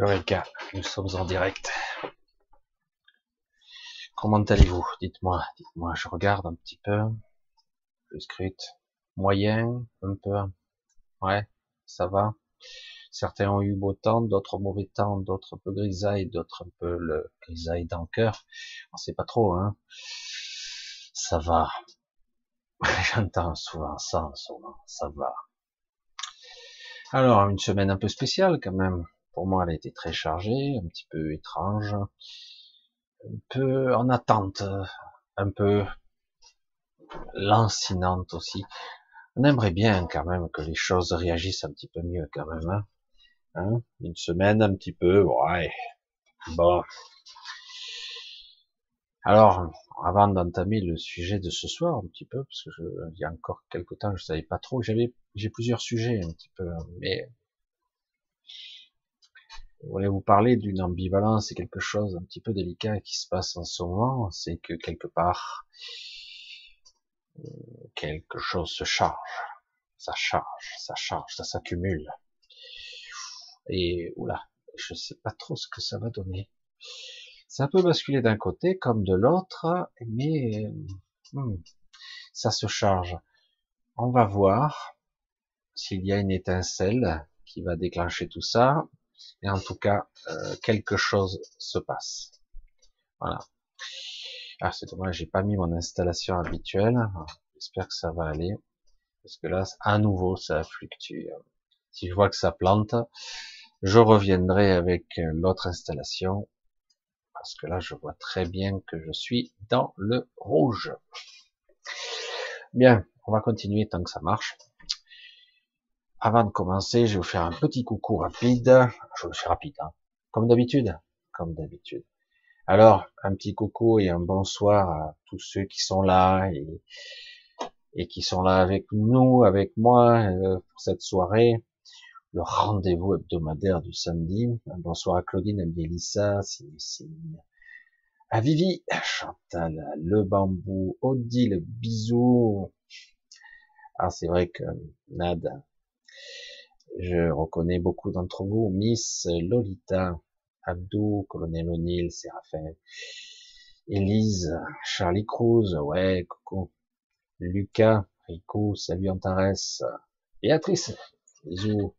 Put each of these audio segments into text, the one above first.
Eureka, nous sommes en direct. Comment allez-vous? Dites-moi, dites-moi, je regarde un petit peu. Je scrute. Moyen, un peu. Ouais, ça va. Certains ont eu beau temps, d'autres mauvais temps, d'autres un peu grisaille, d'autres un peu le grisaille dans le cœur. On sait pas trop, hein. Ça va. J'entends souvent ça en ce moment. Ça va. Alors, une semaine un peu spéciale quand même. Pour moi, elle été très chargée, un petit peu étrange, un peu en attente, un peu lancinante aussi. On aimerait bien quand même que les choses réagissent un petit peu mieux quand même. Hein. hein Une semaine un petit peu, ouais. Bon. Alors, avant d'entamer le sujet de ce soir un petit peu, parce que je, il y a encore quelques temps je savais pas trop, j'avais j'ai plusieurs sujets un petit peu, mais je voulais vous parler d'une ambivalence et quelque chose un petit peu délicat qui se passe en ce moment, c'est que quelque part euh, quelque chose se charge, ça charge, ça charge, ça s'accumule. Et oula, je sais pas trop ce que ça va donner. Ça peut basculer d'un côté comme de l'autre, mais hmm, ça se charge. On va voir s'il y a une étincelle qui va déclencher tout ça, et en tout cas, euh, quelque chose se passe. Voilà. Ah, c'est dommage, j'ai pas mis mon installation habituelle. J'espère que ça va aller. Parce que là, à nouveau, ça fluctue. Si je vois que ça plante, je reviendrai avec l'autre installation. Parce que là, je vois très bien que je suis dans le rouge. Bien, on va continuer tant que ça marche. Avant de commencer, je vais vous faire un petit coucou rapide. Je le fais rapide, hein. comme d'habitude, comme d'habitude. Alors, un petit coucou et un bonsoir à tous ceux qui sont là et, et qui sont là avec nous, avec moi euh, pour cette soirée, le rendez-vous hebdomadaire du samedi. Un bonsoir à Claudine, à Mélissa, à Vivi, à Chantal, à Le Bambou, Odile, bisous. Ah, c'est vrai que Nad, je reconnais beaucoup d'entre vous. Miss Lolita, Abdou, Colonel O'Neill, Séraphin, Elise, Charlie Cruz, ouais, coucou. Lucas, Rico, salut Antares, Béatrice, bisous.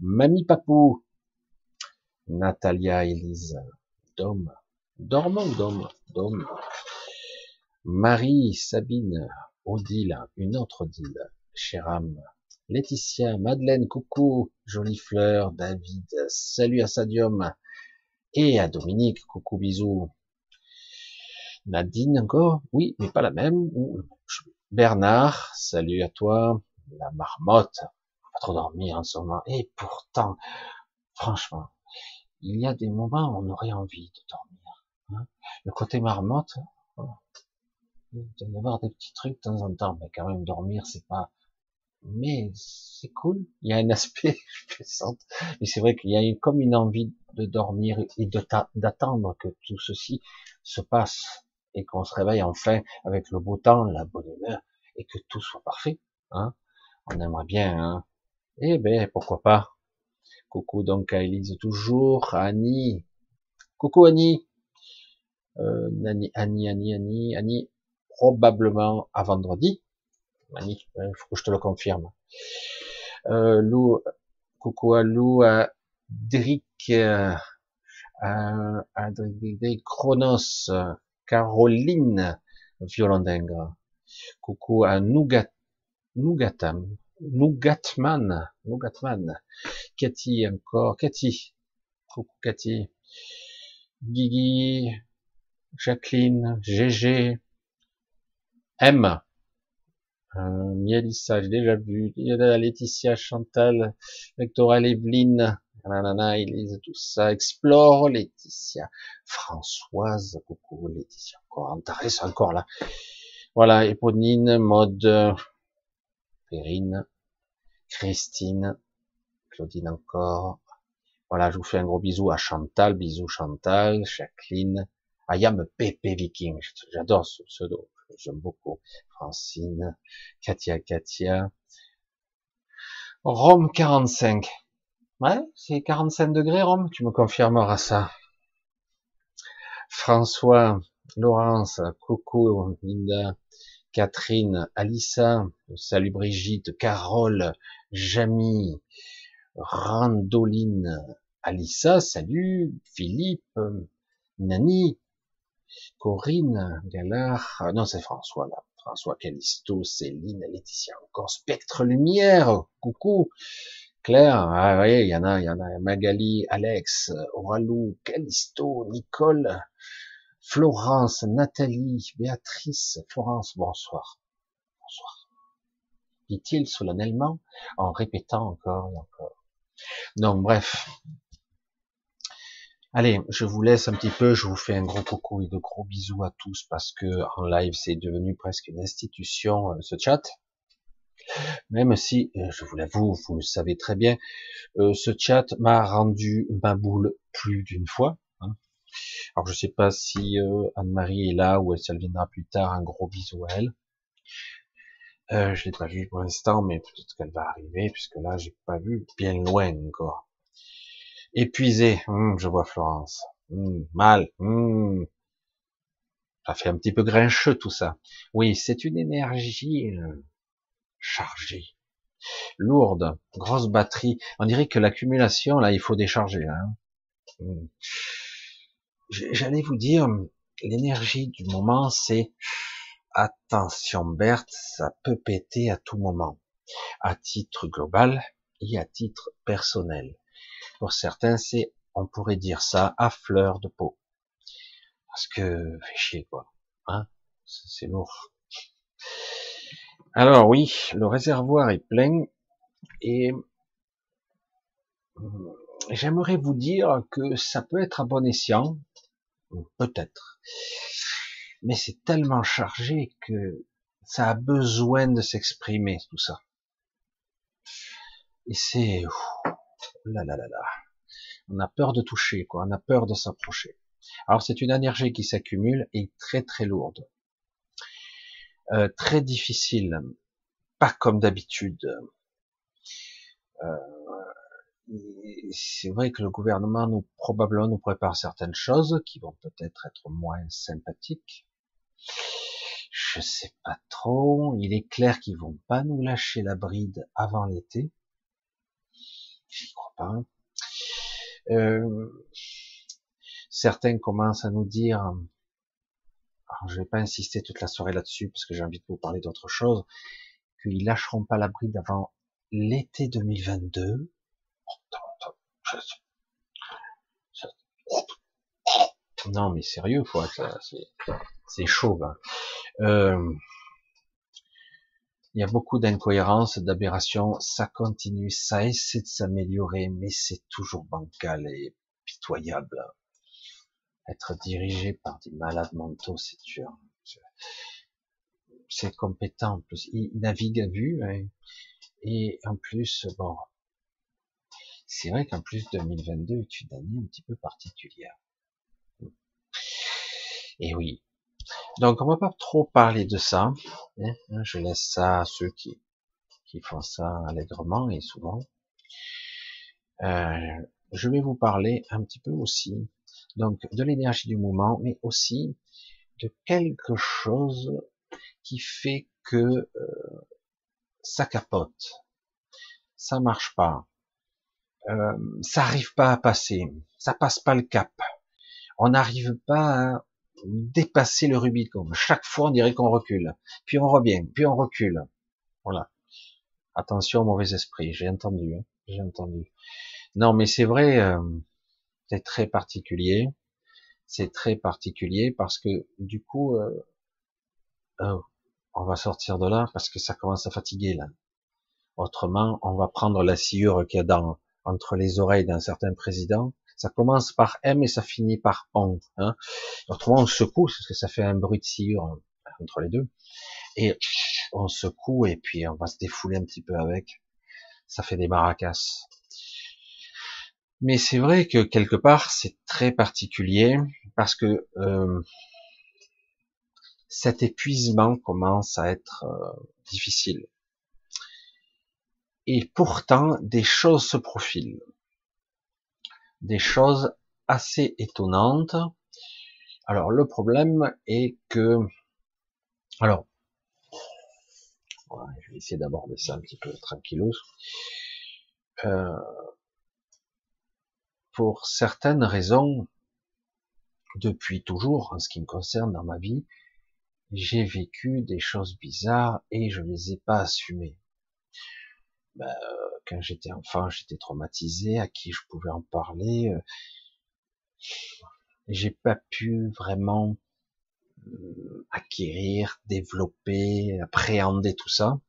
Mamie Papou, Natalia, Elise, Dom, Dormant, Dom, Dom. Marie, Sabine, Odile, une autre Odile, Chéram, Laetitia, Madeleine, coucou, jolie fleur, David, salut à Sadium, et à Dominique, coucou, bisous. Nadine encore, oui, mais pas la même. Bernard, salut à toi. La marmotte, pas trop dormir en ce moment. Et pourtant, franchement, il y a des moments où on aurait envie de dormir. Hein. Le côté marmotte, oh, il doit y avoir des petits trucs de temps en temps, mais quand même dormir, c'est pas mais c'est cool. Il y a un aspect mais c'est vrai qu'il y a comme une envie de dormir et d'attendre que tout ceci se passe et qu'on se réveille enfin avec le beau temps, la bonne humeur et que tout soit parfait. Hein On aimerait bien. Hein eh ben pourquoi pas. Coucou donc à Elise toujours, Annie. Coucou Annie. Euh, Annie, Annie, Annie, Annie, Annie. Probablement à vendredi Magnifique, il faut que je te le confirme. Euh, Lou, coucou à Lou, à Drick, euh, à, à Chronos, Caroline, Violondingue. Coucou à Nougat, Nougatam, Nougatman, Nougatman. Cathy encore, Cathy. Coucou Cathy. Guigui, Jacqueline, GG, M. Euh, Mielissa, j'ai déjà vu. Laetitia, Chantal, Victoria, Evelyne, nanana, Elise, tout ça. Explore, Laetitia. Françoise, coucou, Laetitia. Encore, Antares, encore là. Voilà, Éponine, Mode, Perrine, Christine, Claudine encore. Voilà, je vous fais un gros bisou à Chantal, bisous Chantal, Jacqueline, Ayam Pépé Viking. J'adore ce pseudo j'aime beaucoup. Francine, Katia, Katia. Rome 45. Ouais, c'est 45 degrés Rome, tu me confirmeras ça. François, Laurence, Coco, Linda, Catherine, Alissa, salut Brigitte, Carole, Jamie, Randoline, Alissa, salut, Philippe, Nani, Corinne, Galard, ah non c'est François là, François Calisto, Céline, Laetitia encore, Spectre Lumière, coucou, Claire, ah il y en a, il y en a, Magali, Alex, Oralou, Calisto, Nicole, Florence, Nathalie, Béatrice, Florence, bonsoir. Bonsoir. Dit-il solennellement en répétant encore et encore. Donc bref. Allez, je vous laisse un petit peu, je vous fais un gros coucou et de gros bisous à tous parce que en live c'est devenu presque une institution euh, ce chat. Même si, euh, je vous l'avoue, vous le savez très bien, euh, ce chat m'a rendu ma boule plus d'une fois. Hein. Alors je sais pas si Anne-Marie est là ou elle viendra plus tard. Un gros bisou à elle. Euh, je l'ai pas vu pour l'instant, mais peut-être qu'elle va arriver puisque là j'ai pas vu bien loin encore. Épuisé, hum, je vois Florence. Hum, mal, hum. ça fait un petit peu grincheux tout ça. Oui, c'est une énergie chargée, lourde, grosse batterie. On dirait que l'accumulation, là, il faut décharger. Hein. J'allais vous dire, l'énergie du moment, c'est attention Berthe, ça peut péter à tout moment, à titre global et à titre personnel. Pour certains, c'est, on pourrait dire ça, à fleur de peau. Parce que, fait chier quoi, hein, c'est lourd. Alors oui, le réservoir est plein et hum, j'aimerais vous dire que ça peut être à bon escient, peut-être, mais c'est tellement chargé que ça a besoin de s'exprimer tout ça. Et c'est on a peur de toucher quoi, on a peur de s'approcher. Alors c'est une énergie qui s'accumule et très très lourde. Euh, très difficile, pas comme d'habitude. Euh, c'est vrai que le gouvernement nous probablement nous prépare certaines choses qui vont peut-être être moins sympathiques. Je sais pas trop. Il est clair qu'ils vont pas nous lâcher la bride avant l'été. J'y crois pas. Euh, certains commencent à nous dire alors, je vais pas insister toute la soirée là-dessus parce que j'ai envie de vous parler d'autre chose, qu'ils lâcheront pas la bride avant l'été 2022. Non, mais sérieux, faut c'est chaud. Euh, il y a beaucoup d'incohérences, d'aberrations. Ça continue, ça essaie de s'améliorer, mais c'est toujours bancal et pitoyable être dirigé par des malades mentaux, c'est dur. C'est compétent en plus. Il navigue à vue hein. et en plus, bon, c'est vrai qu'en plus 2022 est une année un petit peu particulière. Et oui. Donc on va pas trop parler de ça. Hein. Je laisse ça à ceux qui qui font ça allègrement et souvent. Euh, je vais vous parler un petit peu aussi donc de l'énergie du moment, mais aussi de quelque chose qui fait que euh, ça capote, ça marche pas, euh, ça arrive pas à passer, ça passe pas le cap, on n'arrive pas à dépasser le Rubicon. Chaque fois, on dirait qu'on recule, puis on revient, puis on recule. Voilà. Attention, mauvais esprit. J'ai entendu, hein. j'ai entendu. Non, mais c'est vrai. Euh, c'est très particulier. C'est très particulier parce que du coup, euh, euh, on va sortir de là parce que ça commence à fatiguer là. Autrement, on va prendre la sciure qu'il y a dans, entre les oreilles d'un certain président. Ça commence par M et ça finit par on. Hein. Autrement, on secoue parce que ça fait un bruit de sciure euh, entre les deux. Et on secoue et puis on va se défouler un petit peu avec. Ça fait des maracas. Mais c'est vrai que quelque part c'est très particulier parce que euh, cet épuisement commence à être euh, difficile. Et pourtant des choses se profilent. Des choses assez étonnantes. Alors le problème est que, alors, je vais essayer d'aborder ça un petit peu tranquillos. Euh, pour certaines raisons, depuis toujours, en ce qui me concerne dans ma vie, j'ai vécu des choses bizarres et je les ai pas assumées. Ben, quand j'étais enfant, j'étais traumatisé, à qui je pouvais en parler. Euh, j'ai pas pu vraiment euh, acquérir, développer, appréhender tout ça.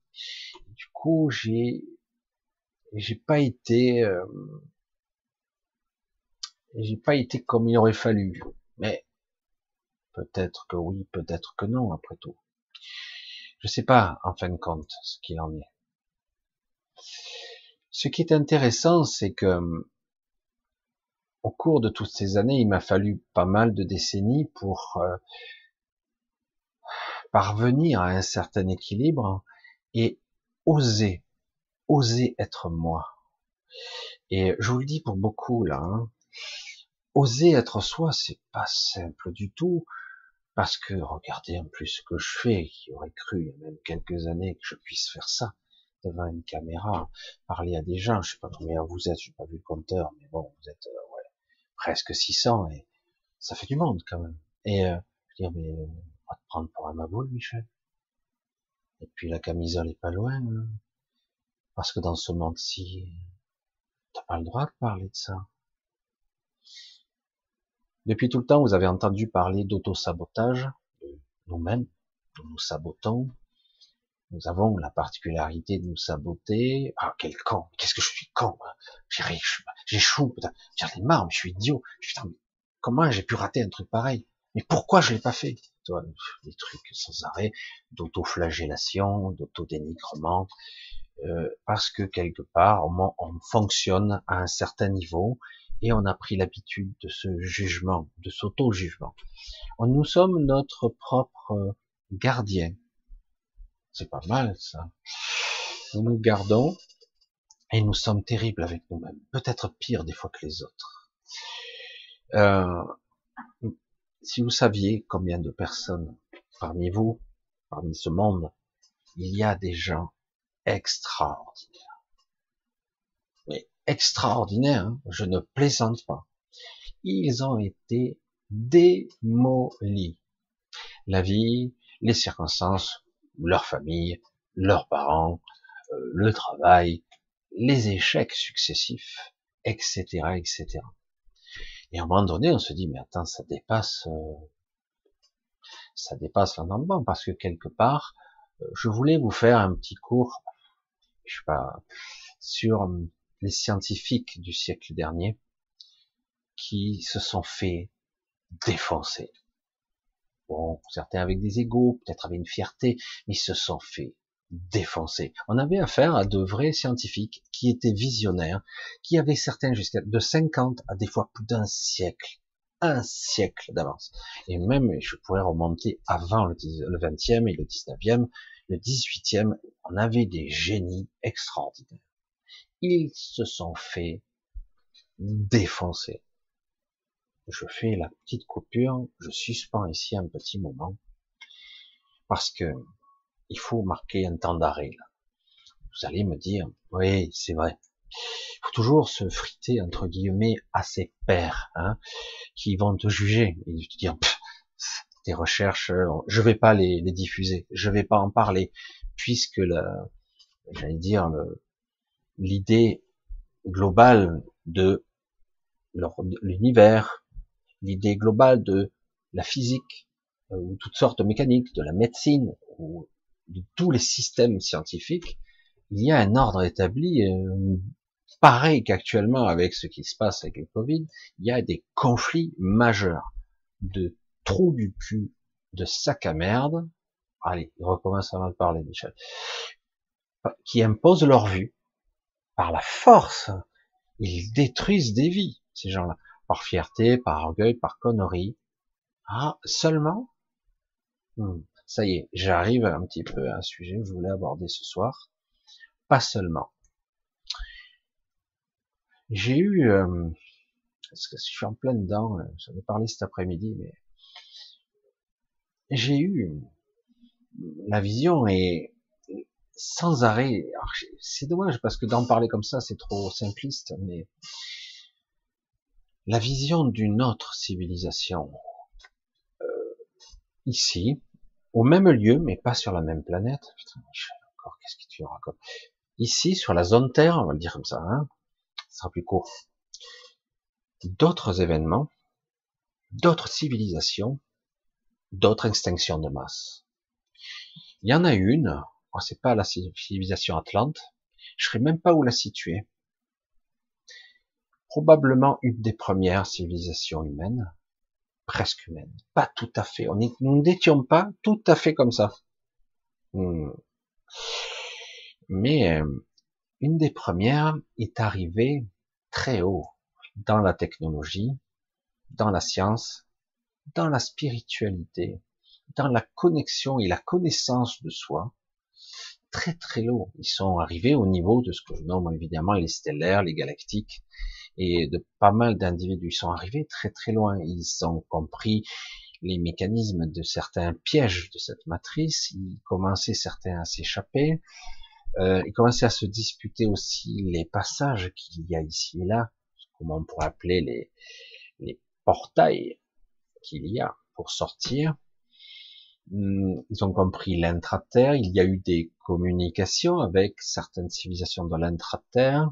Du coup, j'ai j'ai pas été j'ai pas été comme il aurait fallu. Mais peut-être que oui, peut-être que non, après tout. Je sais pas, en fin de compte, ce qu'il en est. Ce qui est intéressant, c'est que au cours de toutes ces années, il m'a fallu pas mal de décennies pour euh, parvenir à un certain équilibre et oser, oser être moi. Et je vous le dis pour beaucoup là, hein, oser être soi, c'est pas simple du tout, parce que regardez en plus ce que je fais, qui aurait cru il y a même quelques années que je puisse faire ça devant une caméra, parler à des gens, je sais pas combien vous êtes, j'ai pas vu le compteur, mais bon, vous êtes euh, ouais, presque 600 et ça fait du monde quand même. Et euh, je veux dire, mais on va te prendre pour un maboule, Michel. Et puis la camisole est pas loin, hein. parce que dans ce monde-ci, t'as pas le droit de parler de ça. Depuis tout le temps, vous avez entendu parler d'auto-sabotage, nous-mêmes, nous nous sabotons. Nous avons la particularité de nous saboter. Ah, quel con Qu'est-ce que je suis con J'échoue, j'en ai marre, mais je suis idiot. comment j'ai pu rater un truc pareil? Mais pourquoi je l'ai pas fait? Toi, Des trucs sans arrêt, d'auto-flagellation, d'auto-dénigrement, euh, parce que quelque part, on, on fonctionne à un certain niveau et on a pris l'habitude de ce jugement, de s'auto-jugement. Nous sommes notre propre gardien. C'est pas mal ça. Nous nous gardons et nous sommes terribles avec nous-mêmes. Peut-être pire des fois que les autres. Euh, si vous saviez combien de personnes parmi vous, parmi ce monde, il y a des gens extraordinaires extraordinaire, hein. je ne plaisante pas. Ils ont été démolis. La vie, les circonstances, leur famille, leurs parents, euh, le travail, les échecs successifs, etc., etc. Et à un moment donné, on se dit, mais attends, ça dépasse, euh, ça dépasse l'entendement, parce que quelque part, euh, je voulais vous faire un petit cours, je sais pas, sur les scientifiques du siècle dernier qui se sont fait défoncer. Bon, certains avec des égaux, peut-être avec une fierté, mais ils se sont fait défoncer. On avait affaire à de vrais scientifiques qui étaient visionnaires, qui avaient certains jusqu'à de 50 à des fois plus d'un siècle, un siècle d'avance. Et même, je pourrais remonter avant le 20e et le 19e, le 18e, on avait des génies extraordinaires ils se sont fait défoncer. Je fais la petite coupure, je suspends ici un petit moment, parce que il faut marquer un temps d'arrêt. Vous allez me dire, oui, c'est vrai. Il faut toujours se friter entre guillemets à ses pairs, hein, qui vont te juger et te dire, tes recherches, je vais pas les, diffuser, je vais pas en parler, puisque le, j'allais dire l'idée globale de l'univers, l'idée globale de la physique, euh, ou toutes sortes de mécaniques, de la médecine, ou de tous les systèmes scientifiques, il y a un ordre établi, euh, pareil qu'actuellement avec ce qui se passe avec le Covid, il y a des conflits majeurs de trous du cul, de sac à merde, allez, il recommence à mal parler, Michel, qui imposent leur vue, par la force, ils détruisent des vies, ces gens-là, par fierté, par orgueil, par connerie. Ah, seulement? Hmm, Ça y est, j'arrive un petit peu à un sujet que je voulais aborder ce soir. Pas seulement. J'ai eu, euh, parce que je suis en plein dedans, euh, j'en ai parlé cet après-midi, mais j'ai eu la vision et sans arrêt. C'est dommage parce que d'en parler comme ça, c'est trop simpliste, mais la vision d'une autre civilisation euh, ici, au même lieu, mais pas sur la même planète. Qu'est-ce que tu racontes? Ici, sur la zone Terre, on va le dire comme ça, hein, ça sera plus court. D'autres événements, d'autres civilisations, d'autres extinctions de masse. Il y en a une, oh, c'est pas la civilisation Atlante, je ne même pas où la situer. Probablement une des premières civilisations humaines, presque humaines, pas tout à fait. On nous n'étions pas tout à fait comme ça. Hmm. Mais euh, une des premières est arrivée très haut dans la technologie, dans la science, dans la spiritualité, dans la connexion et la connaissance de soi, très très haut. Ils sont arrivés au niveau de ce que je nomme évidemment les stellaires, les galactiques, et de pas mal d'individus. Sont arrivés très très loin. Ils ont compris les mécanismes de certains pièges de cette matrice. Ils commençaient certains à s'échapper. Euh, ils commençaient à se disputer aussi les passages qu'il y a ici et là, comment on pourrait appeler les, les portails qu'il y a pour sortir. Hmm, ils ont compris l'intra-terre. Il y a eu des communications avec certaines civilisations de l'intra-terre.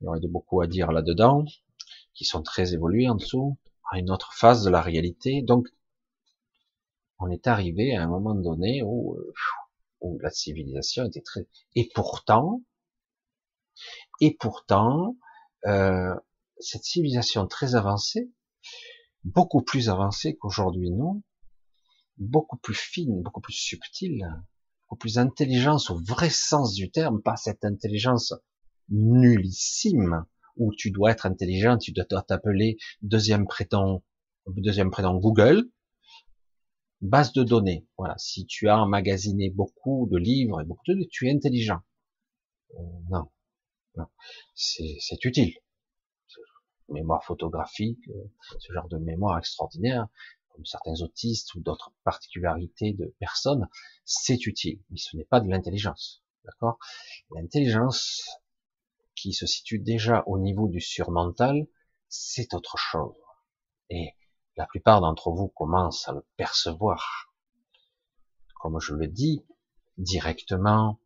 Il y aurait beaucoup à dire là-dedans, qui sont très évolués en dessous, à une autre phase de la réalité. Donc, on est arrivé à un moment donné où, euh, où la civilisation était très... Et pourtant, et pourtant, euh, cette civilisation très avancée, beaucoup plus avancée qu'aujourd'hui nous, beaucoup plus fine, beaucoup plus subtile, beaucoup plus intelligence au vrai sens du terme, pas cette intelligence nullissime où tu dois être intelligent, tu dois t'appeler deuxième prénom, deuxième prénom Google, base de données. Voilà, si tu as emmagasiné beaucoup de livres et beaucoup de, tu es intelligent. Euh, non, non, c'est utile. Mémoire photographique, euh, ce genre de mémoire extraordinaire, comme certains autistes ou d'autres particularités de personnes, c'est utile, mais ce n'est pas de l'intelligence. D'accord? L'intelligence qui se situe déjà au niveau du surmental, c'est autre chose. Et la plupart d'entre vous commencent à le percevoir. Comme je le dis, directement,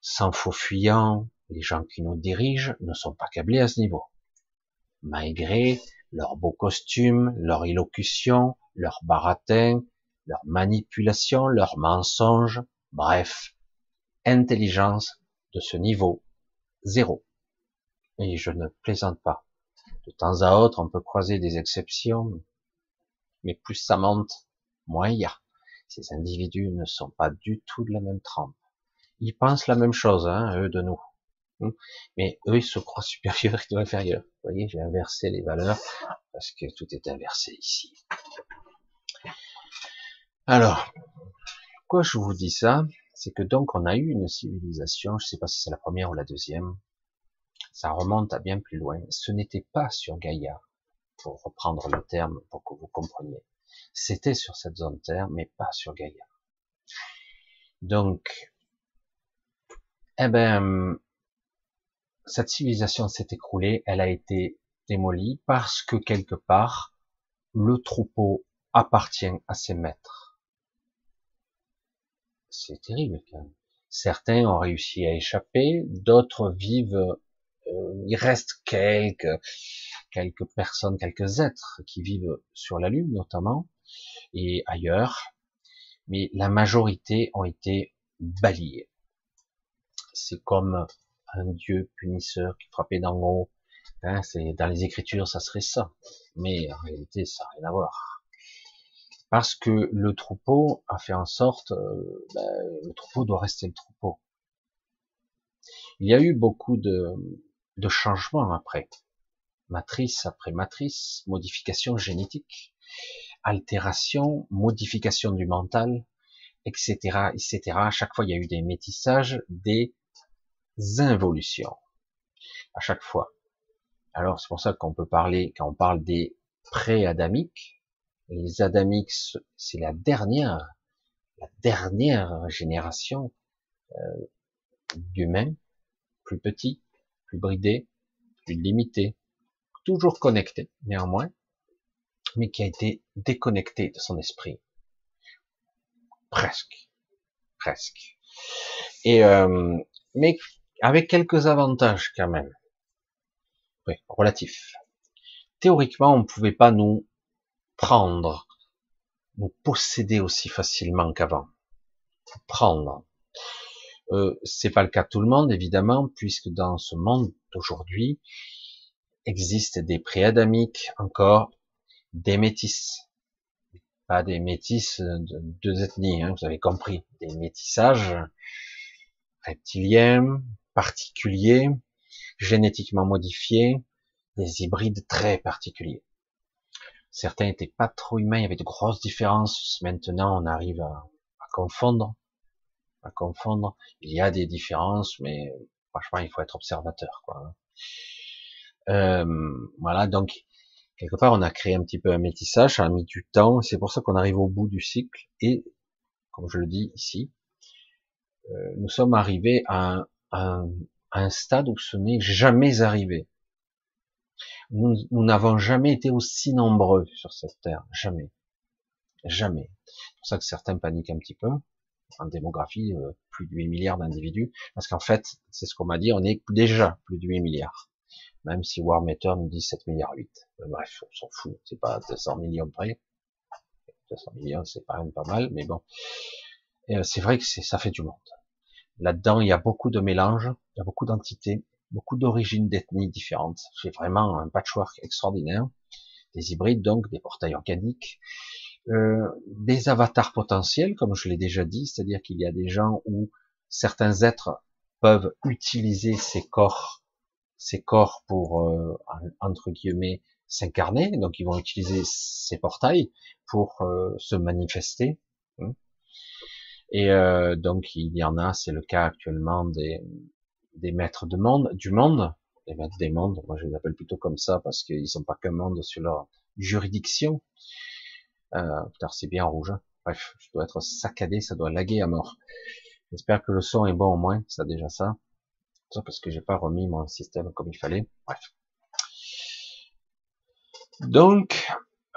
sans faux fuyant, les gens qui nous dirigent ne sont pas câblés à ce niveau. Malgré leurs beaux costumes, leur élocution, leur baratin, leur manipulation, leurs mensonges, bref, intelligence de ce niveau zéro. Et je ne plaisante pas. De temps à autre, on peut croiser des exceptions, mais plus ça monte, moins il y a. Ces individus ne sont pas du tout de la même trempe. Ils pensent la même chose, hein, eux de nous. Hmm? Mais eux, ils se croient supérieurs et inférieurs. Vous voyez, j'ai inversé les valeurs parce que tout est inversé ici. Alors, pourquoi je vous dis ça? C'est que donc on a eu une civilisation, je ne sais pas si c'est la première ou la deuxième, ça remonte à bien plus loin. Ce n'était pas sur Gaïa, pour reprendre le terme pour que vous compreniez. C'était sur cette zone Terre, mais pas sur Gaïa. Donc, eh ben, cette civilisation s'est écroulée, elle a été démolie parce que quelque part, le troupeau appartient à ses maîtres. C'est terrible quand même. Certains ont réussi à échapper, d'autres vivent, il reste quelques, quelques personnes, quelques êtres qui vivent sur la Lune notamment, et ailleurs, mais la majorité ont été balayés. C'est comme un dieu punisseur qui frappait d'en haut. Hein, c'est dans les écritures, ça serait ça, mais en réalité, ça n'a rien à voir. Parce que le troupeau a fait en sorte, euh, ben, le troupeau doit rester le troupeau. Il y a eu beaucoup de, de changements après matrice après matrice, modification génétique, altération, modification du mental, etc., etc. À chaque fois, il y a eu des métissages, des involutions. À chaque fois. Alors c'est pour ça qu'on peut parler, quand on parle des pré-adamiques, les adamiques, c'est la dernière, la dernière génération euh, d'humains, plus petits, plus bridés, plus limités, toujours connectés néanmoins, mais qui a été déconnecté de son esprit. Presque. Presque. Et euh, mais avec quelques avantages quand même. Oui, relatifs. Théoriquement, on ne pouvait pas nous prendre, nous posséder aussi facilement qu'avant. Prendre. Euh, c'est pas le cas de tout le monde, évidemment, puisque dans ce monde d'aujourd'hui, existent des préadamiques encore des métis. Pas des métis de deux ethnies, hein, vous avez compris. Des métissages reptiliens, particuliers, génétiquement modifiés, des hybrides très particuliers. Certains étaient pas trop humains, il y avait de grosses différences. Maintenant, on arrive à, confondre, à confondre. Il y a des différences, mais franchement, il faut être observateur, quoi. Euh, voilà, donc quelque part, on a créé un petit peu un métissage, ça a mis du temps, c'est pour ça qu'on arrive au bout du cycle, et, comme je le dis ici, euh, nous sommes arrivés à un, stade où ce n'est jamais arrivé. Nous n'avons jamais été aussi nombreux sur cette terre, jamais. Jamais. C'est pour ça que certains paniquent un petit peu. En démographie, euh, plus de 8 milliards d'individus, parce qu'en fait, c'est ce qu'on m'a dit, on est déjà plus de 8 milliards même si Warmeter nous dit 7 milliards 8. Bref, on s'en fout, c'est pas 200 millions près. 200 millions, c'est pas même pas mal, mais bon. Euh, c'est vrai que ça fait du monde. Là-dedans, il y a beaucoup de mélanges, il y a beaucoup d'entités, beaucoup d'origines d'ethnies différentes. C'est vraiment un patchwork extraordinaire. Des hybrides, donc, des portails organiques, euh, des avatars potentiels, comme je l'ai déjà dit, c'est-à-dire qu'il y a des gens où certains êtres peuvent utiliser ces corps ces corps pour euh, entre guillemets s'incarner, donc ils vont utiliser ces portails pour euh, se manifester. Hein. Et euh, donc il y en a, c'est le cas actuellement des, des maîtres de monde, du monde, les maîtres des mondes. Moi je les appelle plutôt comme ça parce qu'ils sont pas qu'un monde sur leur juridiction. Euh, putain c'est bien rouge. Hein. Bref, je dois être saccadé, ça doit laguer à mort. J'espère que le son est bon au moins, ça déjà ça parce que j'ai pas remis mon système comme il fallait. Bref. Donc,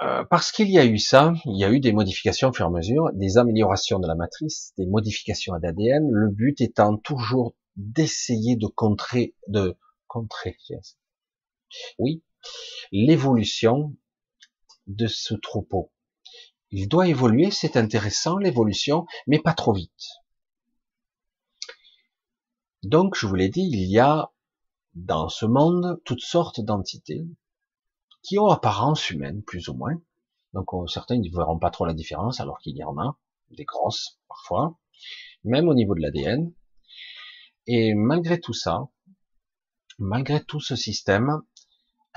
euh, parce qu'il y a eu ça, il y a eu des modifications au fur et à mesure, des améliorations de la matrice, des modifications à l'ADN, le but étant toujours d'essayer de contrer, de contrer, oui, l'évolution de ce troupeau. Il doit évoluer, c'est intéressant l'évolution, mais pas trop vite. Donc, je vous l'ai dit, il y a dans ce monde toutes sortes d'entités qui ont apparence humaine, plus ou moins. Donc, certains ne verront pas trop la différence, alors qu'il y en a, des grosses parfois, même au niveau de l'ADN. Et malgré tout ça, malgré tout ce système,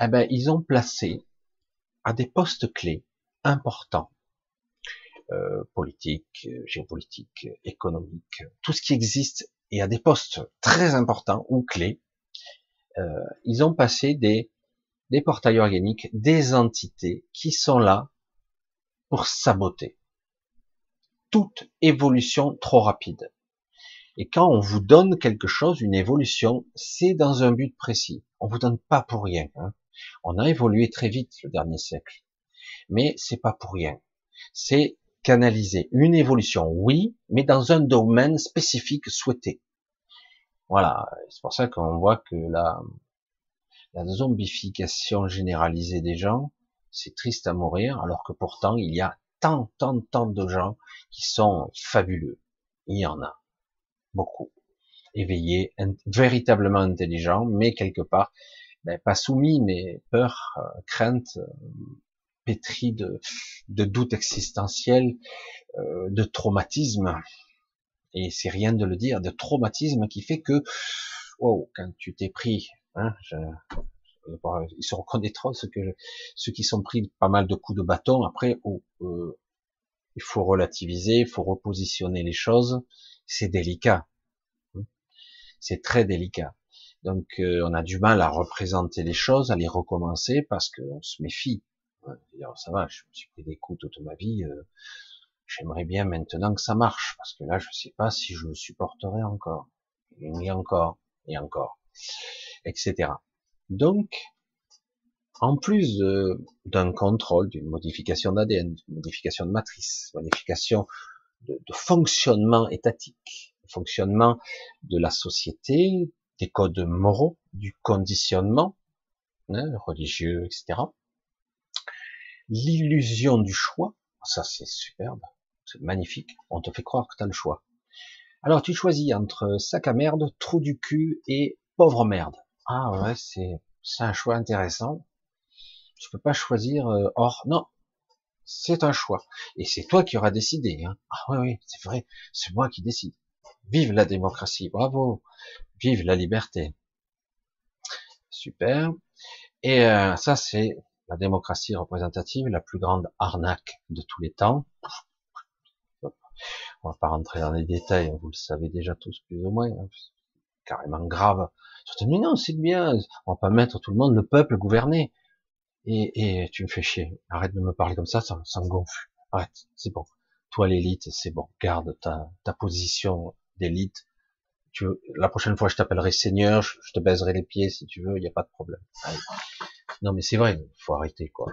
eh ben, ils ont placé à des postes clés importants, euh, politiques, géopolitiques, économiques, tout ce qui existe et à des postes très importants ou clés, euh, ils ont passé des, des portails organiques, des entités qui sont là pour saboter toute évolution trop rapide. Et quand on vous donne quelque chose, une évolution, c'est dans un but précis. On vous donne pas pour rien. Hein. On a évolué très vite le dernier siècle, mais c'est pas pour rien. C'est canaliser une évolution, oui, mais dans un domaine spécifique souhaité. Voilà, c'est pour ça qu'on voit que la, la zombification généralisée des gens, c'est triste à mourir, alors que pourtant il y a tant, tant, tant de gens qui sont fabuleux. Il y en a beaucoup, éveillés, véritablement intelligents, mais quelque part, ben, pas soumis, mais peur, euh, crainte, euh, pétri de, de doutes existentiels, euh, de traumatisme. Et c'est rien de le dire, de traumatisme qui fait que, wow, quand tu t'es pris, hein, je, ils se reconnaîtront ceux que ceux qui sont pris pas mal de coups de bâton. Après, oh, euh, il faut relativiser, il faut repositionner les choses. C'est délicat, c'est très délicat. Donc euh, on a du mal à représenter les choses, à les recommencer parce qu'on se méfie. Ça va, je me suis pris des coups toute ma vie. Euh, j'aimerais bien maintenant que ça marche parce que là je sais pas si je le supporterai encore et encore et encore, etc. Donc en plus d'un contrôle, d'une modification d'ADN, d'une modification de matrice, modification de, de fonctionnement étatique, fonctionnement de la société, des codes moraux, du conditionnement hein, religieux, etc. L'illusion du choix, ça c'est superbe, c'est magnifique, on te fait croire que tu as le choix. Alors tu choisis entre sac à merde, trou du cul et pauvre merde. Ah ouais, c'est un choix intéressant. Tu peux pas choisir euh, or. Non, c'est un choix. Et c'est toi qui auras décidé. Hein. Ah oui, oui, c'est vrai, c'est moi qui décide. Vive la démocratie, bravo. Vive la liberté. Super. Et euh, ça, c'est la démocratie représentative, la plus grande arnaque de tous les temps. On va pas rentrer dans les détails, vous le savez déjà tous plus ou moins. Hein. Carrément grave. Mais non, c'est bien. On va pas mettre tout le monde, le peuple gouverné. Et, et tu me fais chier. Arrête de me parler comme ça, ça, me gonfle. Arrête, c'est bon. Toi l'élite, c'est bon. Garde ta, ta position d'élite. Tu la prochaine fois, je t'appellerai Seigneur, je, te baiserai les pieds si tu veux, il n'y a pas de problème. Non, mais c'est vrai, faut arrêter quoi.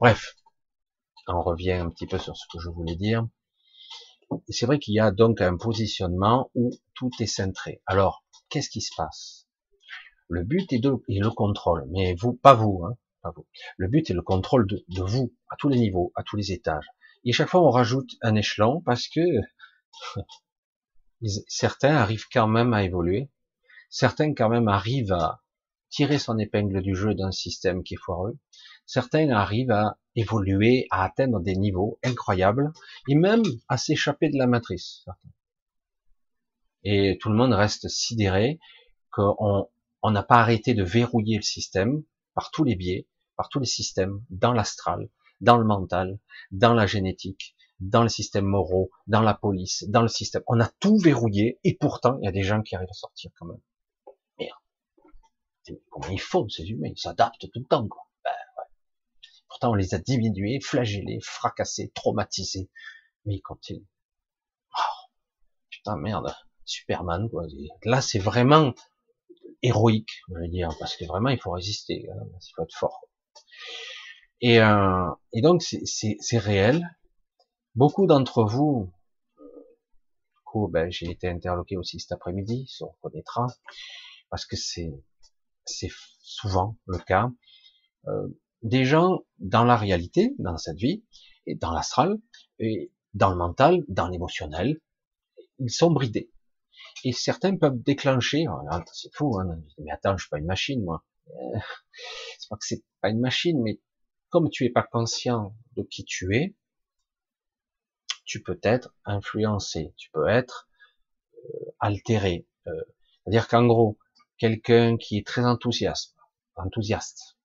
Bref, on revient un petit peu sur ce que je voulais dire. C'est vrai qu'il y a donc un positionnement où tout est centré. Alors, qu'est-ce qui se passe? Le but est, de, le contrôle, mais vous, pas vous, hein, le but est le contrôle de, vous, à tous les niveaux, à tous les étages. Et chaque fois, on rajoute un échelon parce que certains arrivent quand même à évoluer. Certains quand même arrivent à tirer son épingle du jeu d'un système qui est foireux. Certains arrivent à évoluer, à atteindre des niveaux incroyables et même à s'échapper de la matrice. Et tout le monde reste sidéré qu'on n'a pas arrêté de verrouiller le système par tous les biais par tous les systèmes, dans l'astral, dans le mental, dans la génétique, dans le système moraux, dans la police, dans le système. On a tout verrouillé et pourtant il y a des gens qui arrivent à sortir quand même. Comment ils font ces humains? Ils s'adaptent tout le temps quoi. Ben, pourtant on les a diminués, flagellés, fracassés, traumatisés, mais ils continuent. Oh, putain merde, Superman quoi. Là c'est vraiment héroïque, je veux dire, parce que vraiment il faut résister, hein. il faut être fort. Et, euh, et donc c'est réel. Beaucoup d'entre vous, du coup, ben, j'ai été interloqué aussi cet après-midi, on reconnaîtra, parce que c'est c'est souvent le cas. Euh, des gens dans la réalité, dans cette vie, et dans l'astral, et dans le mental, dans l'émotionnel, ils sont bridés. Et certains peuvent déclencher, c'est fou, hein, mais attends, je suis pas une machine, moi. C'est pas que c'est pas une machine, mais comme tu es pas conscient de qui tu es, tu peux être influencé, tu peux être euh, altéré. Euh, C'est-à-dire qu'en gros, quelqu'un qui est très enthousiaste, enthousiaste,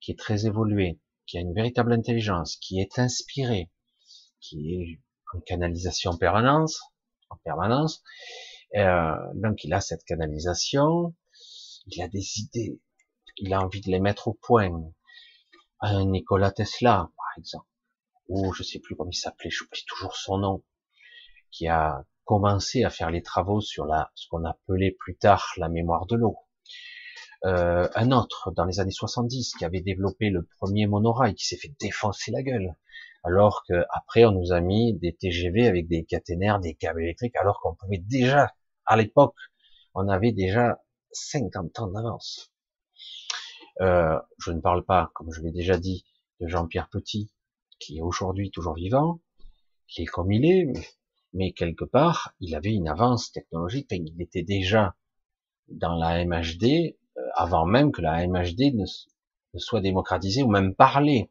qui est très évolué, qui a une véritable intelligence, qui est inspiré, qui est en canalisation permanence, en permanence, euh, donc il a cette canalisation, il a des idées, il a envie de les mettre au point. Un Nikola Tesla, par exemple, ou je sais plus comment il s'appelait, j'oublie toujours son nom, qui a commencé à faire les travaux sur la, ce qu'on appelait plus tard la mémoire de l'eau. Euh, un autre dans les années 70 qui avait développé le premier monorail qui s'est fait défoncer la gueule alors que après on nous a mis des TGV avec des caténaires, des câbles électriques alors qu'on pouvait déjà à l'époque on avait déjà 50 ans d'avance. Euh, je ne parle pas, comme je l'ai déjà dit, de Jean-Pierre Petit, qui est aujourd'hui toujours vivant, qui est comme il est, quelque part, il avait une avance technologique, il était déjà dans la MHD euh, avant même que la MHD ne, soit démocratisée ou même parlée.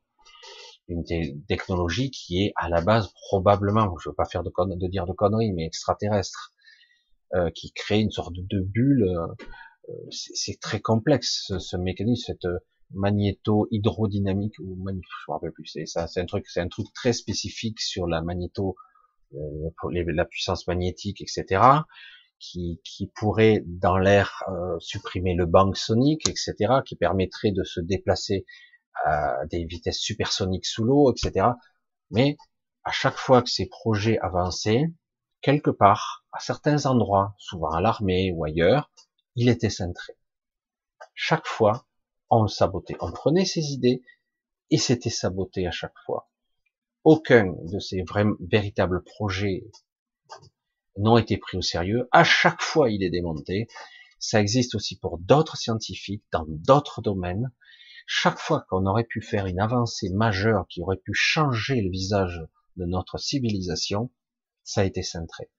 Une technologie qui est à la base probablement, je ne veux pas faire de, de dire de conneries, mais extraterrestre, euh, qui crée une sorte de bulle c'est très complexe ce, mécanisme, cette magnéto-hydrodynamique ou magnéto, je me rappelle plus, c'est ça, c'est un truc, c'est un truc très spécifique sur la magnéto, euh, la puissance magnétique, etc., qui, pourrait dans l'air euh, supprimer le banc sonique, etc., qui permettrait de se déplacer à des vitesses supersoniques sous l'eau, etc. Mais à chaque fois que ces projets avançaient, quelque part, à certains endroits, souvent à l'armée ou ailleurs, il était centré. Chaque fois, on sabotait. On prenait ses idées et c'était saboté à chaque fois. Aucun de ces vrais, véritables projets n'ont été pris au sérieux. À chaque fois, il est démonté. Ça existe aussi pour d'autres scientifiques dans d'autres domaines. Chaque fois qu'on aurait pu faire une avancée majeure qui aurait pu changer le visage de notre civilisation, ça a été centré.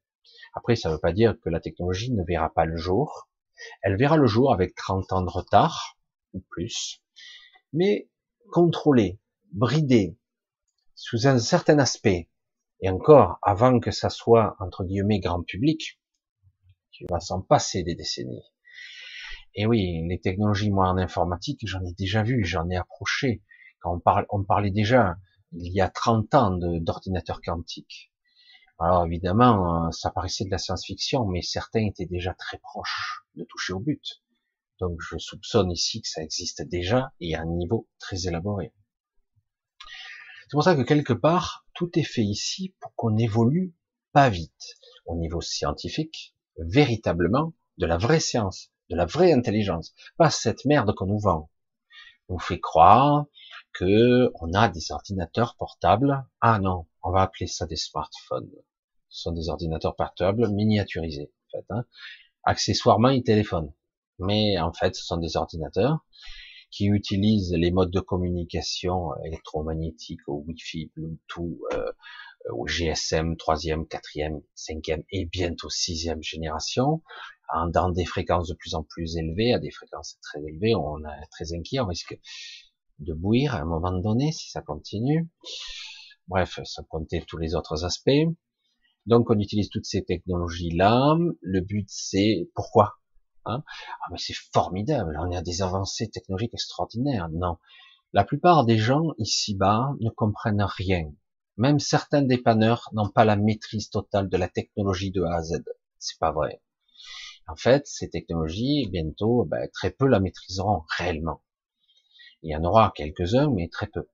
Après, ça ne veut pas dire que la technologie ne verra pas le jour. Elle verra le jour avec 30 ans de retard, ou plus, mais contrôlée, bridée, sous un certain aspect, et encore, avant que ça soit, entre guillemets, grand public, tu vas s'en passer des décennies. Et oui, les technologies, moi, en informatique, j'en ai déjà vu, j'en ai approché. Quand on, parle, on parlait déjà, il y a 30 ans, d'ordinateurs quantiques. Alors évidemment, euh, ça paraissait de la science-fiction, mais certains étaient déjà très proches de toucher au but. Donc je soupçonne ici que ça existe déjà et à un niveau très élaboré. C'est pour ça que quelque part, tout est fait ici pour qu'on évolue pas vite au niveau scientifique, véritablement de la vraie science, de la vraie intelligence, pas cette merde qu'on nous vend. On fait croire que on a des ordinateurs portables. Ah non, on va appeler ça des smartphones. Ce sont des ordinateurs portables miniaturisés, en fait. Hein. Accessoirement, ils téléphonent. Mais en fait, ce sont des ordinateurs qui utilisent les modes de communication électromagnétiques au Wi-Fi, Bluetooth, euh, au GSM, troisième, quatrième, cinquième et bientôt sixième génération, dans des fréquences de plus en plus élevées, à des fréquences très élevées, on est très inquiet, on risque de bouillir à un moment donné si ça continue. Bref, sans compter tous les autres aspects. Donc on utilise toutes ces technologies-là. Le but c'est pourquoi? Hein Ah mais c'est formidable, on a des avancées technologiques extraordinaires. Non, la plupart des gens ici-bas ne comprennent rien. Même certains dépanneurs n'ont pas la maîtrise totale de la technologie de A à Z. C'est pas vrai. En fait, ces technologies, bientôt, ben, très peu la maîtriseront réellement. Il y en aura quelques-uns, mais très peu.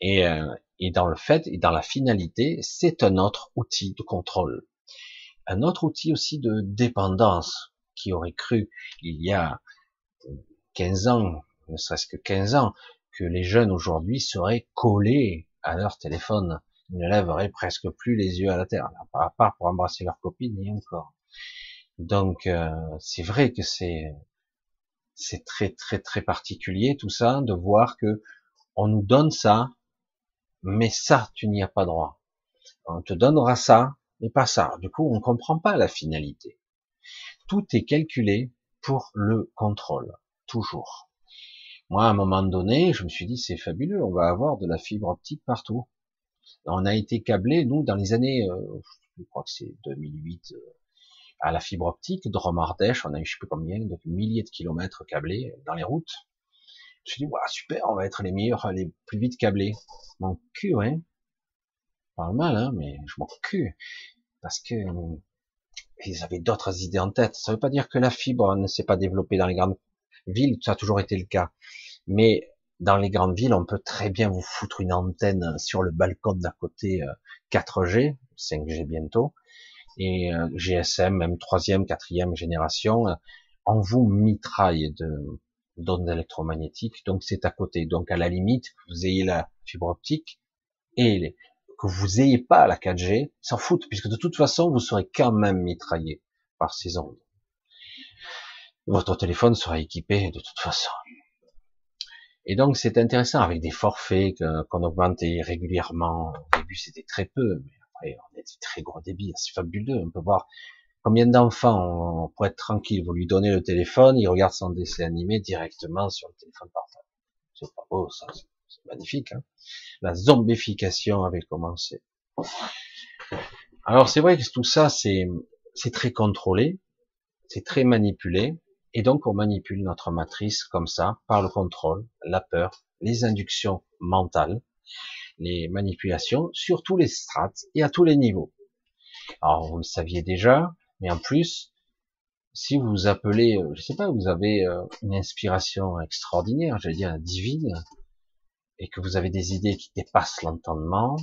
Et, euh, et dans le fait, et dans la finalité, c'est un autre outil de contrôle. Un autre outil aussi de dépendance, qui aurait cru il y a 15 ans, ne serait-ce que 15 ans, que les jeunes aujourd'hui seraient collés à leur téléphone. Ils ne lèveraient presque plus les yeux à la terre, à part pour embrasser leur copine et encore. Donc euh, c'est vrai que c'est c'est très très très particulier tout ça de voir que on nous donne ça, mais ça tu n'y as pas droit. On te donnera ça, mais pas ça. Du coup, on comprend pas la finalité. Tout est calculé pour le contrôle, toujours. Moi, à un moment donné, je me suis dit c'est fabuleux, on va avoir de la fibre optique partout. On a été câblé, nous, dans les années, euh, je crois que c'est 2008, à la fibre optique de Romardèche, on a eu je sais plus combien, de milliers de kilomètres câblés dans les routes. Je me suis dit, ouais, super, on va être les meilleurs, les plus vite câblés. Mon cul, ouais. Pas mal, hein, mais je m'en cul. Parce que ils avaient d'autres idées en tête. Ça veut pas dire que la fibre ne s'est pas développée dans les grandes villes, ça a toujours été le cas. Mais dans les grandes villes, on peut très bien vous foutre une antenne sur le balcon d'à côté 4G, euh, 5G bientôt, et euh, GSM, même troisième, quatrième génération, on vous mitraille de d'ondes électromagnétiques, donc c'est à côté. Donc à la limite, vous ayez la fibre optique et que vous ayez pas la 4G, s'en foutent, puisque de toute façon, vous serez quand même mitraillé par ces ondes. Votre téléphone sera équipé de toute façon. Et donc c'est intéressant avec des forfaits qu'on augmentait régulièrement. Au début c'était très peu, mais on a des très gros débits, c'est fabuleux. On peut voir combien d'enfants, pour être tranquille, vous lui donnez le téléphone, il regarde son dessin animé directement sur le téléphone portable. C'est pas beau, ça, magnifique. Hein La zombification avait commencé. Alors c'est vrai que tout ça, c'est très contrôlé, c'est très manipulé, et donc on manipule notre matrice comme ça, par le contrôle, la peur, les inductions mentales, les manipulations sur tous les strates et à tous les niveaux. Alors vous le saviez déjà, mais en plus, si vous appelez, euh, je sais pas, vous avez euh, une inspiration extraordinaire, j'allais dire divine, et que vous avez des idées qui dépassent l'entendement,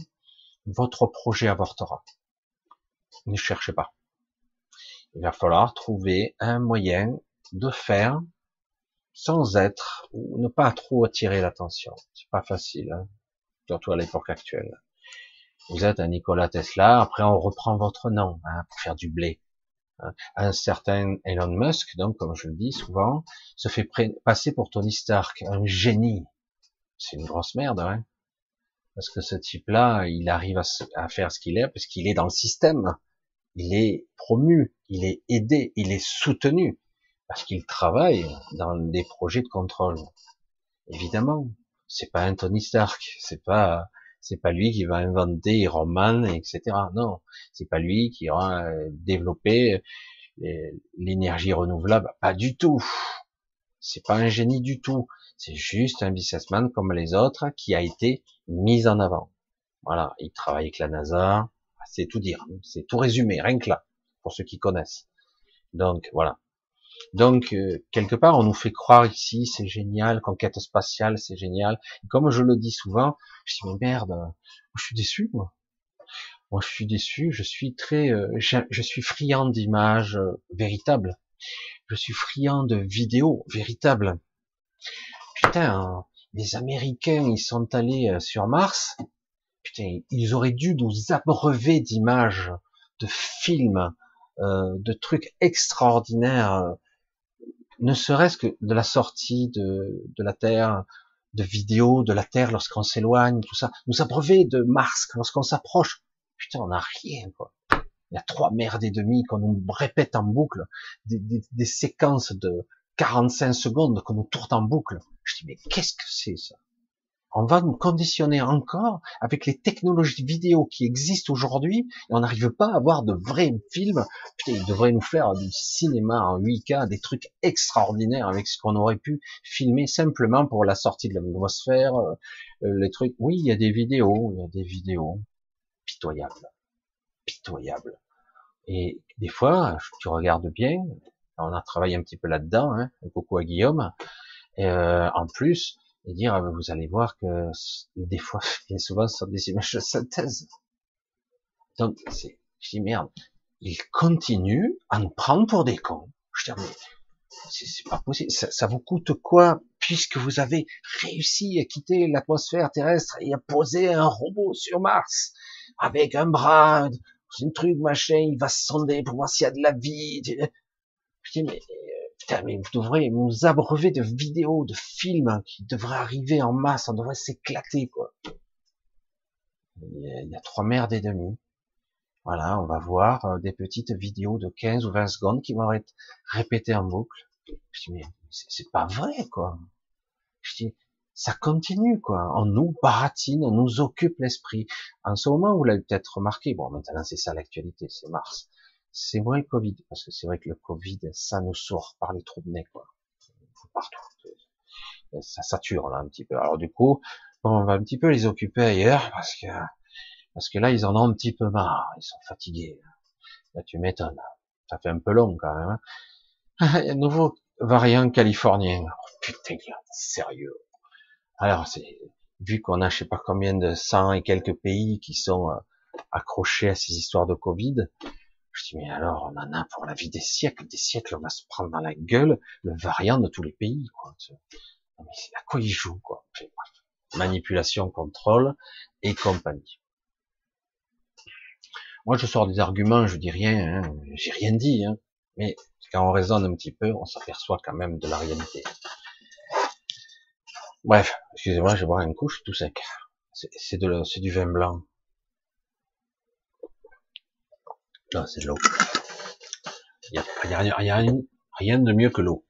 votre projet avortera. Ne cherchez pas. Il va falloir trouver un moyen de faire sans être ou ne pas trop attirer l'attention. C'est pas facile, hein, surtout à l'époque actuelle. Vous êtes un Nikola Tesla, après on reprend votre nom hein, pour faire du blé. Hein. Un certain Elon Musk, donc comme je le dis souvent, se fait passer pour Tony Stark, un génie. C'est une grosse merde, hein parce que ce type-là, il arrive à, faire ce qu'il est, parce qu'il est dans le système. Il est promu, il est aidé, il est soutenu, parce qu'il travaille dans des projets de contrôle. Évidemment, c'est pas un Tony Stark, c'est pas c'est pas lui qui va inventer Iron Man, etc. Non, c'est pas lui qui va euh, développer euh, l'énergie renouvelable. Pas du tout. C'est pas un génie du tout. C'est juste un businessman comme les autres qui a été mis en avant. Voilà, il travaille avec la NASA. C'est tout dire. C'est tout résumé, rien que là, pour ceux qui connaissent. Donc voilà. Donc, euh, quelque part, on nous fait croire ici, c'est génial, conquête spatiale, c'est génial. comme je le dis souvent, je dis, mais merde, je suis déçu, moi. Moi, je suis déçu, je suis très, euh, je, suis friand d'images euh, véritables. Je suis friand de vidéos véritables. Putain, les Américains, ils sont allés sur Mars. Putain, ils auraient dû nous abreuver d'images, de films, de trucs extraordinaires ne serait-ce que de la sortie de, de la Terre, de vidéos de la Terre lorsqu'on s'éloigne, tout ça, nous abreuver de Mars lorsqu'on s'approche. Putain, on n'a rien, quoi. Il y a trois merdes et demie qu'on nous répète en boucle, des, des, des séquences de 45 secondes qu'on nous tourne en boucle. Je dis, mais qu'est-ce que c'est ça? On va nous conditionner encore avec les technologies vidéo qui existent aujourd'hui et on n'arrive pas à avoir de vrais films. Putain, ils devraient nous faire du cinéma en 8K, des trucs extraordinaires avec ce qu'on aurait pu filmer simplement pour la sortie de l'atmosphère, euh, les trucs. Oui, il y a des vidéos, il y a des vidéos pitoyables, pitoyables. Et des fois, tu regardes bien, on a travaillé un petit peu là-dedans, hein, coucou à Guillaume, euh, en plus, et dire ah, vous allez voir que des fois, bien souvent, ce sont des images de synthèse. Donc, c'est, je dis merde, il continue à nous prendre pour des cons. Je dis mais c'est pas possible. Ça, ça, vous coûte quoi puisque vous avez réussi à quitter l'atmosphère terrestre et à poser un robot sur Mars avec un bras, un truc machin, il va se sonder pour voir s'il y a de la vie. Je dis mais mais vous devrez nous abreuver de vidéos, de films qui devraient arriver en masse, on devrait s'éclater, quoi. Il y, a, trois merdes et demi. Voilà, on va voir euh, des petites vidéos de 15 ou 20 secondes qui vont être répétées en boucle. Je dis, mais c'est pas vrai, quoi. Je dis, ça continue, quoi. On nous baratine, on nous occupe l'esprit. En ce moment, vous l'avez peut-être remarqué, bon, maintenant c'est ça l'actualité, c'est mars c'est moins le Covid, parce que c'est vrai que le Covid, ça nous sort par les trous de nez, quoi. Partout. Ça sature, là, un petit peu. Alors, du coup, on va un petit peu les occuper ailleurs, parce que, parce que là, ils en ont un petit peu marre. Ils sont fatigués. Là, tu m'étonnes. Ça fait un peu long, quand même. Il y a un nouveau variant californien. Oh, putain, sérieux. Alors, c'est, vu qu'on a je sais pas combien de 100 et quelques pays qui sont euh, accrochés à ces histoires de Covid, je dis, mais alors, on en a pour la vie des siècles, des siècles, on va se prendre dans la gueule le variant de tous les pays, quoi. Mais à quoi il joue, quoi. Manipulation, contrôle et compagnie. Moi, je sors des arguments, je dis rien, hein. j'ai rien dit, hein. mais quand on raisonne un petit peu, on s'aperçoit quand même de la réalité. Bref, excusez-moi, je vais boire une couche tout sec. C'est du vin blanc. Non, c'est de l'eau. Il n'y a, rien, de mieux que l'eau.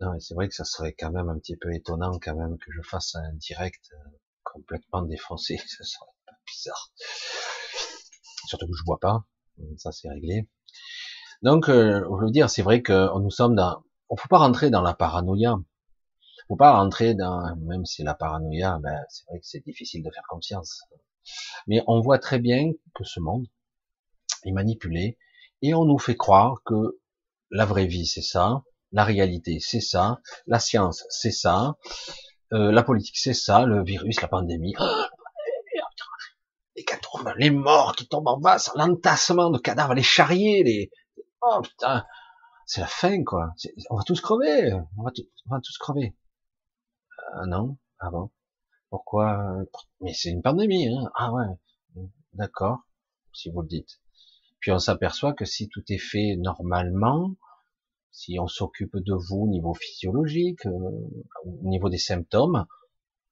Non, c'est vrai que ça serait quand même un petit peu étonnant quand même que je fasse un direct euh, complètement défoncé. Ça serait pas bizarre. Surtout que je bois pas. Ça, c'est réglé. Donc, euh, je veux dire, c'est vrai que nous sommes dans, on faut pas rentrer dans la paranoïa. Faut pas rentrer dans, même si la paranoïa, ben, c'est vrai que c'est difficile de faire conscience. Mais on voit très bien que ce monde, est manipulé, et on nous fait croire que la vraie vie, c'est ça. La réalité, c'est ça. La science, c'est ça. Euh, la politique, c'est ça. Le virus, la pandémie. les les morts qui tombent en bas, l'entassement de cadavres, les charriers, les... Oh putain, c'est la fin, quoi. On va tous crever. On va, on va tous crever. Ah non? Ah bon? Pourquoi Mais c'est une pandémie, hein Ah ouais, d'accord, si vous le dites. Puis on s'aperçoit que si tout est fait normalement, si on s'occupe de vous au niveau physiologique, euh, au niveau des symptômes,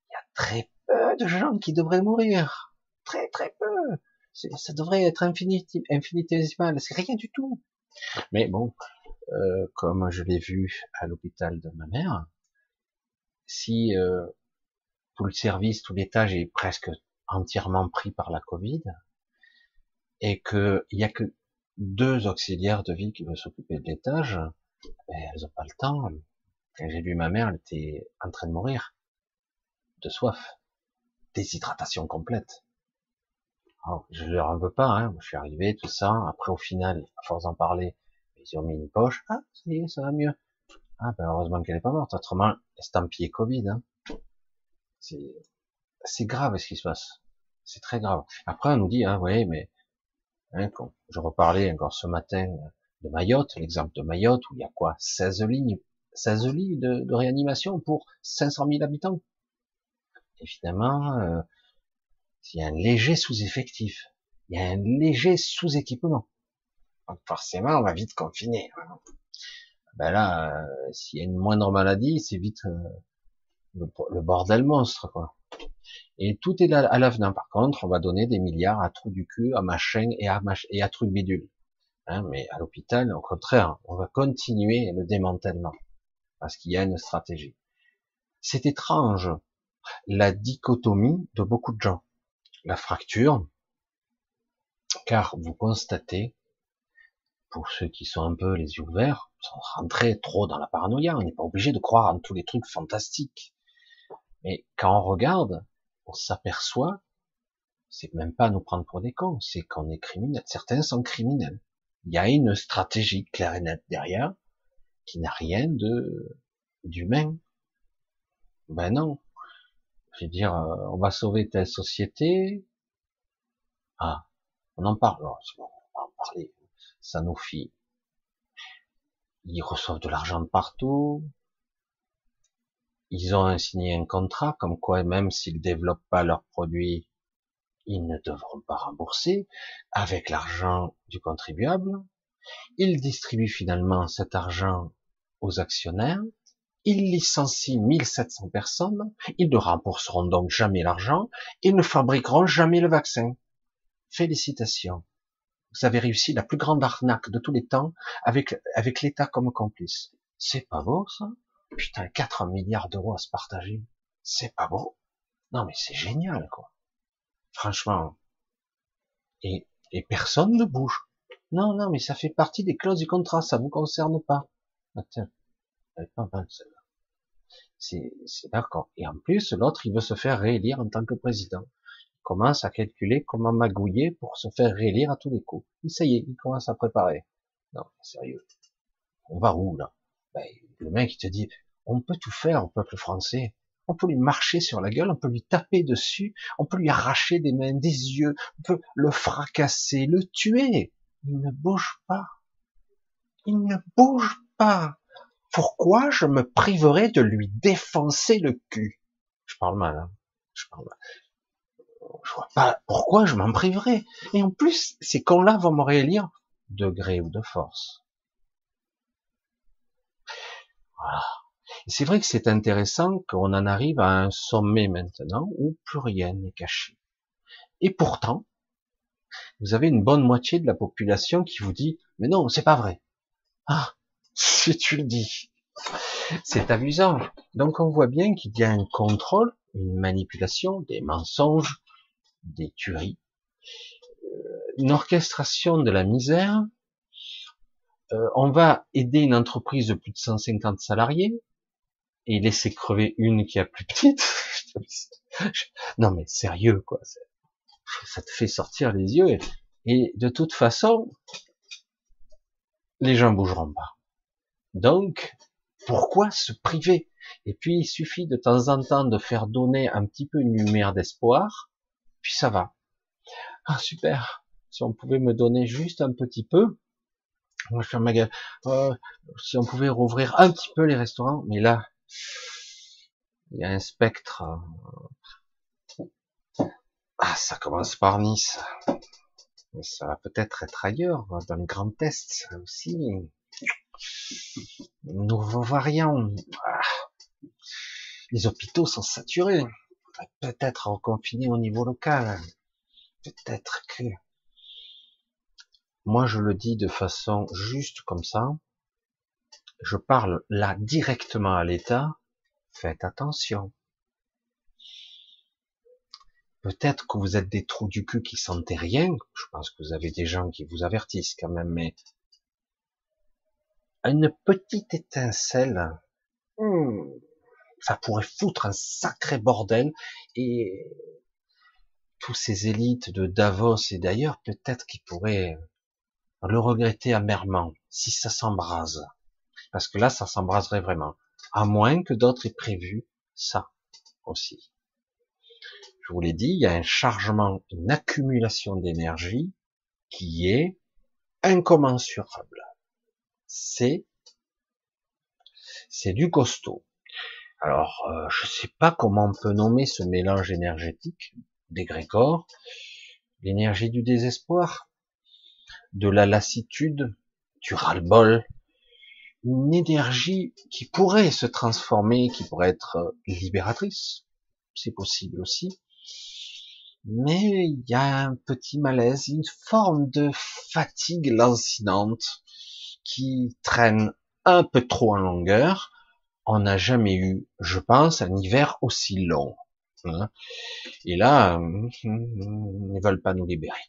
il y a très peu de gens qui devraient mourir. Très très peu. Ça devrait être infinitésimal. C'est rien du tout. Mais bon, euh, comme je l'ai vu à l'hôpital de ma mère, si euh, tout le service, tout l'étage est presque entièrement pris par la Covid, et qu'il n'y a que deux auxiliaires de vie qui veulent s'occuper de l'étage, ben, elles n'ont pas le temps. Quand j'ai vu ma mère, elle était en train de mourir de soif, déshydratation complète. Alors, je leur en veux pas, hein. je suis arrivé, tout ça. Après, au final, à force d'en parler, ils ont mis une poche. Ah, ça y est, ça va mieux. Ah, ben heureusement qu'elle est pas morte. Autrement, estampillé Covid. Hein. C'est grave ce qui se passe. C'est très grave. Après, on nous dit, ah ouais, mais hein, je reparlais encore ce matin de Mayotte, l'exemple de Mayotte, où il y a quoi 16 lignes, 16 lits de, réanimation pour 500 000 habitants. Évidemment, euh, il y a un léger sous-effectif, il y a un léger sous-équipement. Donc forcément, on va vite confiner. Ben là, euh, s'il y a une moindre maladie, c'est vite euh, le, bordel monstre, quoi. Et tout est à l'avenant. Par contre, on va donner des milliards à trou du cul, à machin et à, mach et bidule. Hein, mais à l'hôpital, au contraire, on va continuer le démantèlement parce qu'il y a une stratégie. C'est étrange la dichotomie de beaucoup de gens, la fracture, car vous constatez pour ceux qui sont un peu les yeux ouverts, sans rentrer trop dans la paranoïa. On n'est pas obligé de croire en tous les trucs fantastiques. Mais quand on regarde, on s'aperçoit, c'est même pas nous prendre pour des cons, c'est qu'on est criminel. Certains sont criminels. Il y a une stratégie claire et nette derrière, qui n'a rien de d'humain. Ben non. Je veux dire, euh, on va sauver telle société. Ah, on en parle. on va en parler. Ils reçoivent de l'argent de partout. Ils ont signé un contrat comme quoi même s'ils développent pas leurs produits, ils ne devront pas rembourser avec l'argent du contribuable. Ils distribuent finalement cet argent aux actionnaires. Ils licencient 1700 personnes. Ils ne rembourseront donc jamais l'argent. Ils ne fabriqueront jamais le vaccin. Félicitations vous avez réussi la plus grande arnaque de tous les temps avec, avec l'État comme complice. C'est pas beau, ça? Putain, 4 milliards d'euros à se partager. C'est pas beau? Non, mais c'est génial, quoi. Franchement. Et, et personne ne bouge. Non, non, mais ça fait partie des clauses du contrat, ça vous concerne pas. Attends, elle est pas mal, celle-là. C'est, c'est d'accord. Et en plus, l'autre, il veut se faire réélire en tant que président commence à calculer comment magouiller pour se faire réélire à tous les coups. Et ça y est, il commence à préparer. Non, sérieux. On va où, là? Ben, Le mec, il te dit, on peut tout faire au peuple français. On peut lui marcher sur la gueule, on peut lui taper dessus, on peut lui arracher des mains, des yeux, on peut le fracasser, le tuer. Il ne bouge pas. Il ne bouge pas. Pourquoi je me priverais de lui défoncer le cul? Je parle mal, hein je parle mal je vois pas pourquoi je m'en priverais. Et en plus, ces cons-là vont me réélire de gré ou de force. Voilà. c'est vrai que c'est intéressant qu'on en arrive à un sommet maintenant où plus rien n'est caché. Et pourtant, vous avez une bonne moitié de la population qui vous dit, mais non, c'est pas vrai. Ah, si tu le dis. C'est amusant. Donc on voit bien qu'il y a un contrôle, une manipulation, des mensonges, des tueries, euh, une orchestration de la misère. Euh, on va aider une entreprise de plus de 150 salariés et laisser crever une qui a plus petite. non mais sérieux quoi, ça te fait sortir les yeux et, de toute façon, les gens bougeront pas. Donc, pourquoi se priver? Et puis, il suffit de temps en temps de faire donner un petit peu une lumière d'espoir, puis ça va. Ah, super. Si on pouvait me donner juste un petit peu, moi je gueule. Euh, si on pouvait rouvrir un petit peu les restaurants, mais là, il y a un spectre. Ah, ça commence par Nice. Mais ça va peut-être être ailleurs, dans le Grand Est aussi. Nouveau variant. Ah. Les hôpitaux sont saturés. Peut-être reconfiner au niveau local. Peut-être que. Moi, je le dis de façon juste comme ça. Je parle là directement à l'État. Faites attention. Peut-être que vous êtes des trous du cul qui sentaient rien. Je pense que vous avez des gens qui vous avertissent quand même, mais une petite étincelle, hmm, ça pourrait foutre un sacré bordel et tous ces élites de Davos et d'ailleurs, peut-être qu'ils pourraient le regretter amèrement si ça s'embrase. Parce que là, ça s'embraserait vraiment. À moins que d'autres aient prévu ça aussi. Je vous l'ai dit, il y a un chargement, une accumulation d'énergie qui est incommensurable. C'est c'est du costaud. Alors, euh, je sais pas comment on peut nommer ce mélange énergétique d'égrégore, l'énergie du désespoir, de la lassitude, du ras-le-bol, une énergie qui pourrait se transformer, qui pourrait être libératrice, c'est possible aussi, mais il y a un petit malaise, une forme de fatigue lancinante qui traîne un peu trop en longueur. On n'a jamais eu, je pense, un hiver aussi long. Hein. Et là, ils ne veulent pas nous libérer.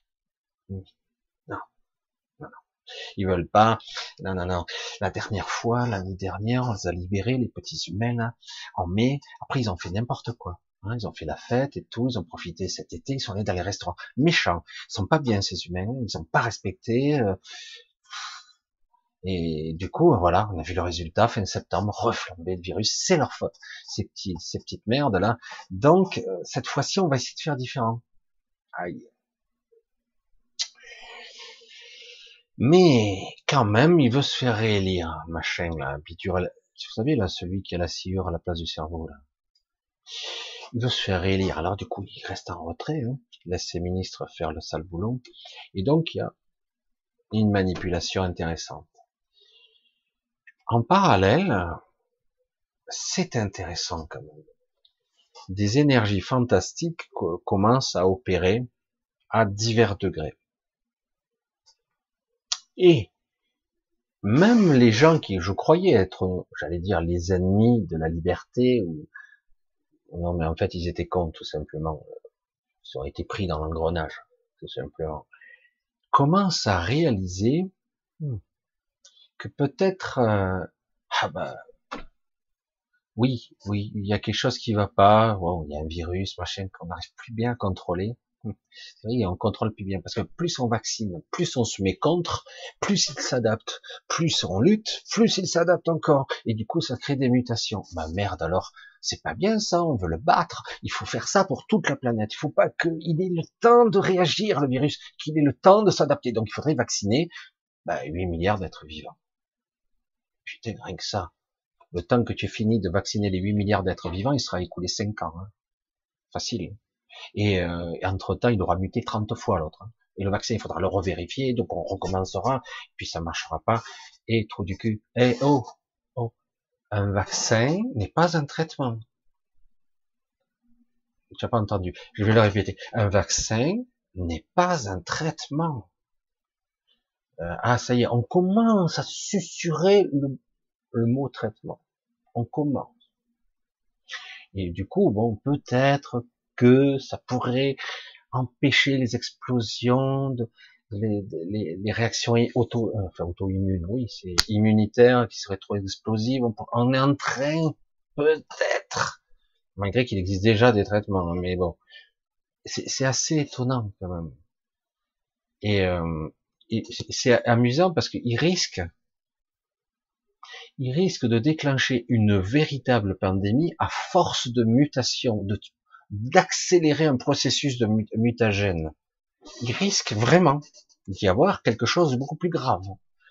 Ils veulent pas. Non, non, non. La dernière fois, l'année dernière, on les a libérés, les petits humains, en mai. Après, ils ont fait n'importe quoi. Hein, ils ont fait la fête et tout, ils ont profité cet été, ils sont allés dans les restaurants. Méchants, ils sont pas bien ces humains, ils ont pas respecté. Euh, et du coup, voilà, on a vu le résultat fin septembre, reflambé le virus, c'est leur faute, ces petits, ces petites merdes là. Donc euh, cette fois-ci, on va essayer de faire différent. Aïe. Mais quand même, il veut se faire réélire, machin là, Vous savez là, celui qui a la sciure à la place du cerveau là il veut se faire réélire. Alors du coup, il reste en retrait, hein. laisse ses ministres faire le sale boulot. Et donc, il y a une manipulation intéressante. En parallèle, c'est intéressant quand même. Des énergies fantastiques commencent à opérer à divers degrés. Et même les gens qui je croyais être, j'allais dire, les ennemis de la liberté ou non, mais en fait, ils étaient cons, tout simplement. Ils ont été pris dans l'engrenage, tout simplement. Commence à réaliser hmm, que peut-être, euh, ah bah, oui, oui, il y a quelque chose qui va pas. Bon, il y a un virus, machin, qu'on n'arrive plus bien à contrôler. Oui, on contrôle plus bien parce que plus on vaccine, plus on se met contre, plus il s'adapte, plus on lutte, plus il s'adapte encore, et du coup ça crée des mutations. Ma bah, merde alors, c'est pas bien ça, on veut le battre, il faut faire ça pour toute la planète. Il faut pas qu'il ait le temps de réagir le virus, qu'il ait le temps de s'adapter. Donc il faudrait vacciner bah, 8 milliards d'êtres vivants. Putain, rien que ça. Le temps que tu finis de vacciner les 8 milliards d'êtres vivants, il sera écoulé 5 ans. Hein. Facile. Et, euh, entre-temps, il aura muté 30 fois l'autre. Hein. Et le vaccin, il faudra le revérifier, donc on recommencera, puis ça marchera pas. Et trop du cul. Eh oh, oh, un vaccin n'est pas un traitement. Tu n'as pas entendu. Je vais le répéter. Un vaccin n'est pas un traitement. Euh, ah, ça y est, on commence à susurrer le, le mot traitement. On commence. Et du coup, bon, peut-être que ça pourrait empêcher les explosions, de, les, les, les, réactions auto, euh, enfin auto-immunes, oui, c'est immunitaire qui serait trop explosive. On, est en train, peut-être, malgré qu'il existe déjà des traitements, mais bon, c'est assez étonnant quand même. Et, euh, et c'est amusant parce qu'il risque, il risque de déclencher une véritable pandémie à force de mutation, de d'accélérer un processus de mutagène. Il risque vraiment d'y avoir quelque chose de beaucoup plus grave,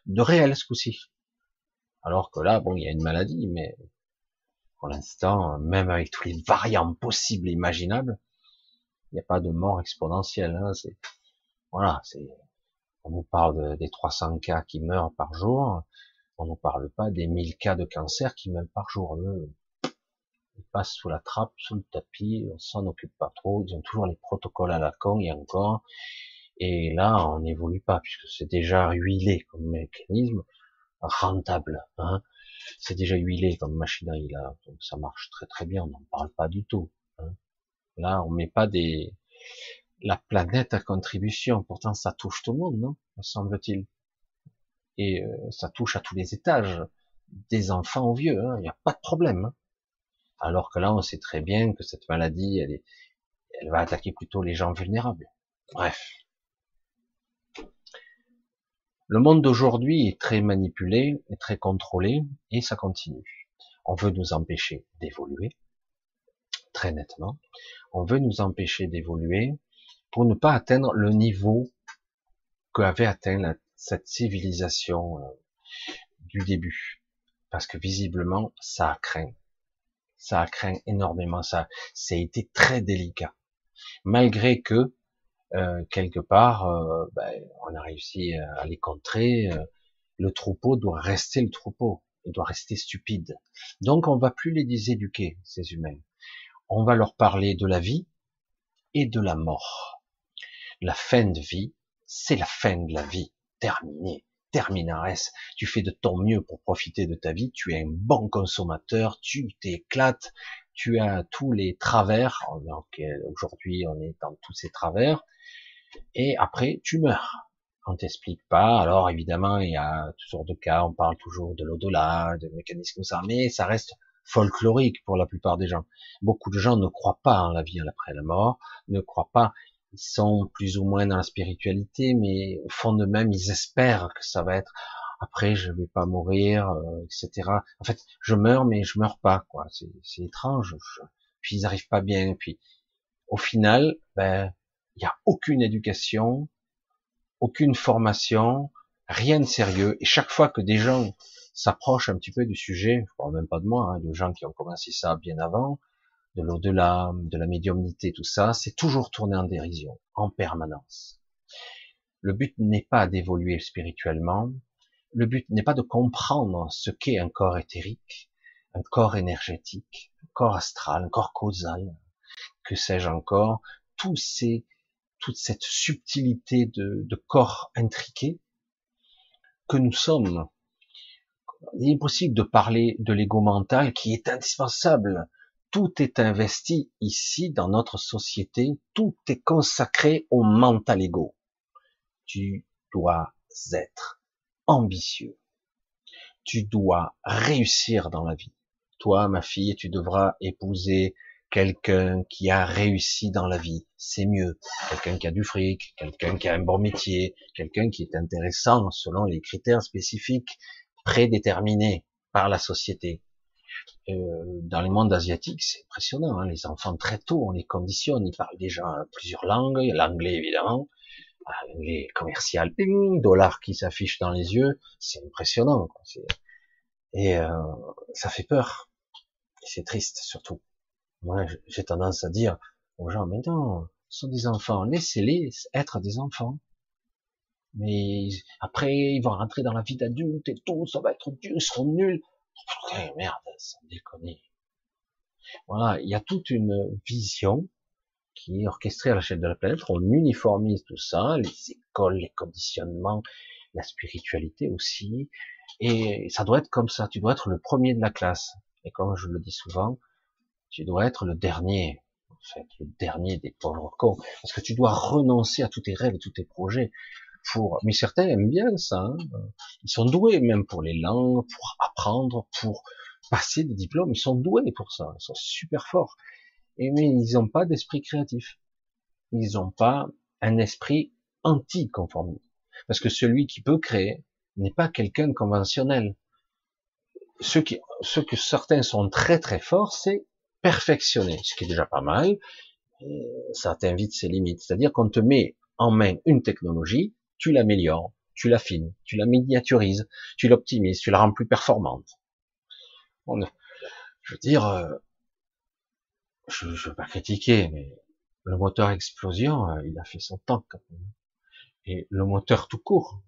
de réel ce coup-ci. Alors que là, bon, il y a une maladie, mais pour l'instant, même avec tous les variants possibles et imaginables, il n'y a pas de mort exponentielle. Hein, c'est voilà, c'est on nous parle des 300 cas qui meurent par jour, on ne parle pas des 1000 cas de cancer qui meurent par jour. Ils passent sous la trappe, sous le tapis, on s'en occupe pas trop, ils ont toujours les protocoles à la con et encore. Et là, on n'évolue pas, puisque c'est déjà huilé comme mécanisme, rentable. Hein c'est déjà huilé comme machinerie là, donc ça marche très très bien. On n'en parle pas du tout. Hein. Là, on met pas des la planète à contribution. Pourtant, ça touche tout le monde, non semble-t-il. Et euh, ça touche à tous les étages, des enfants aux vieux. Hein. Il n'y a pas de problème. Hein. Alors que là, on sait très bien que cette maladie, elle, va attaquer plutôt les gens vulnérables. Bref. Le monde d'aujourd'hui est très manipulé, est très contrôlé, et ça continue. On veut nous empêcher d'évoluer, très nettement. On veut nous empêcher d'évoluer pour ne pas atteindre le niveau qu'avait atteint cette civilisation euh, du début. Parce que visiblement, ça craint. Ça a craint énormément. Ça, ça a été très délicat. Malgré que euh, quelque part, euh, ben, on a réussi à les contrer. Euh, le troupeau doit rester le troupeau, il doit rester stupide. Donc on va plus les éduquer, ces humains. On va leur parler de la vie et de la mort. La fin de vie, c'est la fin de la vie, terminée, terminares. Tu fais de ton mieux pour profiter de ta vie, tu es un bon consommateur, tu t'éclates, tu as tous les travers, aujourd'hui on est dans tous ces travers, et après tu meurs. On t'explique pas, alors évidemment il y a toutes sortes de cas, on parle toujours de l'au-delà, de mécanismes ça, mais ça reste folklorique pour la plupart des gens. Beaucoup de gens ne croient pas en la vie après la mort, ne croient pas, ils sont plus ou moins dans la spiritualité, mais au fond de même ils espèrent que ça va être après je vais pas mourir, euh, etc. En fait, je meurs mais je meurs pas, quoi. C'est étrange. Puis ils arrivent pas bien. Puis au final, ben il y a aucune éducation, aucune formation, rien de sérieux. Et chaque fois que des gens s'approchent un petit peu du sujet, je parle même pas de moi, hein, de gens qui ont commencé ça bien avant, de l'au-delà, de la médiumnité, tout ça, c'est toujours tourné en dérision, en permanence. Le but n'est pas d'évoluer spirituellement, le but n'est pas de comprendre ce qu'est un corps éthérique, un corps énergétique, un corps astral, un corps causal, que sais-je encore, tous ces, toute cette subtilité de, corps intriqués que nous sommes. Il est possible de parler de l'ego mental qui est indispensable. Tout est investi ici dans notre société, tout est consacré au mental ego. Tu dois être ambitieux. Tu dois réussir dans la vie. Toi, ma fille, tu devras épouser quelqu'un qui a réussi dans la vie. C'est mieux. Quelqu'un qui a du fric, quelqu'un qui a un bon métier, quelqu'un qui est intéressant selon les critères spécifiques prédéterminés par la société. Euh, dans les mondes asiatiques, c'est impressionnant. Hein. les enfants très tôt, on les conditionne. Ils parlent déjà plusieurs langues, l'anglais évidemment, les commerciales, ping, dollars qui s'affichent dans les yeux, c'est impressionnant. Quoi. Et euh, ça fait peur. C'est triste surtout. Moi, j'ai tendance à dire aux gens, mais non, ce sont des enfants, laissez-les être des enfants. Mais après, ils vont rentrer dans la vie d'adulte et tout, ça va être dur, ils seront nuls. Merde, ça me déconne. Voilà, il y a toute une vision qui est orchestré à la chaîne de la planète, on uniformise tout ça, les écoles, les conditionnements, la spiritualité aussi, et ça doit être comme ça, tu dois être le premier de la classe. Et comme je le dis souvent, tu dois être le dernier, en fait, le dernier des pauvres cons, parce que tu dois renoncer à tous tes rêves, tous tes projets. Pour, mais certains aiment bien ça. Hein. Ils sont doués même pour les langues, pour apprendre, pour passer des diplômes. Ils sont doués pour ça. Ils sont super forts mais ils n'ont pas d'esprit créatif. Ils n'ont pas un esprit anti-conformiste. Parce que celui qui peut créer n'est pas quelqu'un conventionnel. ce, qui, ce que certains sont très très forts, c'est perfectionner, ce qui est déjà pas mal. Et ça t'invite ses limites. C'est-à-dire qu'on te met en main une technologie, tu l'améliores, tu l'affines, tu la miniaturises, tu l'optimises, tu la rends plus performante. je veux dire, euh, je ne veux pas critiquer, mais le moteur explosion, euh, il a fait son temps. Et le moteur tout court.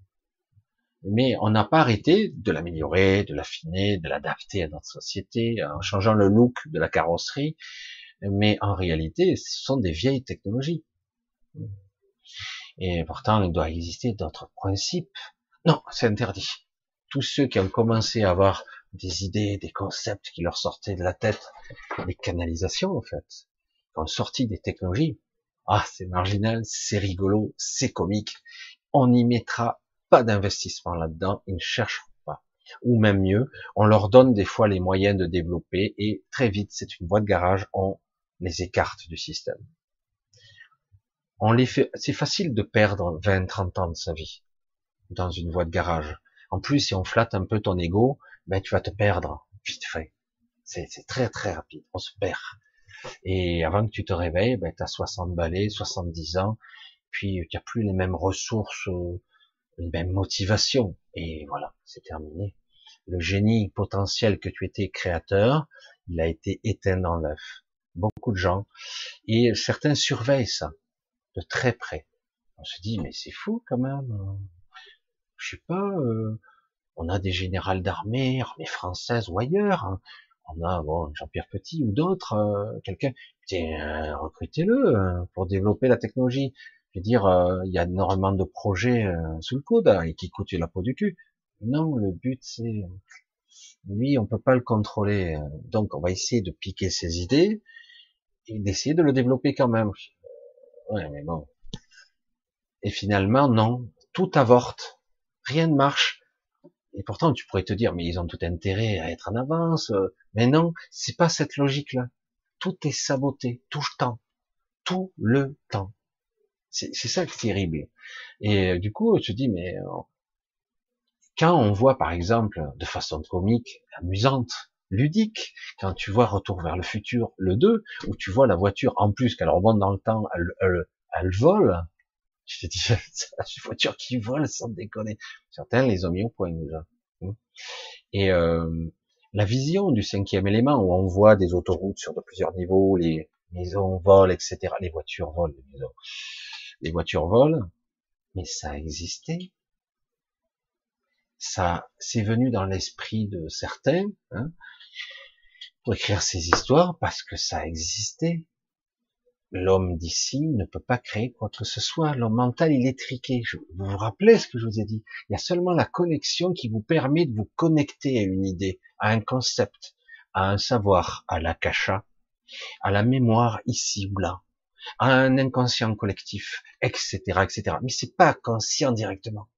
Mais on n'a pas arrêté de l'améliorer, de l'affiner, de l'adapter à notre société, en changeant le look de la carrosserie. Mais en réalité, ce sont des vieilles technologies. Et pourtant, il doit exister d'autres principes. Non, c'est interdit. Tous ceux qui ont commencé à avoir des idées, des concepts qui leur sortaient de la tête, des canalisations en fait, qui ont sorti des technologies, ah c'est marginal, c'est rigolo, c'est comique, on n'y mettra pas d'investissement là-dedans, ils ne chercheront pas. Ou même mieux, on leur donne des fois les moyens de développer et très vite c'est une voie de garage, on les écarte du système. On les fait, c'est facile de perdre 20, 30 ans de sa vie dans une voie de garage. En plus, si on flatte un peu ton ego, ben tu vas te perdre vite fait. C'est très très rapide, on se perd. Et avant que tu te réveilles, ben, tu as 60 balais, 70 ans, puis tu n'as plus les mêmes ressources, les mêmes motivations. Et voilà, c'est terminé. Le génie potentiel que tu étais créateur, il a été éteint dans l'œuf. Beaucoup de gens. Et certains surveillent ça de très près. On se dit, mais c'est fou quand même. Je sais pas, euh, on a des générales d'armée, armée française ou ailleurs. Hein. On a bon, Jean-Pierre Petit ou d'autres, euh, quelqu'un, euh, recrutez-le euh, pour développer la technologie. Je veux dire, il y a énormément de projets sous le coude hein, et qui coûtent la peau du cul. Non, le but c'est, lui, on peut pas le contrôler. Donc, on va essayer de piquer ses idées et d'essayer de le développer quand même. Ouais. Et finalement, non, tout avorte, rien ne marche et pourtant, tu pourrais te dire, mais ils ont tout intérêt à être en avance. Euh. Mais non, c'est pas cette logique-là. Tout est saboté, tout le temps. Tout le temps. C'est ça qui est terrible. Et euh, du coup, tu te dis, mais euh, quand on voit, par exemple, de façon comique, amusante, ludique, quand tu vois Retour vers le futur, le 2, où tu vois la voiture, en plus qu'elle remonte dans le temps, elle, elle, elle vole, je te dis, c'est une voiture qui vole sans déconner. Certains les ont mis au point déjà. Et euh, la vision du cinquième élément, où on voit des autoroutes sur de plusieurs niveaux, les maisons volent, etc. Les voitures volent, les maisons. Les voitures volent, mais ça a existé. Ça, c'est venu dans l'esprit de certains, hein, pour écrire ces histoires parce que ça existait. L'homme d'ici ne peut pas créer quoi que ce soit. L'homme mental, il est triqué. vous vous rappelez ce que je vous ai dit? Il y a seulement la connexion qui vous permet de vous connecter à une idée, à un concept, à un savoir, à l'akasha, à la mémoire ici ou là, à un inconscient collectif, etc., etc. Mais c'est pas conscient directement.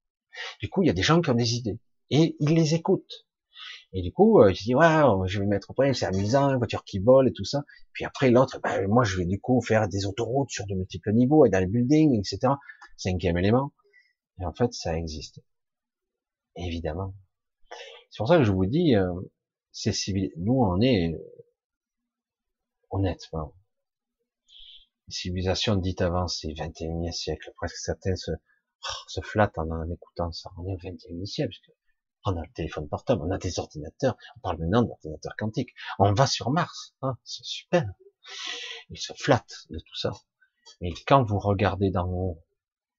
Du coup, il y a des gens qui ont des idées et ils les écoutent. Et du coup, euh, je dis, ouais, je vais mettre au point, c'est amusant, une voiture qui vole et tout ça. Puis après, l'autre, ben, moi, je vais du coup faire des autoroutes sur de multiples niveaux et dans les buildings, etc. Cinquième élément. Et en fait, ça existe. Évidemment. C'est pour ça que je vous dis, euh, c'est civil. Nous, on est, honnêtement, civilisation dite avancée, 21e siècle, presque certains se, oh, se flattent en, en écoutant ça. On est au 21e siècle, parce que on a le téléphone portable, on a des ordinateurs, on parle maintenant d'ordinateurs quantiques. On va sur Mars, hein, c'est super. Ils se flattent de tout ça. Mais quand vous regardez d'en haut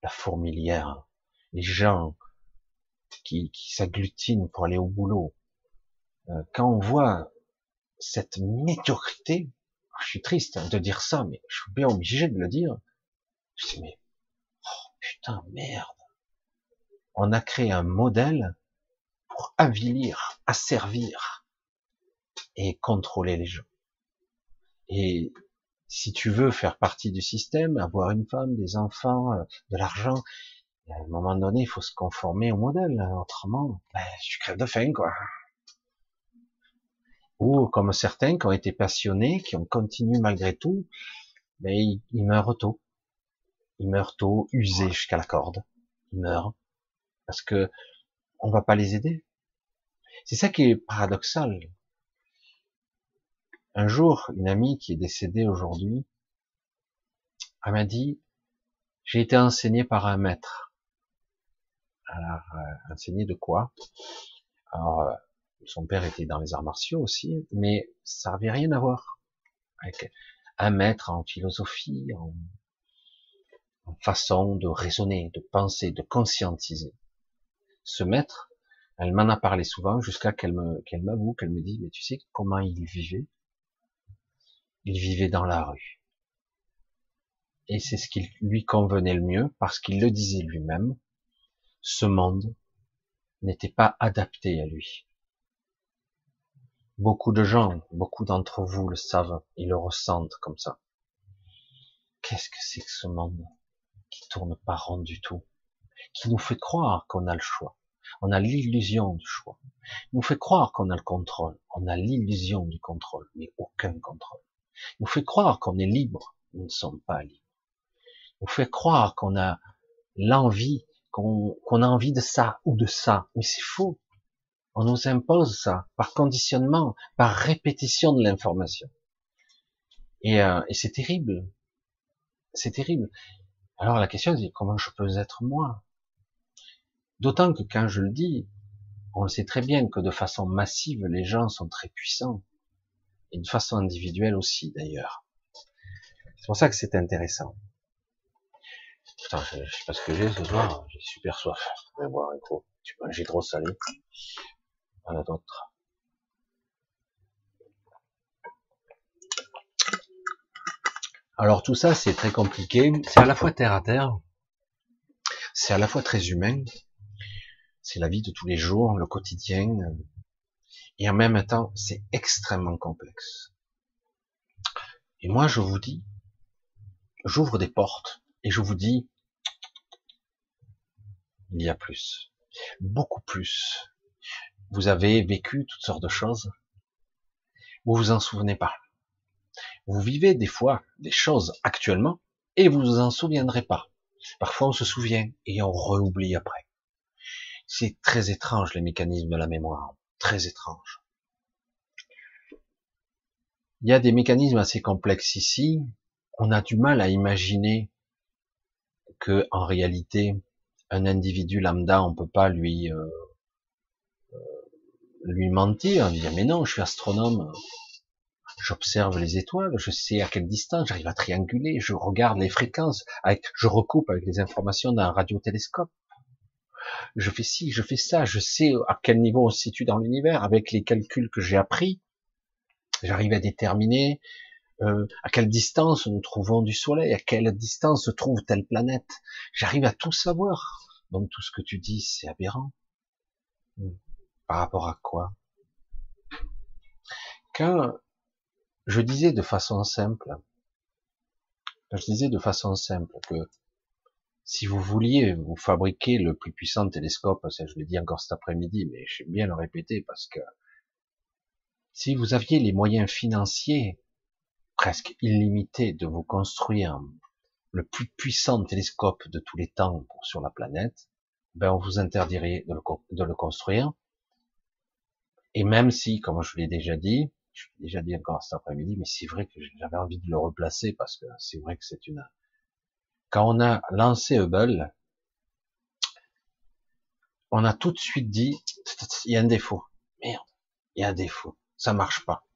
la fourmilière, les gens qui, s'agglutinent pour aller au boulot, euh, quand on voit cette médiocrité, je suis triste de dire ça, mais je suis bien obligé de le dire. Je dis mais oh, putain merde, on a créé un modèle pour avilir, asservir et contrôler les gens. Et si tu veux faire partie du système, avoir une femme, des enfants, euh, de l'argent, à un moment donné, il faut se conformer au modèle. Autrement, ben, tu crèves de faim, quoi. Ou comme certains qui ont été passionnés, qui ont continué malgré tout, mais ben, ils, meurent tôt. Ils meurent tôt, usés jusqu'à la corde. Ils meurent. Parce que on va pas les aider. C'est ça qui est paradoxal. Un jour, une amie qui est décédée aujourd'hui, elle m'a dit, j'ai été enseigné par un maître. Alors, euh, enseigné de quoi? Alors, euh, son père était dans les arts martiaux aussi, mais ça n'avait rien à voir avec un maître en philosophie, en, façon de raisonner, de penser, de conscientiser. Ce maître, elle m'en a parlé souvent jusqu'à qu'elle me, qu'elle m'avoue, qu'elle me dit, mais tu sais comment il vivait? Il vivait dans la rue. Et c'est ce qui lui convenait le mieux parce qu'il le disait lui-même. Ce monde n'était pas adapté à lui. Beaucoup de gens, beaucoup d'entre vous le savent, ils le ressentent comme ça. Qu'est-ce que c'est que ce monde qui tourne pas rond du tout, qui nous fait croire qu'on a le choix? On a l'illusion du choix. Il nous fait croire qu'on a le contrôle. On a l'illusion du contrôle, mais aucun contrôle. Il nous fait croire qu'on est libre. Nous ne sommes pas libres. Il nous fait croire qu'on a l'envie, qu'on a envie de ça ou de ça. Mais c'est faux. On nous impose ça par conditionnement, par répétition de l'information. Et, euh, et c'est terrible. C'est terrible. Alors la question c'est comment je peux être moi? D'autant que quand je le dis, on le sait très bien que de façon massive, les gens sont très puissants. Et de façon individuelle aussi, d'ailleurs. C'est pour ça que c'est intéressant. Putain, je, sais pas ce que j'ai ce soir, j'ai super soif. Je vais boire un coup. Tu j'ai trop salé a d'autres. Alors tout ça, c'est très compliqué. C'est à la fois terre à terre, c'est à la fois très humain. C'est la vie de tous les jours, le quotidien, et en même temps, c'est extrêmement complexe. Et moi, je vous dis, j'ouvre des portes et je vous dis, il y a plus, beaucoup plus vous avez vécu toutes sortes de choses. Vous vous en souvenez pas. Vous vivez des fois des choses actuellement et vous vous en souviendrez pas. Parfois on se souvient et on reoublie après. C'est très étrange les mécanismes de la mémoire. Très étrange. Il y a des mécanismes assez complexes ici. On a du mal à imaginer que, en réalité, un individu lambda, on peut pas lui euh, lui mentir, dire mais non, je suis astronome, j'observe les étoiles, je sais à quelle distance, j'arrive à trianguler, je regarde les fréquences, je recoupe avec les informations d'un radiotélescope. Je fais ci, je fais ça, je sais à quel niveau on se situe dans l'univers avec les calculs que j'ai appris. J'arrive à déterminer euh, à quelle distance nous trouvons du Soleil, à quelle distance se trouve telle planète. J'arrive à tout savoir. Donc tout ce que tu dis, c'est aberrant. Hmm. Par rapport à quoi? Quand je disais de façon simple, je disais de façon simple que si vous vouliez vous fabriquer le plus puissant télescope, ça je l'ai dit encore cet après-midi, mais j'aime bien le répéter parce que si vous aviez les moyens financiers presque illimités de vous construire le plus puissant télescope de tous les temps sur la planète, ben on vous interdirait de le construire et même si, comme je l'ai déjà dit, je l'ai déjà dit encore cet après-midi, mais c'est vrai que j'avais envie de le replacer parce que c'est vrai que c'est une. Quand on a lancé Hubble, on a tout de suite dit, il y a un défaut. Merde, il y a un défaut. Ça marche pas.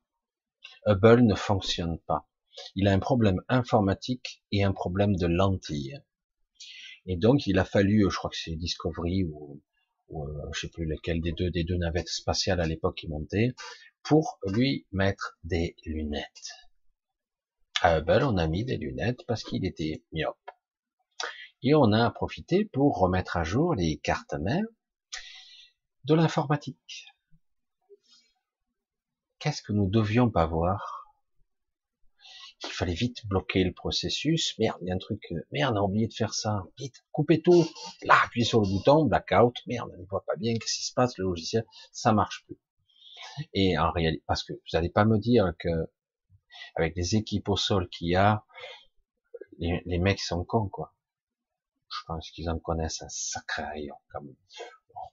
Hubble ne fonctionne pas. Il a un problème informatique et un problème de lentille. Et donc, il a fallu, je crois que c'est Discovery ou ou euh, je sais plus lequel des deux des deux navettes spatiales à l'époque qui montaient, pour lui mettre des lunettes. À Hubble, on a mis des lunettes parce qu'il était myope. Et on a profité pour remettre à jour les cartes mères de l'informatique. Qu'est-ce que nous devions pas voir? Il fallait vite bloquer le processus. Merde, il y a un truc, euh, merde, on a oublié de faire ça. Vite, coupez tout. Là, appuyez sur le bouton, blackout. Merde, on ne voit pas bien qu'est-ce qui se passe, le logiciel, ça marche plus. Et en réalité, parce que vous n'allez pas me dire que avec les équipes au sol qu'il y a, les, mecs sont cons, quoi. Je pense qu'ils en connaissent un sacré rayon, comme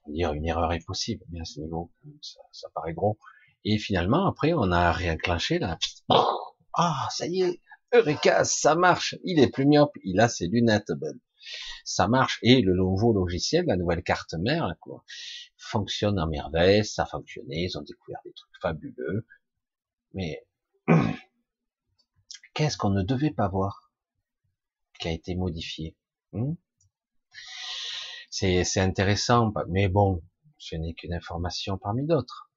on dire une erreur est possible, mais à ce niveau, ça, ça paraît gros. Et finalement, après, on a réenclenché là. Ah, ça y est, Eureka, ça marche. Il est plus myope, il a ses lunettes. Ça marche. Et le nouveau logiciel, la nouvelle carte mère, quoi, fonctionne en merveille. Ça fonctionnait. Ils ont découvert des trucs fabuleux. Mais qu'est-ce qu'on ne devait pas voir qui a été modifié hmm C'est intéressant, mais bon, ce n'est qu'une information parmi d'autres.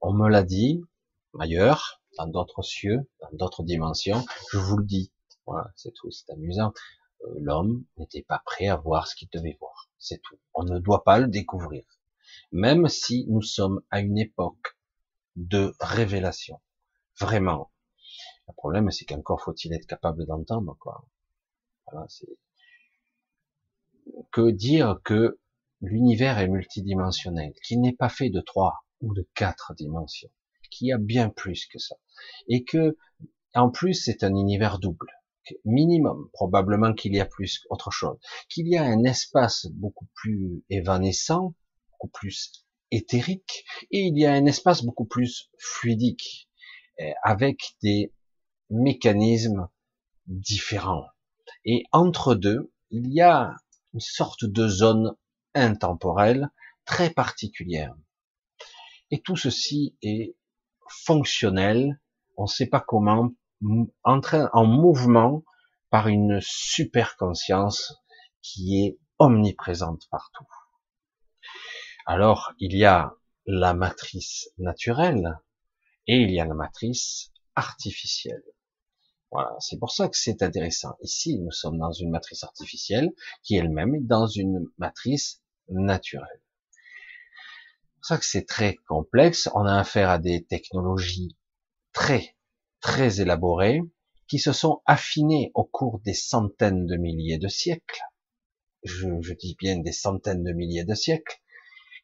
On me l'a dit ailleurs, dans d'autres cieux, dans d'autres dimensions. Je vous le dis. Voilà, c'est tout. C'est amusant. Euh, l'homme n'était pas prêt à voir ce qu'il devait voir. C'est tout. On ne doit pas le découvrir. Même si nous sommes à une époque de révélation. Vraiment. Le problème, c'est qu'encore faut-il être capable d'entendre. Voilà, que dire que l'univers est multidimensionnel, qu'il n'est pas fait de trois ou de quatre dimensions, qu'il y a bien plus que ça, et que en plus c'est un univers double, minimum, probablement qu'il y a plus autre chose, qu'il y a un espace beaucoup plus évanescent, beaucoup plus éthérique, et il y a un espace beaucoup plus fluidique, eh, avec des mécanismes différents. Et entre deux, il y a une sorte de zone intemporelle très particulière. Et tout ceci est fonctionnel, on ne sait pas comment, en, en mouvement par une super conscience qui est omniprésente partout. Alors, il y a la matrice naturelle et il y a la matrice artificielle. Voilà, c'est pour ça que c'est intéressant. Ici, nous sommes dans une matrice artificielle qui elle-même est dans une matrice naturelle. C'est pour ça que c'est très complexe. On a affaire à des technologies très, très élaborées qui se sont affinées au cours des centaines de milliers de siècles. Je, je dis bien des centaines de milliers de siècles,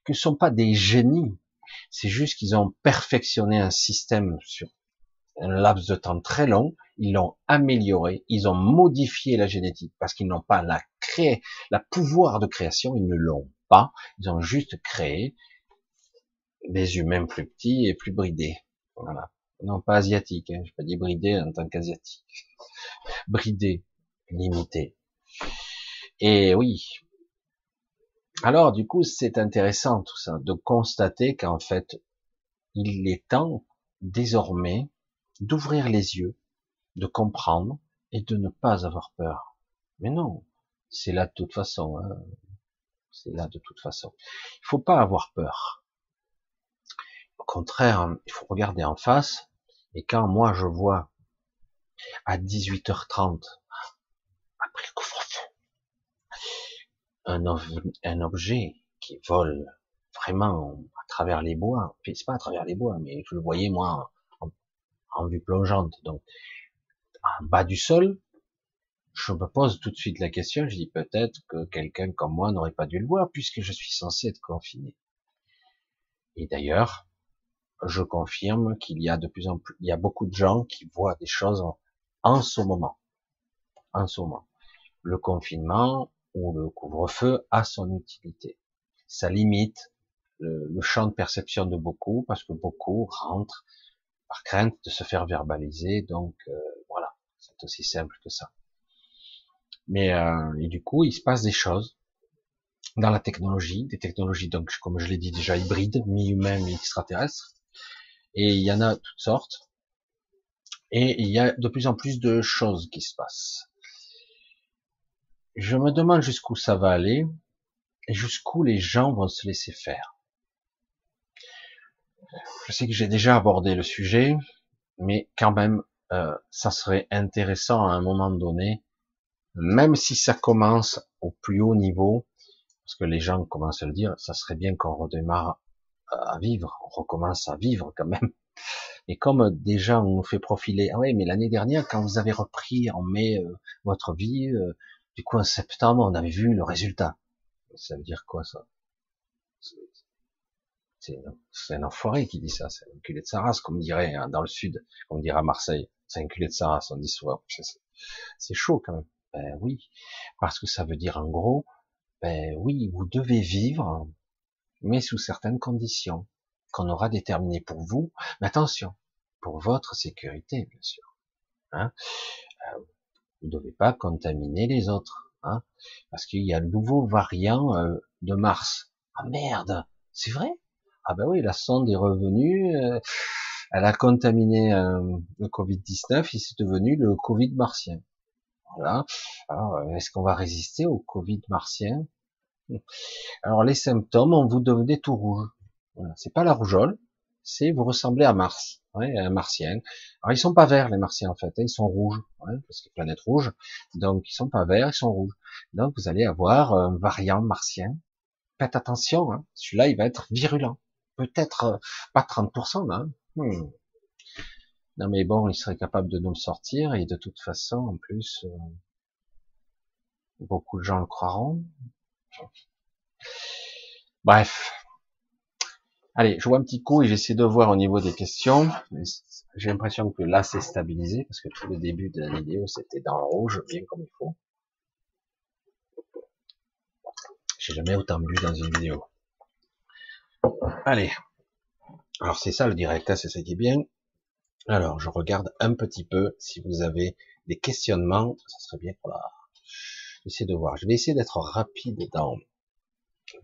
que ne sont pas des génies. C'est juste qu'ils ont perfectionné un système sur un laps de temps très long, ils l'ont amélioré, ils ont modifié la génétique parce qu'ils n'ont pas la créé, la pouvoir de création, ils ne l'ont pas, ils ont juste créé des humains plus petits et plus bridés. Voilà. Non, pas asiatiques, hein. je pas dit bridés en tant qu'asiatiques. Bridés, limités. Et oui. Alors, du coup, c'est intéressant tout ça, de constater qu'en fait, il est temps, désormais, d'ouvrir les yeux, de comprendre et de ne pas avoir peur. Mais non, c'est là de toute façon. Hein. C'est là de toute façon. Il faut pas avoir peur. Au contraire, il faut regarder en face. Et quand moi je vois à 18h30, après le couvre-feu, un, objet qui vole vraiment à travers les bois, c'est pas à travers les bois, mais je le voyais moi en vue plongeante, donc en bas du sol, je me pose tout de suite la question, je dis peut-être que quelqu'un comme moi n'aurait pas dû le voir puisque je suis censé être confiné. Et d'ailleurs, je confirme qu'il y a de plus en plus, il y a beaucoup de gens qui voient des choses en, ce moment. En ce moment. Le confinement ou le couvre-feu a son utilité. Ça limite le, le champ de perception de beaucoup parce que beaucoup rentrent par crainte de se faire verbaliser. Donc euh, aussi simple que ça. Mais euh, du coup, il se passe des choses dans la technologie, des technologies donc comme je l'ai dit déjà hybrides, mi-humains, mi-extraterrestres. Et il y en a toutes sortes. Et il y a de plus en plus de choses qui se passent. Je me demande jusqu'où ça va aller et jusqu'où les gens vont se laisser faire. Je sais que j'ai déjà abordé le sujet, mais quand même, euh, ça serait intéressant à un moment donné, même si ça commence au plus haut niveau, parce que les gens commencent à le dire, ça serait bien qu'on redémarre à vivre, on recommence à vivre quand même. Et comme déjà on nous fait profiler, ah ouais, mais l'année dernière, quand vous avez repris en mai euh, votre vie, euh, du coup en septembre, on avait vu le résultat. Ça veut dire quoi ça? C'est un enfoiré qui dit ça, c'est un enculé de sa race, comme dirait hein, dans le sud, comme dirait à Marseille, c'est un enculé de sa race, on dit souvent, c'est chaud quand même. Ben oui, parce que ça veut dire en gros, ben oui, vous devez vivre mais sous certaines conditions qu'on aura déterminées pour vous. Mais attention, pour votre sécurité, bien sûr. Hein euh, vous ne devez pas contaminer les autres, hein parce qu'il y a le nouveau variant euh, de Mars. Ah merde, c'est vrai? Ah ben oui, la sonde est revenue, euh, elle a contaminé le Covid-19, il s'est devenu le Covid martien. Voilà. Alors, est-ce qu'on va résister au Covid martien? Alors, les symptômes, on vous devenez tout rouge. Voilà. C'est pas la rougeole, c'est vous ressemblez à Mars, ouais, un martien. Alors ils sont pas verts les martiens en fait, hein, ils sont rouges, parce que planète rouge, donc ils sont pas verts, ils sont rouges. Donc vous allez avoir un variant martien. Faites attention, hein, celui-là il va être virulent, peut-être euh, pas 30%, hein. Hmm. Non mais bon, il serait capable de nous sortir et de toute façon, en plus, euh, beaucoup de gens le croiront. Bref, Allez, je vois un petit coup et j'essaie de voir au niveau des questions. J'ai l'impression que là, c'est stabilisé parce que tout le début de la vidéo, c'était dans le rouge, bien comme il faut. J'ai jamais autant bu dans une vidéo. Allez. Alors, c'est ça le direct, hein, c'est ça qui est bien. Alors, je regarde un petit peu si vous avez des questionnements. Ça serait bien pour la... J'essaie de voir. Je vais essayer d'être rapide dans,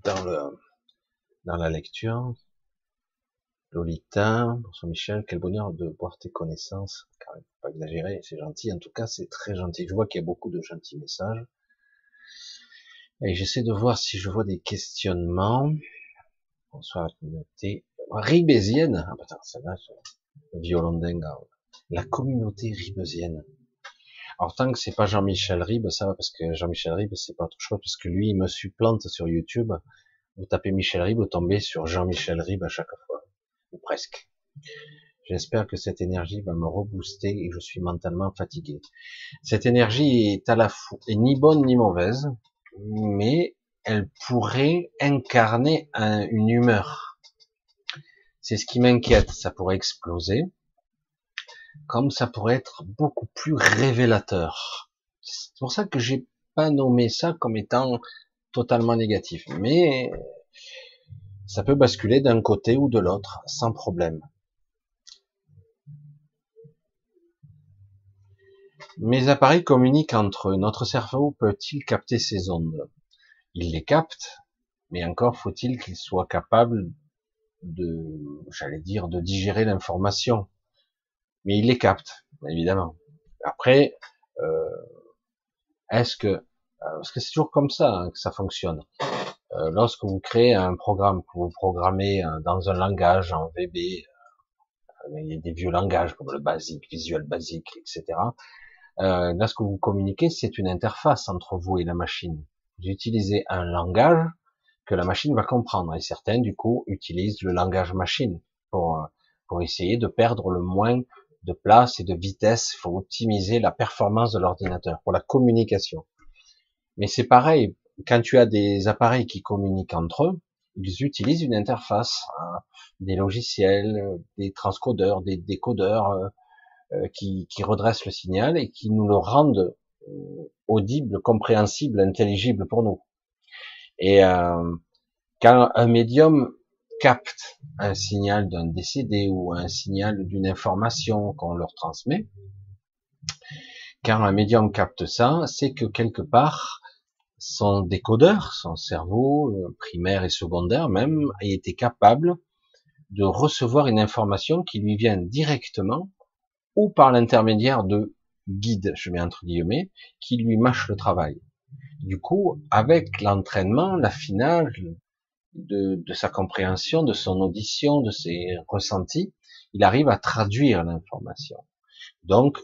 dans la lecture. Lolita, bonsoir Michel, quel bonheur de voir tes connaissances. Même, pas exagérer, c'est gentil. En tout cas, c'est très gentil. Je vois qu'il y a beaucoup de gentils messages. Et j'essaie de voir si je vois des questionnements. Bonsoir la communauté ribésienne. Ah, putain, ça va, violon dingue. La communauté ribésienne. Alors tant que c'est pas Jean-Michel Ribes, ça va parce que Jean-Michel Ribes c'est pas autre chose parce que lui il me supplante sur YouTube. Vous tapez Michel Ribes, vous tombez sur Jean-Michel Ribes à chaque fois ou presque. J'espère que cette énergie va me rebooster et je suis mentalement fatigué. Cette énergie est à la fois ni bonne ni mauvaise, mais elle pourrait incarner une humeur. C'est ce qui m'inquiète. Ça pourrait exploser, comme ça pourrait être beaucoup plus révélateur. C'est pour ça que j'ai pas nommé ça comme étant totalement négatif. Mais ça peut basculer d'un côté ou de l'autre sans problème. Mes appareils communiquent entre eux. Notre cerveau peut-il capter ces ondes? Il les capte, mais encore faut-il qu'il soit capable de, j'allais dire, de digérer l'information. Mais il les capte, évidemment. Après, euh, est-ce que, euh, parce que c'est toujours comme ça hein, que ça fonctionne. Euh, lorsque vous créez un programme, que vous programmez euh, dans un langage en VB, euh, il y a des vieux langages comme le basique, visuel basique, etc. lorsque vous communiquez, c'est une interface entre vous et la machine. Vous utilisez un langage que la machine va comprendre, et certains, du coup, utilisent le langage machine pour, pour essayer de perdre le moins de place et de vitesse. Il faut optimiser la performance de l'ordinateur pour la communication. Mais c'est pareil quand tu as des appareils qui communiquent entre eux, ils utilisent une interface, hein, des logiciels, des transcodeurs, des décodeurs euh, euh, qui, redressent le signal et qui nous le rendent euh, audible, compréhensible, intelligible pour nous. Et quand un médium capte un signal d'un décédé ou un signal d'une information qu'on leur transmet, quand un médium capte ça, c'est que quelque part, son décodeur, son cerveau euh, primaire et secondaire même, a été capable de recevoir une information qui lui vient directement ou par l'intermédiaire de guides, je mets entre guillemets, qui lui mâchent le travail. Du coup, avec l'entraînement, l'affinage de, de sa compréhension, de son audition, de ses ressentis, il arrive à traduire l'information. Donc,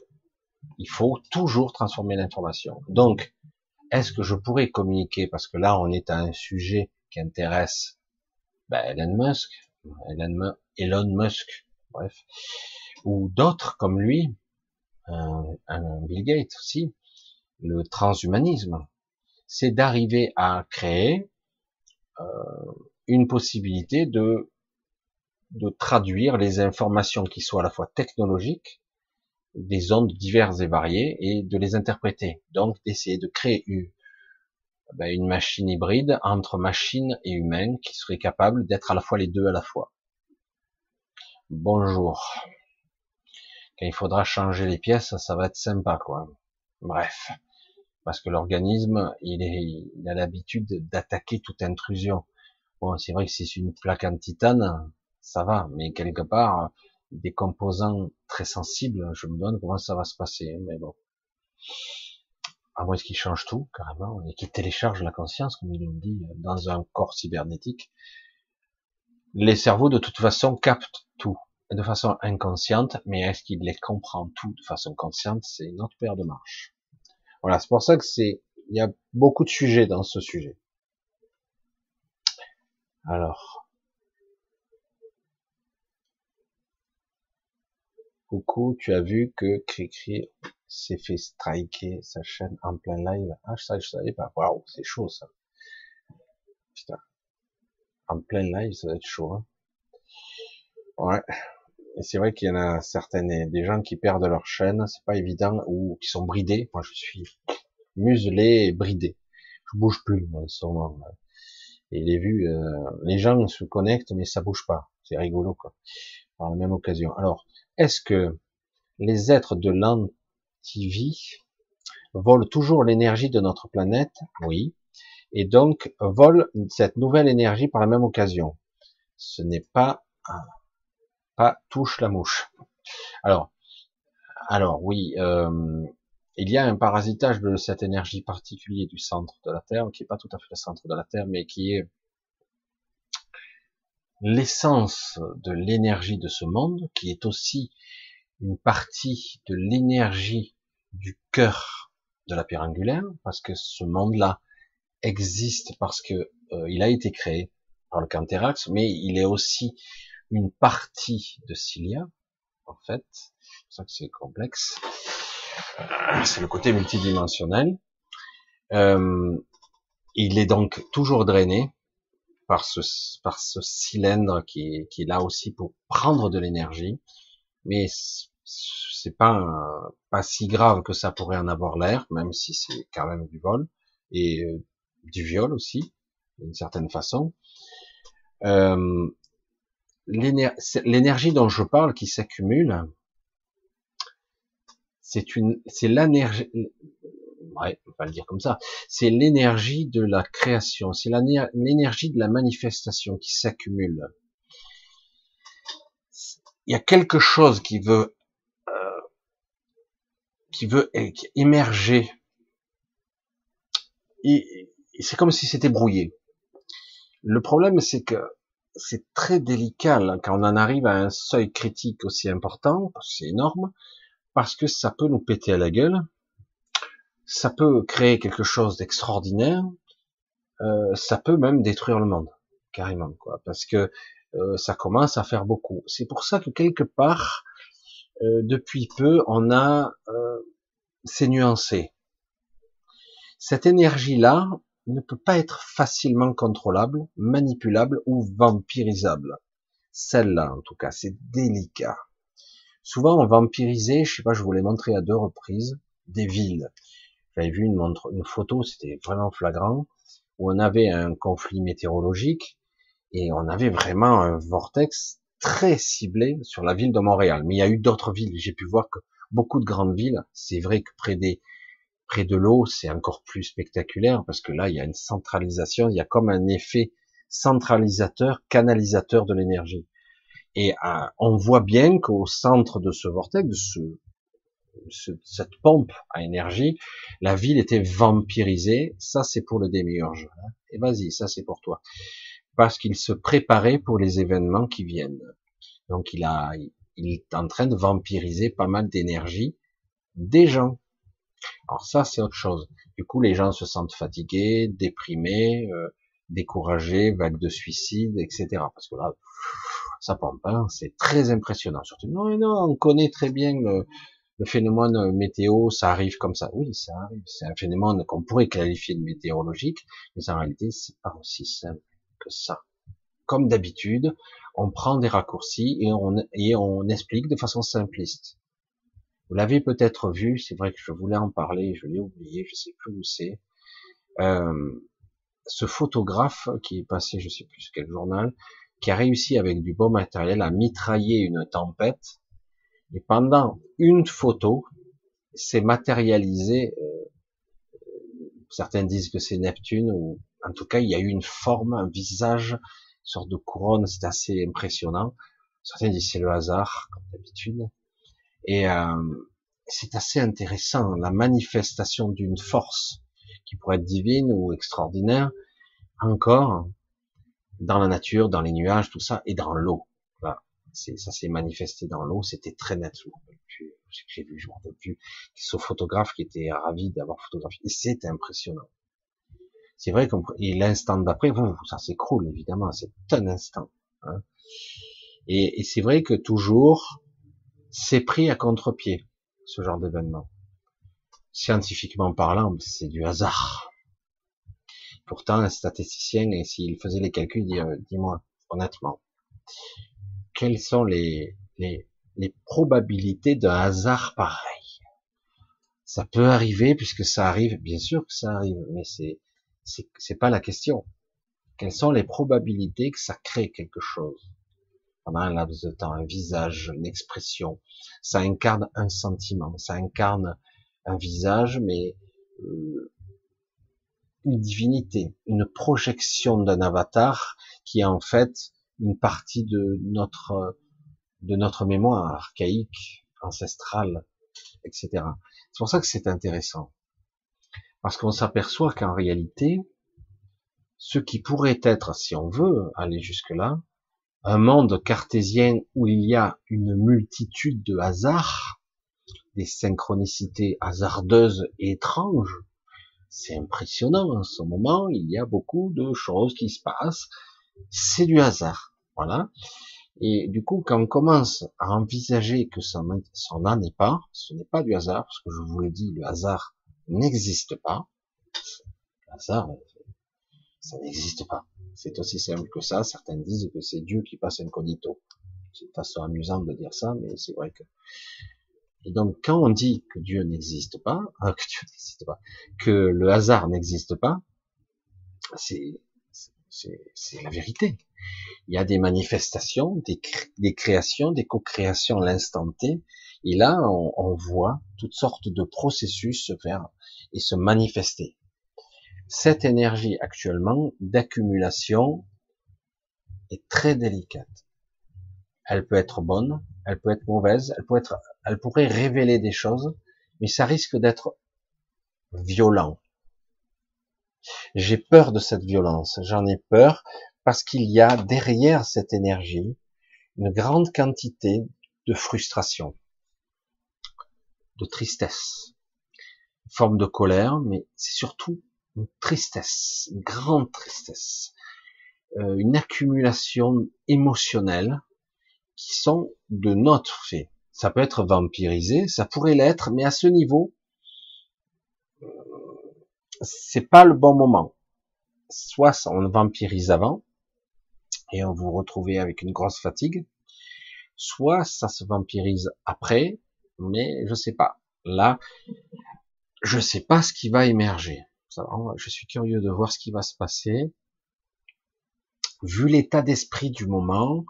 il faut toujours transformer l'information. Donc, est-ce que je pourrais communiquer? Parce que là, on est à un sujet qui intéresse ben, Elon Musk, Elon, Musk, bref, ou d'autres comme lui, un, Bill Gates aussi, le transhumanisme, c'est d'arriver à créer euh, une possibilité de traduire les informations qui soient à la fois technologiques des ondes diverses et variées et de les interpréter. Donc d'essayer de créer ben, une machine hybride entre machine et humain qui serait capable d'être à la fois les deux à la fois. Bonjour. Quand il faudra changer les pièces, ça va être sympa, quoi. Bref. Parce que l'organisme, il, il a l'habitude d'attaquer toute intrusion. Bon, c'est vrai que si c'est une plaque en titane, ça va, mais quelque part, des composants très sensibles, je me donne comment ça va se passer, mais bon. À moins qu'il change tout, carrément, et qu'il télécharge la conscience, comme ils l'ont dit, dans un corps cybernétique. Les cerveaux, de toute façon, captent tout, de façon inconsciente, mais est-ce qu'il les comprend tout de façon consciente, c'est une autre paire de marches. Voilà, c'est pour ça que c'est, il y a beaucoup de sujets dans ce sujet. Alors, coucou, tu as vu que Cricri s'est fait striker sa chaîne en plein live? Ah, ça, je savais pas. Waouh, c'est chaud, ça. Putain. En plein live, ça va être chaud, hein. Ouais. Et c'est vrai qu'il y en a certaines, des gens qui perdent leur chaîne, c'est pas évident, ou qui sont bridés. Moi, je suis muselé et bridé. Je bouge plus, moi, sûrement. Et les vues, euh, les gens se connectent, mais ça bouge pas. C'est rigolo, quoi. Par la même occasion. Alors, est-ce que les êtres de l'antivie volent toujours l'énergie de notre planète? Oui. Et donc, volent cette nouvelle énergie par la même occasion. Ce n'est pas pas touche la mouche. Alors, alors oui, euh, il y a un parasitage de cette énergie particulière du centre de la Terre, qui est pas tout à fait le centre de la Terre, mais qui est l'essence de l'énergie de ce monde, qui est aussi une partie de l'énergie du cœur de la pierre angulaire, parce que ce monde-là existe parce que euh, il a été créé par le Canterax, mais il est aussi une partie de Cilia, en fait. C'est pour ça que c'est complexe. Euh, c'est le côté multidimensionnel. Euh, il est donc toujours drainé par ce, par ce cylindre qui est, qui est là aussi pour prendre de l'énergie, mais c'est pas pas si grave que ça pourrait en avoir l'air, même si c'est quand même du vol et euh, du viol aussi, d'une certaine façon. Euh, l'énergie dont je parle qui s'accumule, c'est une, c'est l'énergie, ouais, on dire comme ça, c'est l'énergie de la création, c'est l'énergie de la manifestation qui s'accumule. Il y a quelque chose qui veut, euh, qui veut émerger. Et c'est comme si c'était brouillé. Le problème, c'est que c'est très délicat quand on en arrive à un seuil critique aussi important, c'est énorme, parce que ça peut nous péter à la gueule, ça peut créer quelque chose d'extraordinaire, euh, ça peut même détruire le monde, carrément, quoi, parce que euh, ça commence à faire beaucoup. C'est pour ça que quelque part, euh, depuis peu, on a c'est nuancé. Cette énergie-là, ne peut pas être facilement contrôlable, manipulable ou vampirisable. Celle-là, en tout cas, c'est délicat. Souvent, on vampirisait, je sais pas, je vous l'ai montré à deux reprises, des villes. J'avais vu une, une photo, c'était vraiment flagrant, où on avait un conflit météorologique et on avait vraiment un vortex très ciblé sur la ville de Montréal. Mais il y a eu d'autres villes. J'ai pu voir que beaucoup de grandes villes, c'est vrai que près des Près de l'eau, c'est encore plus spectaculaire parce que là, il y a une centralisation, il y a comme un effet centralisateur, canalisateur de l'énergie. Et euh, on voit bien qu'au centre de ce vortex, de ce, cette pompe à énergie, la ville était vampirisée. Ça, c'est pour le démiurge. Hein. Et vas-y, ça, c'est pour toi. Parce qu'il se préparait pour les événements qui viennent. Donc, il a, il est en train de vampiriser pas mal d'énergie des gens. Alors ça, c'est autre chose. Du coup, les gens se sentent fatigués, déprimés, euh, découragés, vagues de suicide, etc. Parce que là, ça pompe, hein, c'est très impressionnant. Surtout, non, non, on connaît très bien le, phénomène météo, ça arrive comme ça. Oui, ça arrive. C'est un phénomène qu'on pourrait qualifier de météorologique, mais en réalité, c'est pas aussi simple que ça. Comme d'habitude, on prend des raccourcis et on, et on explique de façon simpliste. Vous l'avez peut-être vu, c'est vrai que je voulais en parler, je l'ai oublié, je sais plus où c'est. euh, ce photographe qui est passé, je sais plus quel journal, qui a réussi avec du bon matériel à mitrailler une tempête, et pendant une photo, c'est matérialisé. Euh, certains disent que c'est Neptune, ou en tout cas, il y a eu une forme, un visage, une sorte de couronne, c'est assez impressionnant. Certains disent c'est le hasard, comme d'habitude. Et euh, c'est assez intéressant, la manifestation d'une force qui pourrait être divine ou extraordinaire, encore dans la nature, dans les nuages, tout ça, et dans l'eau. Voilà. Ça s'est manifesté dans l'eau, c'était très net. J'ai vu, je me rappelle plus, ce photographe qui était ravi d'avoir photographié. Et c'était impressionnant. C'est vrai qu'on, et l'instant d'après, ça s'écroule, évidemment, c'est un instant. Hein. Et, et c'est vrai que toujours, c'est pris à contre-pied, ce genre d'événement. Scientifiquement parlant, c'est du hasard. Pourtant, un statisticien, s'il faisait les calculs, dis-moi, honnêtement, quelles sont les, probabilités d'un hasard pareil? Ça peut arriver puisque ça arrive, bien sûr que ça arrive, mais c'est c'est pas la question. Quelles sont les probabilités que ça crée quelque chose? Pendant un laps de temps, un visage, une expression. Ça incarne un sentiment, ça incarne un visage, mais euh, une divinité, une projection d'un avatar qui est en fait une partie de notre de notre mémoire archaïque, ancestrale, etc. C'est pour ça que c'est intéressant. Parce qu'on s'aperçoit qu'en réalité, ce qui pourrait être, si on veut aller jusque-là, un monde cartésien où il y a une multitude de hasards, des synchronicités hasardeuses et étranges, c'est impressionnant en ce moment, il y a beaucoup de choses qui se passent, c'est du hasard, voilà. Et du coup, quand on commence à envisager que ça n'en est pas, ce n'est pas du hasard, parce que je vous le dis, le hasard n'existe pas. Le hasard, ça n'existe pas. C'est aussi simple que ça. Certains disent que c'est Dieu qui passe incognito. C'est une façon amusante de dire ça, mais c'est vrai que. Et donc, quand on dit que Dieu n'existe pas, euh, que Dieu n'existe pas, que le hasard n'existe pas, c'est, c'est, la vérité. Il y a des manifestations, des, des créations, des co-créations à l'instant T, et là, on, on voit toutes sortes de processus se faire et se manifester cette énergie actuellement d'accumulation est très délicate. Elle peut être bonne, elle peut être mauvaise, elle peut être, elle pourrait révéler des choses, mais ça risque d'être violent. J'ai peur de cette violence, j'en ai peur parce qu'il y a derrière cette énergie une grande quantité de frustration, de tristesse, forme de colère, mais c'est surtout une tristesse, grande tristesse, euh, une accumulation émotionnelle qui sont de notre fait. Ça peut être vampirisé, ça pourrait l'être, mais à ce niveau, euh, c'est pas le bon moment. Soit on vampirise avant et on vous retrouvez avec une grosse fatigue, soit ça se vampirise après, mais je sais pas. Là, je sais pas ce qui va émerger je suis curieux de voir ce qui va se passer. Vu l'état d'esprit du moment,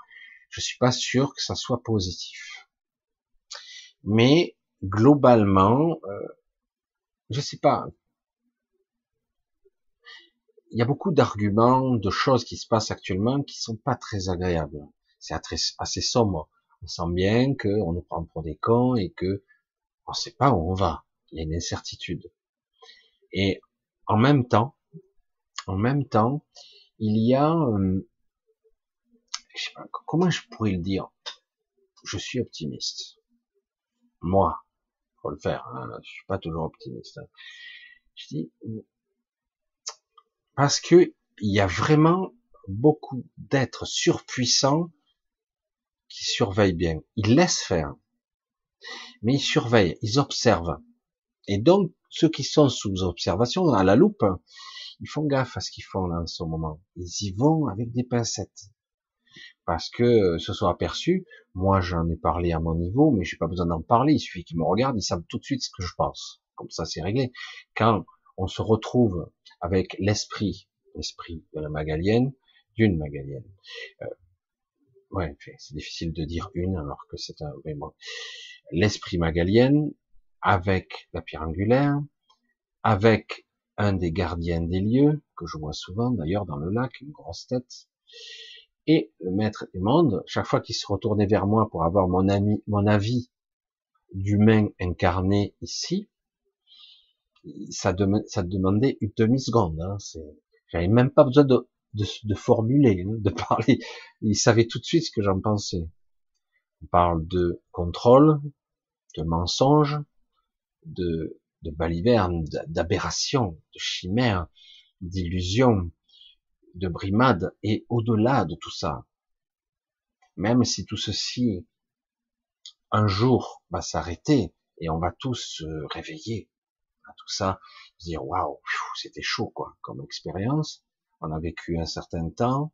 je suis pas sûr que ça soit positif. Mais globalement, euh, je sais pas. Il y a beaucoup d'arguments, de choses qui se passent actuellement qui sont pas très agréables. C'est assez sombre. On sent bien qu'on nous prend pour des cons et que on sait pas où on va. Il y a une incertitude. Et en même temps, en même temps, il y a, euh, comment je pourrais le dire? Je suis optimiste. Moi, faut le faire. Hein, je suis pas toujours optimiste. Hein. Je dis parce que il y a vraiment beaucoup d'êtres surpuissants qui surveillent bien. Ils laissent faire, mais ils surveillent, ils observent. Et donc, ceux qui sont sous observation, à la loupe, ils font gaffe à ce qu'ils font là en ce moment. Ils y vont avec des pincettes. Parce que ce soit aperçu, moi j'en ai parlé à mon niveau, mais j'ai pas besoin d'en parler, il suffit qu'ils me regardent, ils savent tout de suite ce que je pense. Comme ça c'est réglé. Quand on se retrouve avec l'esprit, l'esprit de la Magalienne, d'une Magalienne. Euh, ouais, c'est difficile de dire une alors que c'est un, l'esprit Magalienne avec la pierre angulaire, avec un des gardiens des lieux que je vois souvent d'ailleurs dans le lac, une grosse tête, et le maître du monde, chaque fois qu'il se retournait vers moi pour avoir mon ami, mon avis d'humain incarné ici, ça, demandait une demi-seconde. Hein, J'avais même pas besoin de, de, formuler, hein, de parler. Il savait tout de suite ce que j'en pensais. On parle de contrôle, de mensonge, de, de baliverne, d'aberration, de chimère, d'illusion, de brimade, et au-delà de tout ça, même si tout ceci un jour va s'arrêter et on va tous se réveiller à tout ça, dire waouh, c'était chaud quoi comme expérience. On a vécu un certain temps.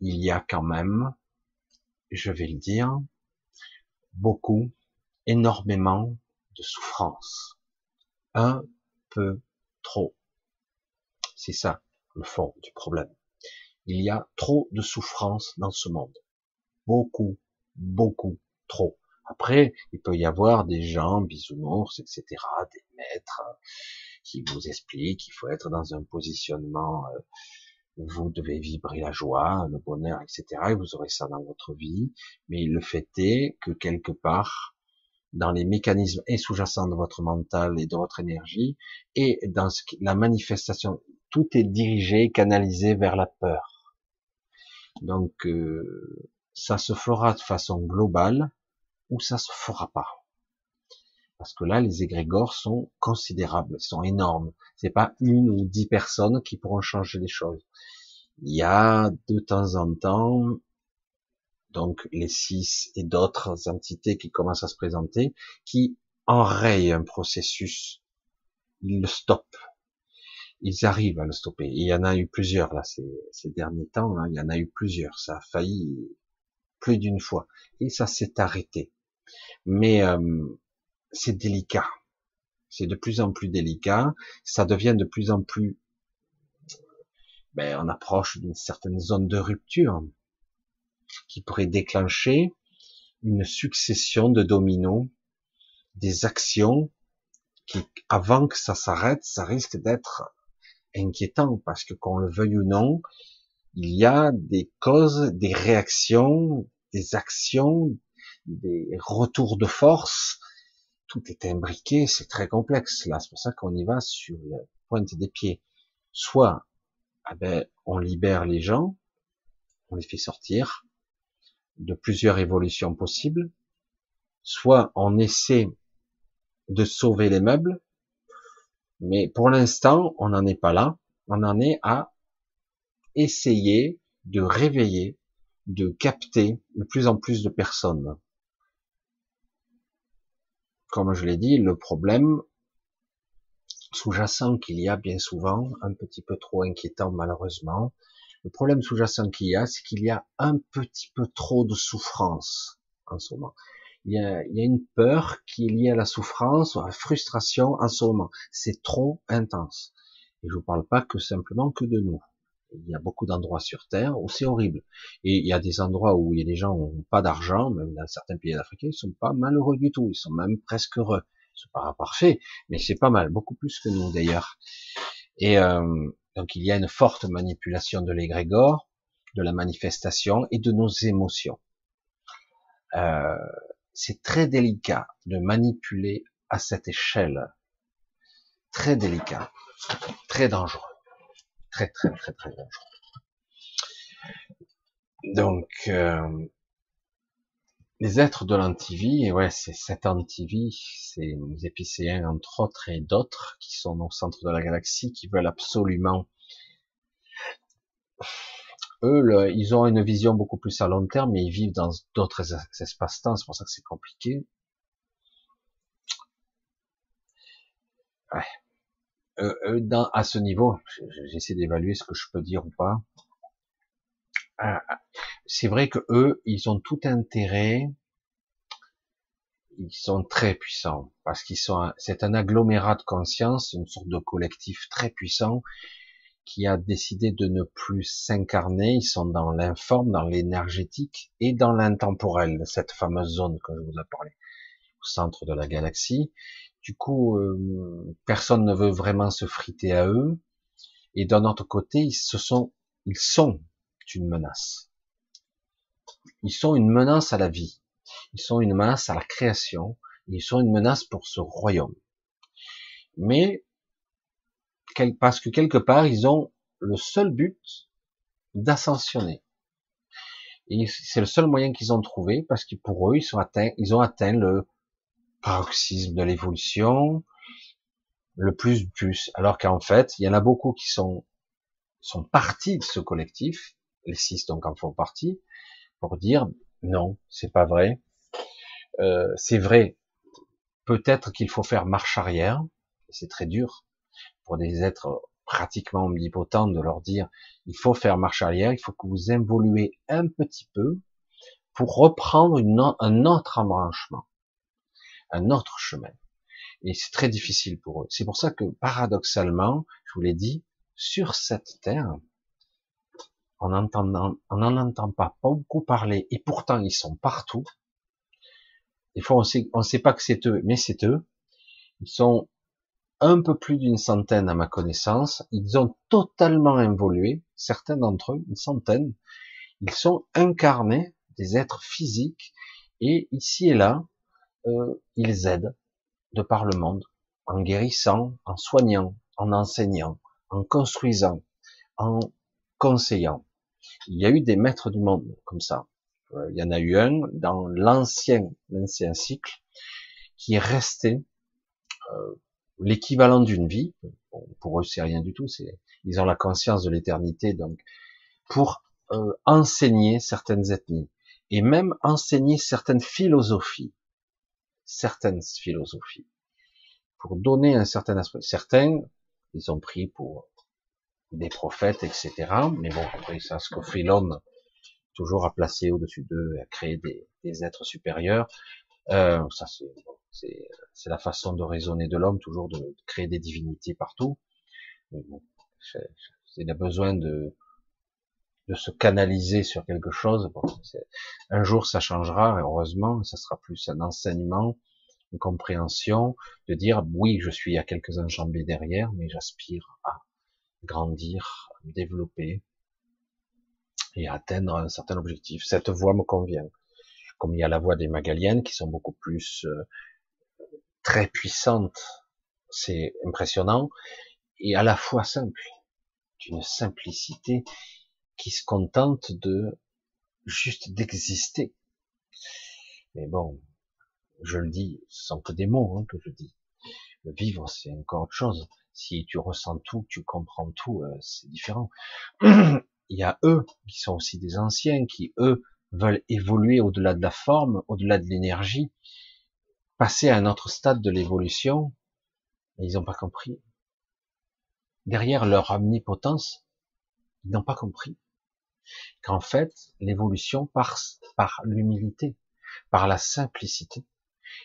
Il y a quand même, je vais le dire, beaucoup, énormément de souffrance. Un peu trop. C'est ça le fond du problème. Il y a trop de souffrance dans ce monde. Beaucoup, beaucoup, trop. Après, il peut y avoir des gens, bisounours, etc., des maîtres, qui vous expliquent qu'il faut être dans un positionnement euh, où vous devez vibrer la joie, le bonheur, etc., et vous aurez ça dans votre vie. Mais le fait est que quelque part, dans les mécanismes et sous-jacents de votre mental et de votre énergie, et dans la manifestation, tout est dirigé, canalisé vers la peur. Donc, euh, ça se fera de façon globale, ou ça se fera pas. Parce que là, les égrégores sont considérables, sont énormes. C'est pas une ou dix personnes qui pourront changer les choses. Il y a de temps en temps, donc les six et d'autres entités qui commencent à se présenter, qui enrayent un processus. Ils le stoppent. Ils arrivent à le stopper. il y en a eu plusieurs là ces, derniers temps. Hein. il y en a eu plusieurs. Ça a failli plus d'une fois. Et ça s'est arrêté. Mais euh, c'est délicat. C'est de plus en plus délicat. Ça devient de plus en plus... Ben, on approche d'une certaine zone de rupture qui pourrait déclencher une succession de dominos, des actions qui, avant que ça s'arrête, ça risque d'être inquiétant parce que qu'on le veuille ou non, il y a des causes, des réactions, des actions, des retours de force. Tout est imbriqué, c'est très complexe. Là, c'est pour ça qu'on y va sur la pointe des pieds. Soit, ah ben, on libère les gens, on les fait sortir de plusieurs évolutions possibles. Soit on essaie de sauver les meubles, mais pour l'instant, on n'en est pas là. On en est à essayer de réveiller, de capter de plus en plus de personnes. Comme je l'ai dit, le problème sous-jacent qu'il y a bien souvent, un petit peu trop inquiétant malheureusement, le problème sous-jacent qu'il y a, c'est qu'il y a un petit peu trop de souffrance en ce moment. Il y, a, une peur qui est liée à la souffrance, à la frustration en ce moment. C'est trop intense. Et je vous parle pas que simplement que de nous. Il y a beaucoup d'endroits sur Terre où c'est horrible. Et il y a des endroits où il y a des gens qui n'ont pas d'argent, même dans certains pays africains, ils sont pas malheureux du tout. Ils sont même presque heureux. C'est pas parfait, mais c'est pas mal, beaucoup plus que nous d'ailleurs. Et euh, donc il y a une forte manipulation de l'égrégore, de la manifestation et de nos émotions. Euh, c'est très délicat de manipuler à cette échelle. Très délicat, très dangereux très très très très dangereux. Donc euh, les êtres de l'antivie, et ouais, c'est cette antivie, c'est les épicéens entre autres et d'autres qui sont au centre de la galaxie, qui veulent absolument eux, ils ont une vision beaucoup plus à long terme, mais ils vivent dans d'autres espaces-temps, c'est pour ça que c'est compliqué. Ouais. Euh, euh, à ce niveau, j'essaie d'évaluer ce que je peux dire ou pas. Euh, c'est vrai que eux, ils ont tout intérêt. ils sont très puissants parce qu'ils sont, c'est un agglomérat de conscience, une sorte de collectif très puissant qui a décidé de ne plus s'incarner. Ils sont dans l'informe, dans l'énergétique et dans l'intemporel, cette fameuse zone que je vous ai parlé, au centre de la galaxie. Du coup, euh, personne ne veut vraiment se friter à eux. Et d'un autre côté, ils se sont, ils sont une menace. Ils sont une menace à la vie. Ils sont une menace à la création. Ils sont une menace pour ce royaume. Mais parce que quelque part, ils ont le seul but d'ascensionner. Et c'est le seul moyen qu'ils ont trouvé parce que pour eux, ils ont atteint le paroxysme de l'évolution, le plus du plus. Alors qu'en fait, il y en a beaucoup qui sont, sont partis de ce collectif, les six donc en font partie, pour dire non, c'est pas vrai. Euh, c'est vrai, peut-être qu'il faut faire marche arrière, c'est très dur pour des êtres pratiquement omnipotents de leur dire il faut faire marche arrière, il faut que vous évoluez un petit peu pour reprendre un autre embranchement, un autre chemin. Et c'est très difficile pour eux. C'est pour ça que paradoxalement, je vous l'ai dit, sur cette terre, on n'en entend pas beaucoup parler, et pourtant ils sont partout. Des fois, on sait, on sait pas que c'est eux, mais c'est eux. Ils sont un peu plus d'une centaine à ma connaissance. Ils ont totalement évolué, certains d'entre eux, une centaine. Ils sont incarnés, des êtres physiques, et ici et là, euh, ils aident de par le monde, en guérissant, en soignant, en enseignant, en construisant, en conseillant. Il y a eu des maîtres du monde comme ça. Euh, il y en a eu un dans l'ancien, l'ancien cycle qui est resté euh, l'équivalent d'une vie. pour eux, c'est rien du tout. Ils ont la conscience de l'éternité, donc pour euh, enseigner certaines ethnies et même enseigner certaines philosophies, certaines philosophies, pour donner un certain aspect. Certains, ils ont pris pour des prophètes, etc. Mais bon, après ça, ce que fait l'homme, toujours à placer au-dessus d'eux, à créer des, des êtres supérieurs, euh, ça c'est c'est la façon de raisonner de l'homme, toujours de, créer des divinités partout. Mais bon, il a besoin de, de se canaliser sur quelque chose. Bon, un jour, ça changera, heureusement, ça sera plus un enseignement, une compréhension, de dire, oui, je suis à quelques enjambées derrière, mais j'aspire à grandir, développer et atteindre un certain objectif. Cette voie me convient. Comme il y a la voie des Magaliennes qui sont beaucoup plus euh, très puissante, c'est impressionnant, et à la fois simple, d'une simplicité qui se contente de juste d'exister. Mais bon, je le dis, ce sont que des mots hein, que je dis. Le vivre, c'est encore autre chose. Si tu ressens tout, tu comprends tout, euh, c'est différent. Il y a eux qui sont aussi des anciens, qui eux veulent évoluer au-delà de la forme, au-delà de l'énergie, passer à un autre stade de l'évolution, ils n'ont pas compris. Derrière leur omnipotence, ils n'ont pas compris qu'en fait, l'évolution passe par l'humilité, par la simplicité,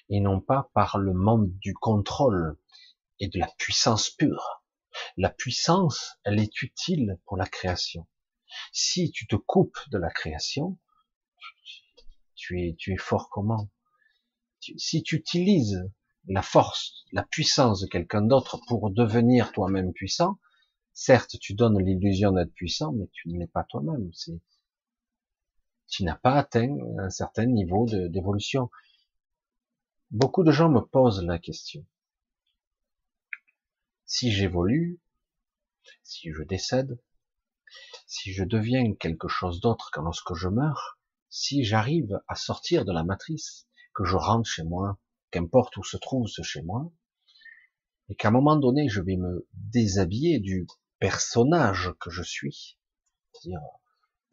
et non pas par le monde du contrôle et de la puissance pure. La puissance, elle est utile pour la création. Si tu te coupes de la création, tu es, tu es fort comment? Si tu utilises la force, la puissance de quelqu'un d'autre pour devenir toi-même puissant, certes, tu donnes l'illusion d'être puissant, mais tu ne l'es pas toi-même. Tu n'as pas atteint un certain niveau d'évolution. Beaucoup de gens me posent la question. Si j'évolue, si je décède, si je deviens quelque chose d'autre que lorsque je meurs, si j'arrive à sortir de la matrice, que je rentre chez moi, qu'importe où se trouve ce chez moi, et qu'à un moment donné, je vais me déshabiller du personnage que je suis. C'est-à-dire,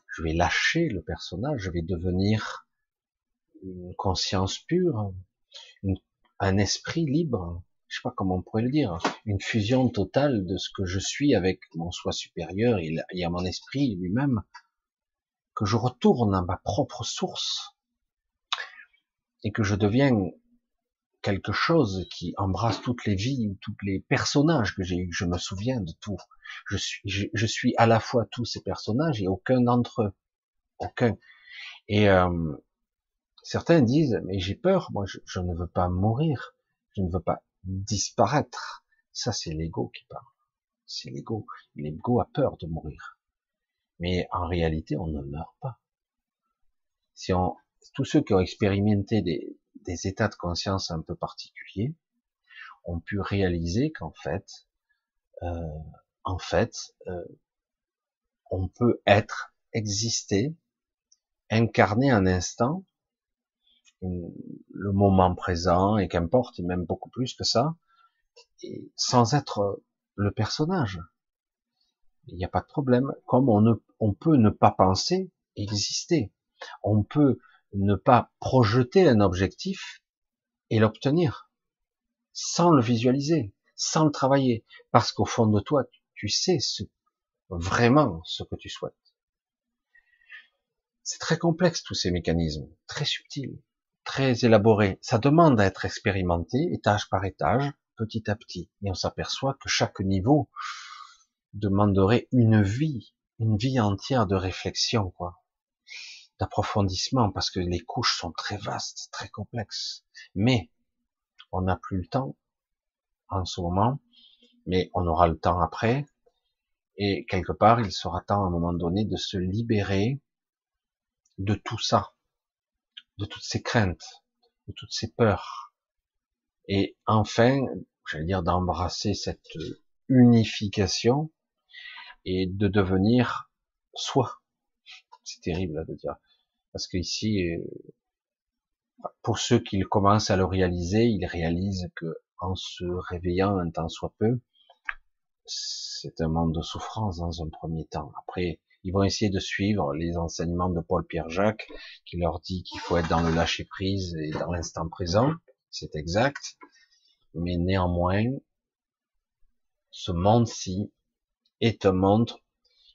je vais lâcher le personnage, je vais devenir une conscience pure, un esprit libre, je sais pas comment on pourrait le dire, une fusion totale de ce que je suis avec mon soi supérieur et à mon esprit lui-même, que je retourne à ma propre source, et que je deviens quelque chose qui embrasse toutes les vies ou tous les personnages que j'ai eu. Je me souviens de tout. Je suis, je, suis à la fois tous ces personnages et aucun d'entre eux. Aucun. Et euh, certains disent, mais j'ai peur, moi je, ne veux pas mourir, je ne veux pas disparaître. Ça c'est l'ego qui parle. C'est l'ego. L'ego a peur de mourir. Mais en réalité, on ne meurt pas. Si on, tous ceux qui ont expérimenté des, états de conscience un peu particuliers ont pu réaliser qu'en fait, euh, en fait, euh, on peut être, exister, incarner un instant, le moment présent, et qu'importe, et même beaucoup plus que ça, et sans être le personnage. Il n'y a pas de problème. Comme on, ne, on peut ne pas penser, exister. On peut ne pas projeter un objectif et l'obtenir sans le visualiser, sans le travailler, parce qu'au fond de toi, tu sais ce, vraiment ce que tu souhaites. C'est très complexe tous ces mécanismes, très subtils, très élaborés. Ça demande à être expérimenté étage par étage, petit à petit, et on s'aperçoit que chaque niveau demanderait une vie, une vie entière de réflexion, quoi d'approfondissement parce que les couches sont très vastes, très complexes. Mais on n'a plus le temps en ce moment, mais on aura le temps après. Et quelque part, il sera temps à un moment donné de se libérer de tout ça, de toutes ces craintes, de toutes ces peurs. Et enfin, j'allais dire d'embrasser cette unification et de devenir soi. C'est terrible de dire parce que ici, euh, pour ceux qui commencent à le réaliser, ils réalisent que en se réveillant un temps soit peu, c'est un monde de souffrance dans un premier temps. Après, ils vont essayer de suivre les enseignements de Paul Pierre Jacques, qui leur dit qu'il faut être dans le lâcher prise et dans l'instant présent. C'est exact. Mais néanmoins, ce monde-ci est un monde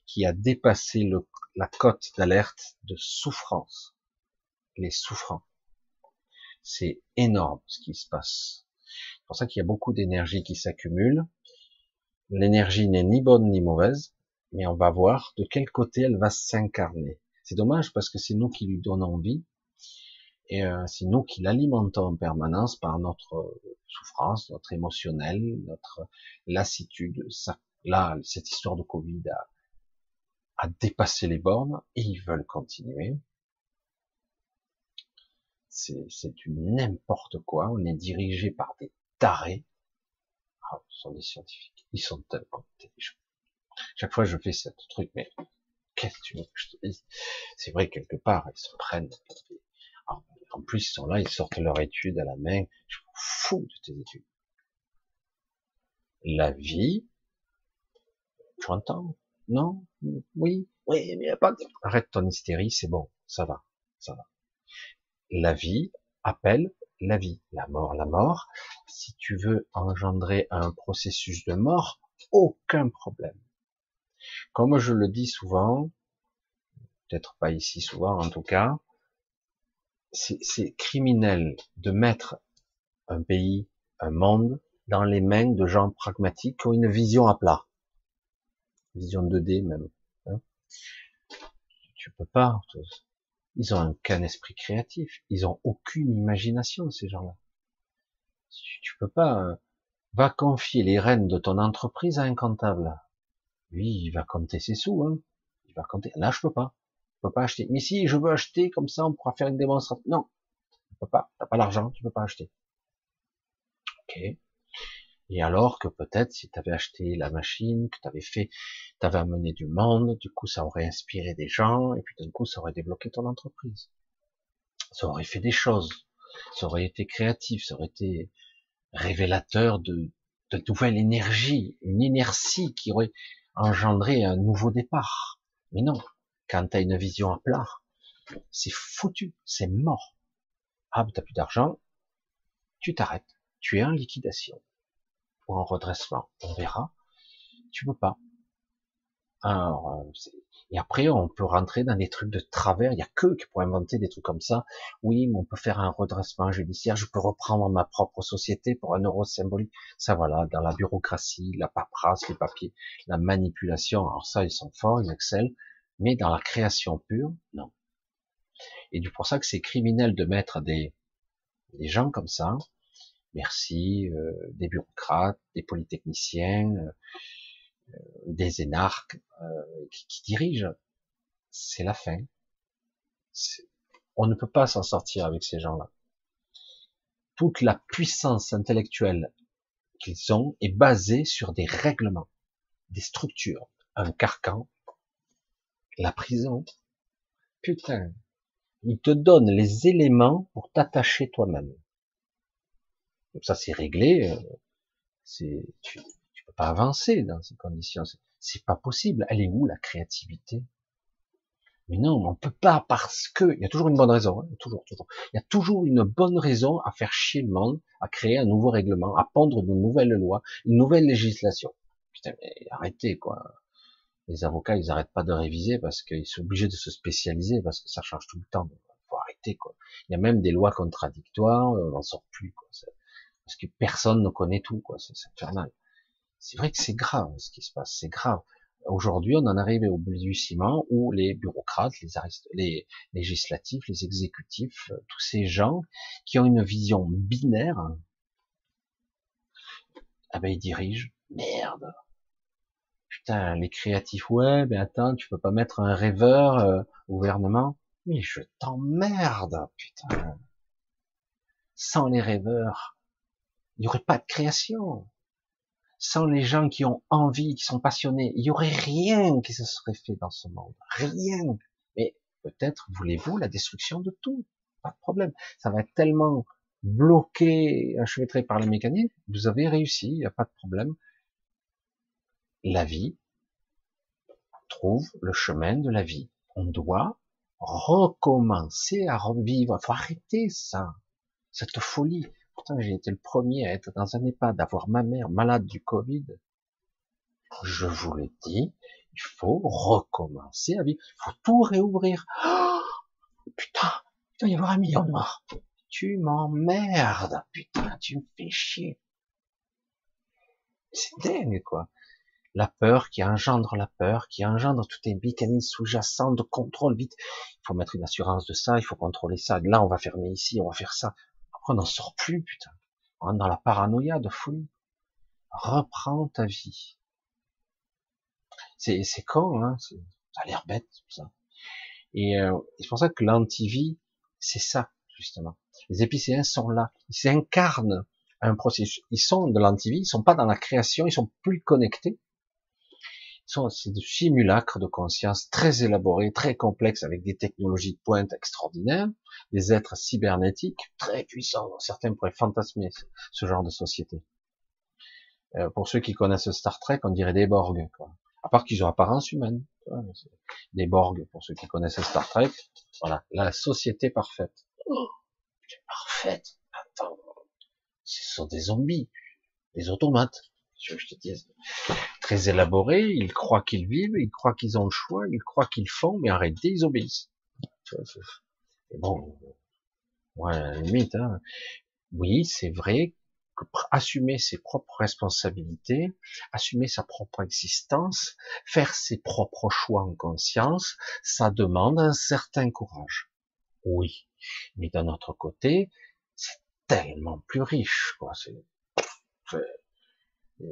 qui a dépassé la cote d'alerte de souffrance. Les souffrants. C'est énorme ce qui se passe. C'est pour ça qu'il y a beaucoup d'énergie qui s'accumule. L'énergie n'est ni bonne ni mauvaise, mais on va voir de quel côté elle va s'incarner. C'est dommage parce que c'est nous qui lui donnons vie et euh, c'est nous qui l'alimentons en permanence par notre souffrance, notre émotionnel, notre lassitude. Ça, là, cette histoire de Covid a, à dépasser les bornes et ils veulent continuer. C'est du n'importe quoi. On est dirigé par des tarés. Ah, ce sont des scientifiques. Ils sont tellement intelligents. Chaque fois, je fais ce truc, mais qu'est-ce que tu veux que je te dise? C'est vrai, quelque part, ils se prennent. en plus, ils sont là, ils sortent leur étude à la main. Je m'en fous de tes études. La vie, tu entends? Non? Oui? Oui, mais pas Arrête ton hystérie, c'est bon, ça va, ça va. La vie appelle la vie, la mort, la mort. Si tu veux engendrer un processus de mort, aucun problème. Comme je le dis souvent, peut-être pas ici souvent en tout cas, c'est criminel de mettre un pays, un monde dans les mains de gens pragmatiques qui ont une vision à plat vision 2D même. Hein. tu peux pas. Ils ont qu'un esprit créatif. Ils ont aucune imagination ces gens-là. Tu, peux pas. Euh, va confier les rênes de ton entreprise à un comptable. Lui, il va compter ses sous. Hein. Il va compter. Là, je peux pas. Je peux pas acheter. Mais si je veux acheter, comme ça, on pourra faire une démonstration. Non, tu peux pas. T'as pas l'argent, tu peux pas acheter. Ok. Et alors que peut-être si tu avais acheté la machine, que tu avais fait, tu avais amené du monde, du coup ça aurait inspiré des gens, et puis d'un coup ça aurait débloqué ton entreprise. Ça aurait fait des choses, ça aurait été créatif, ça aurait été révélateur de, de nouvelle énergie, une inertie qui aurait engendré un nouveau départ. Mais non, quand tu as une vision à plat, c'est foutu, c'est mort. Ah, t'as plus d'argent, tu t'arrêtes, tu es en liquidation en redressement. On verra. Tu peux pas. Alors, euh, et après, on peut rentrer dans des trucs de travers. Il y a que qui pourraient inventer des trucs comme ça. Oui, mais on peut faire un redressement judiciaire. Je peux reprendre ma propre société pour un euro symbolique. Ça, voilà, dans la bureaucratie, la paperasse, les papiers, la manipulation. Alors ça, ils sont forts, ils excellent. Mais dans la création pure, non. Et c'est pour ça que c'est criminel de mettre des, des gens comme ça. Merci, euh, des bureaucrates, des polytechniciens, euh, des énarques euh, qui, qui, dirigent, c'est la fin. On ne peut pas s'en sortir avec ces gens-là. Toute la puissance intellectuelle qu'ils ont est basée sur des règlements, des structures, un carcan, la prison. Putain, ils te donnent les éléments pour t'attacher toi-même. Ça c'est réglé, euh, c'est avancer dans ces conditions. C'est pas possible. Elle est où la créativité? Mais non, on peut pas parce que il y a toujours une bonne raison, hein, toujours, toujours. Il y a toujours une bonne raison à faire chier le monde, à créer un nouveau règlement, à pondre de nouvelles lois, une nouvelle législation. Putain, mais arrêtez quoi. Les avocats, ils arrêtent pas de réviser parce qu'ils sont obligés de se spécialiser parce que ça change tout le temps. Faut arrêter quoi. Il y a même des lois contradictoires, on n'en sort plus quoi. Parce que personne ne connaît tout quoi. C'est infernal. C'est vrai que c'est grave ce qui se passe, c'est grave. Aujourd'hui, on en arrive au ciment où les bureaucrates, les, les législatifs, les exécutifs, euh, tous ces gens qui ont une vision binaire, ah ben ils dirigent. Merde. Putain, les créatifs, ouais, mais attends, tu peux pas mettre un rêveur euh, au gouvernement Mais je t'emmerde, putain. Sans les rêveurs, il n'y aurait pas de création sans les gens qui ont envie, qui sont passionnés, il y aurait rien qui se serait fait dans ce monde. Rien. Mais peut-être voulez-vous la destruction de tout. Pas de problème. Ça va être tellement bloqué, enchevêtré par les mécanismes. Vous avez réussi, il n'y a pas de problème. La vie trouve le chemin de la vie. On doit recommencer à revivre. Il faut arrêter ça, cette folie j'ai été le premier à être dans un EHPAD, d'avoir ma mère malade du Covid. Je vous le dis, il faut recommencer à vivre. Il faut tout réouvrir. Oh, putain, il doit y avoir un million de morts. Tu m'emmerdes, putain, tu me fais chier. C'est dingue, quoi. La peur qui engendre la peur, qui engendre tous les mécanismes sous-jacents de contrôle. Vite, il faut mettre une assurance de ça, il faut contrôler ça. Là, on va fermer ici, on va faire ça on n'en sort plus, putain. On est dans la paranoïa de folie. Reprends ta vie. C'est, c'est con, hein. Ça a l'air bête, tout ça. Et euh, c'est pour ça que l'antivie, c'est ça, justement. Les épicéens sont là. Ils incarnent un processus. Ils sont de l'antivie, ils sont pas dans la création, ils sont plus connectés c'est des simulacres de conscience très élaborés, très complexes, avec des technologies de pointe extraordinaires, des êtres cybernétiques très puissants. Certains pourraient fantasmer ce genre de société. Euh, pour ceux qui connaissent Star Trek, on dirait des Borg, quoi. À part qu'ils ont apparence humaine. Des Borg, pour ceux qui connaissent Star Trek. Voilà, la société parfaite. Oh, parfaite. Attends, ce sont des zombies, des automates je te dis, très élaboré, ils croient qu'ils vivent, ils croient qu'ils ont le choix, ils croient qu'ils font, mais arrêtez, ils obéissent. Bon, ouais, limite, hein. oui, c'est vrai que assumer ses propres responsabilités, assumer sa propre existence, faire ses propres choix en conscience, ça demande un certain courage. Oui, mais d'un autre côté, c'est tellement plus riche, quoi. C'est,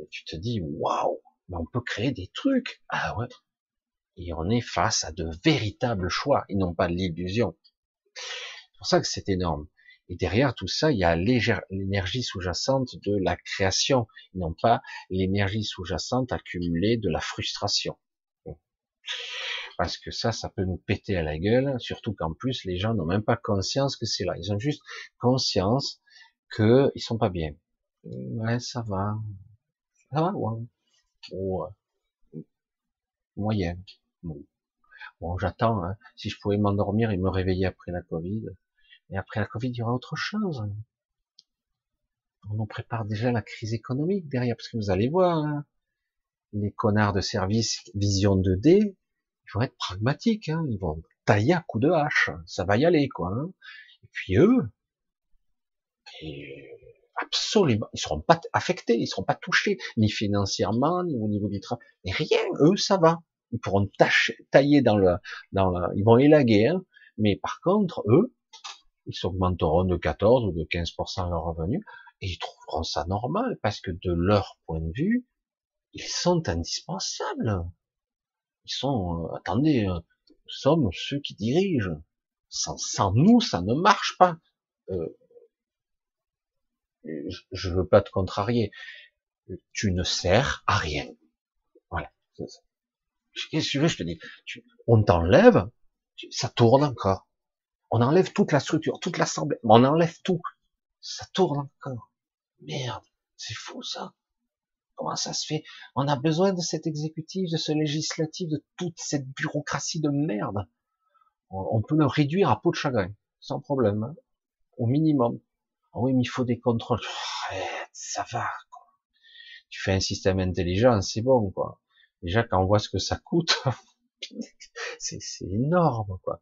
tu te dis, waouh, mais on peut créer des trucs. Ah ouais. Et on est face à de véritables choix, et non pas de l'illusion. C'est pour ça que c'est énorme. Et derrière tout ça, il y a l'énergie sous-jacente de la création, et non pas l'énergie sous-jacente accumulée de la frustration. Parce que ça, ça peut nous péter à la gueule, surtout qu'en plus, les gens n'ont même pas conscience que c'est là. Ils ont juste conscience qu'ils sont pas bien. Ouais, ça va. Ça va, ouais. Bon, moyen. Bon, bon j'attends. Hein. Si je pouvais m'endormir et me réveiller après la Covid. Et après la Covid, il y aura autre chose. On nous prépare déjà la crise économique derrière, parce que vous allez voir. Hein. les connards de service vision 2D, ils vont être pragmatiques, hein, ils vont tailler à coups de hache, ça va y aller, quoi. Hein. Et puis eux, absolument, ils seront pas affectés, ils seront pas touchés, ni financièrement, ni au niveau du travail, rien, eux, ça va. Ils pourront tailler dans dans le, ils vont élaguer, hein, mais par contre, eux, ils s'augmenteront de 14 ou de 15% leur revenu, et ils trouveront ça normal, parce que de leur point de vue, ils sont indispensables. Ils sont, euh, attendez, euh, nous sommes ceux qui dirigent. Sans, sans nous, ça ne marche pas. Euh, je veux pas te contrarier. Tu ne sers à rien. Voilà. Qu'est-ce je te dis? on t'enlève, ça tourne encore. On enlève toute la structure, toute l'assemblée, on enlève tout. Ça tourne encore. Merde, c'est fou ça. Comment ça se fait? On a besoin de cet exécutif, de ce législatif, de toute cette bureaucratie de merde. On peut le réduire à peau de chagrin, sans problème, hein. au minimum. Ah oui, mais il faut des contrôles. ça va. Quoi. Tu fais un système intelligent, c'est bon, quoi. Déjà, quand on voit ce que ça coûte, c'est énorme, quoi.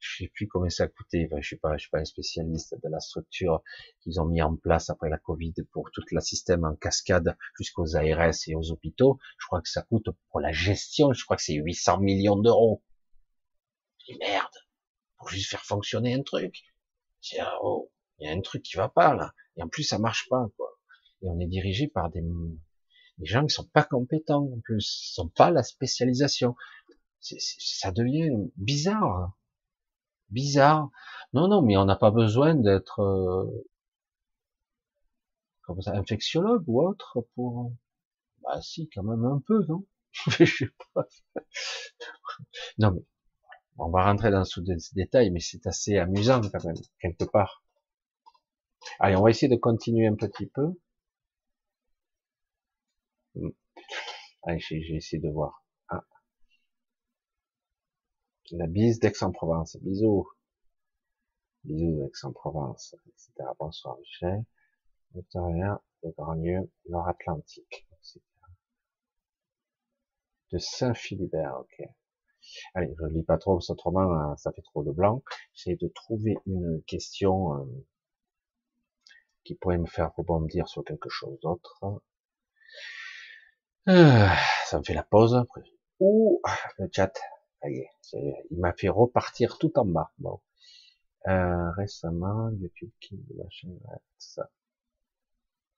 Je sais plus combien ça a je suis suis pas un spécialiste de la structure qu'ils ont mis en place après la Covid pour tout le système en cascade jusqu'aux ARS et aux hôpitaux. Je crois que ça coûte pour la gestion, je crois que c'est 800 millions d'euros. Merde, pour juste faire fonctionner un truc. Tiens, oh, il y a un truc qui va pas là. Et en plus, ça marche pas, quoi. Et on est dirigé par des, des gens qui sont pas compétents, en plus, ils sont pas la spécialisation. ça devient bizarre. Bizarre. Non, non, mais on n'a pas besoin d'être, euh, comme ça, infectiologue ou autre pour, bah si, quand même un peu, non? Je sais pas. non, mais, on va rentrer dans ce détail, mais c'est assez amusant quand même, quelque part. Allez, on va essayer de continuer un petit peu. Hmm. Allez, j'ai essayé de voir. Ah. La bise d'Aix-en-Provence. Bisous. Bisous d'Aix-en-Provence, etc. Bonsoir Michel. Victoria de Grandlieu, Nord-Atlantique, De Saint-Philibert, ok. Allez, je lis pas trop, autrement, ça fait trop de blanc. J'essaie de trouver une question euh, qui pourrait me faire rebondir sur quelque chose d'autre. Ah, ça me fait la pause. Ouh, le chat, il m'a fait repartir tout en bas. Bon. Euh, récemment, YouTube qui ça.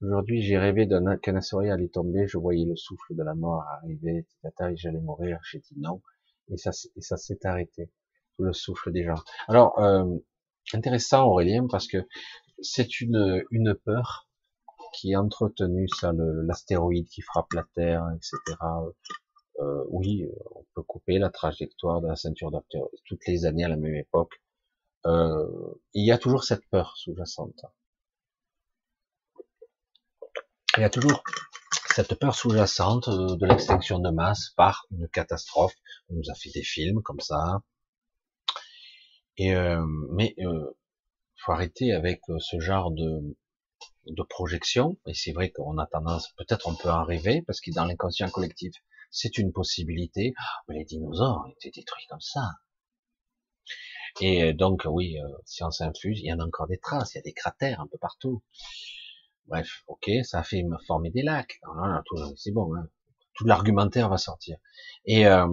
Aujourd'hui, j'ai rêvé d'un qu'un assyrie allait tomber, je voyais le souffle de la mort arriver, et j'allais mourir, j'ai dit non, et ça, et ça s'est arrêté, le souffle des gens. Alors, euh, intéressant Aurélien, parce que c'est une, une peur qui est entretenue, ça, l'astéroïde qui frappe la Terre, etc. Euh, oui, on peut couper la trajectoire de la ceinture d'astéroïdes toutes les années à la même époque. Euh, il y a toujours cette peur sous-jacente. Il y a toujours cette peur sous-jacente de, l'extinction de masse par une catastrophe. On nous a fait des films comme ça. Et euh, mais euh, faut arrêter avec euh, ce genre de, de projection. Et c'est vrai qu'on a tendance, peut-être on peut en rêver, parce que dans l'inconscient collectif, c'est une possibilité. Ah, mais les dinosaures étaient détruits comme ça. Et donc, oui, euh, science infuse, il y en a encore des traces, il y a des cratères un peu partout. Bref, ok, ça a fait former des lacs. Ah, c'est bon, hein. tout l'argumentaire va sortir. Et euh,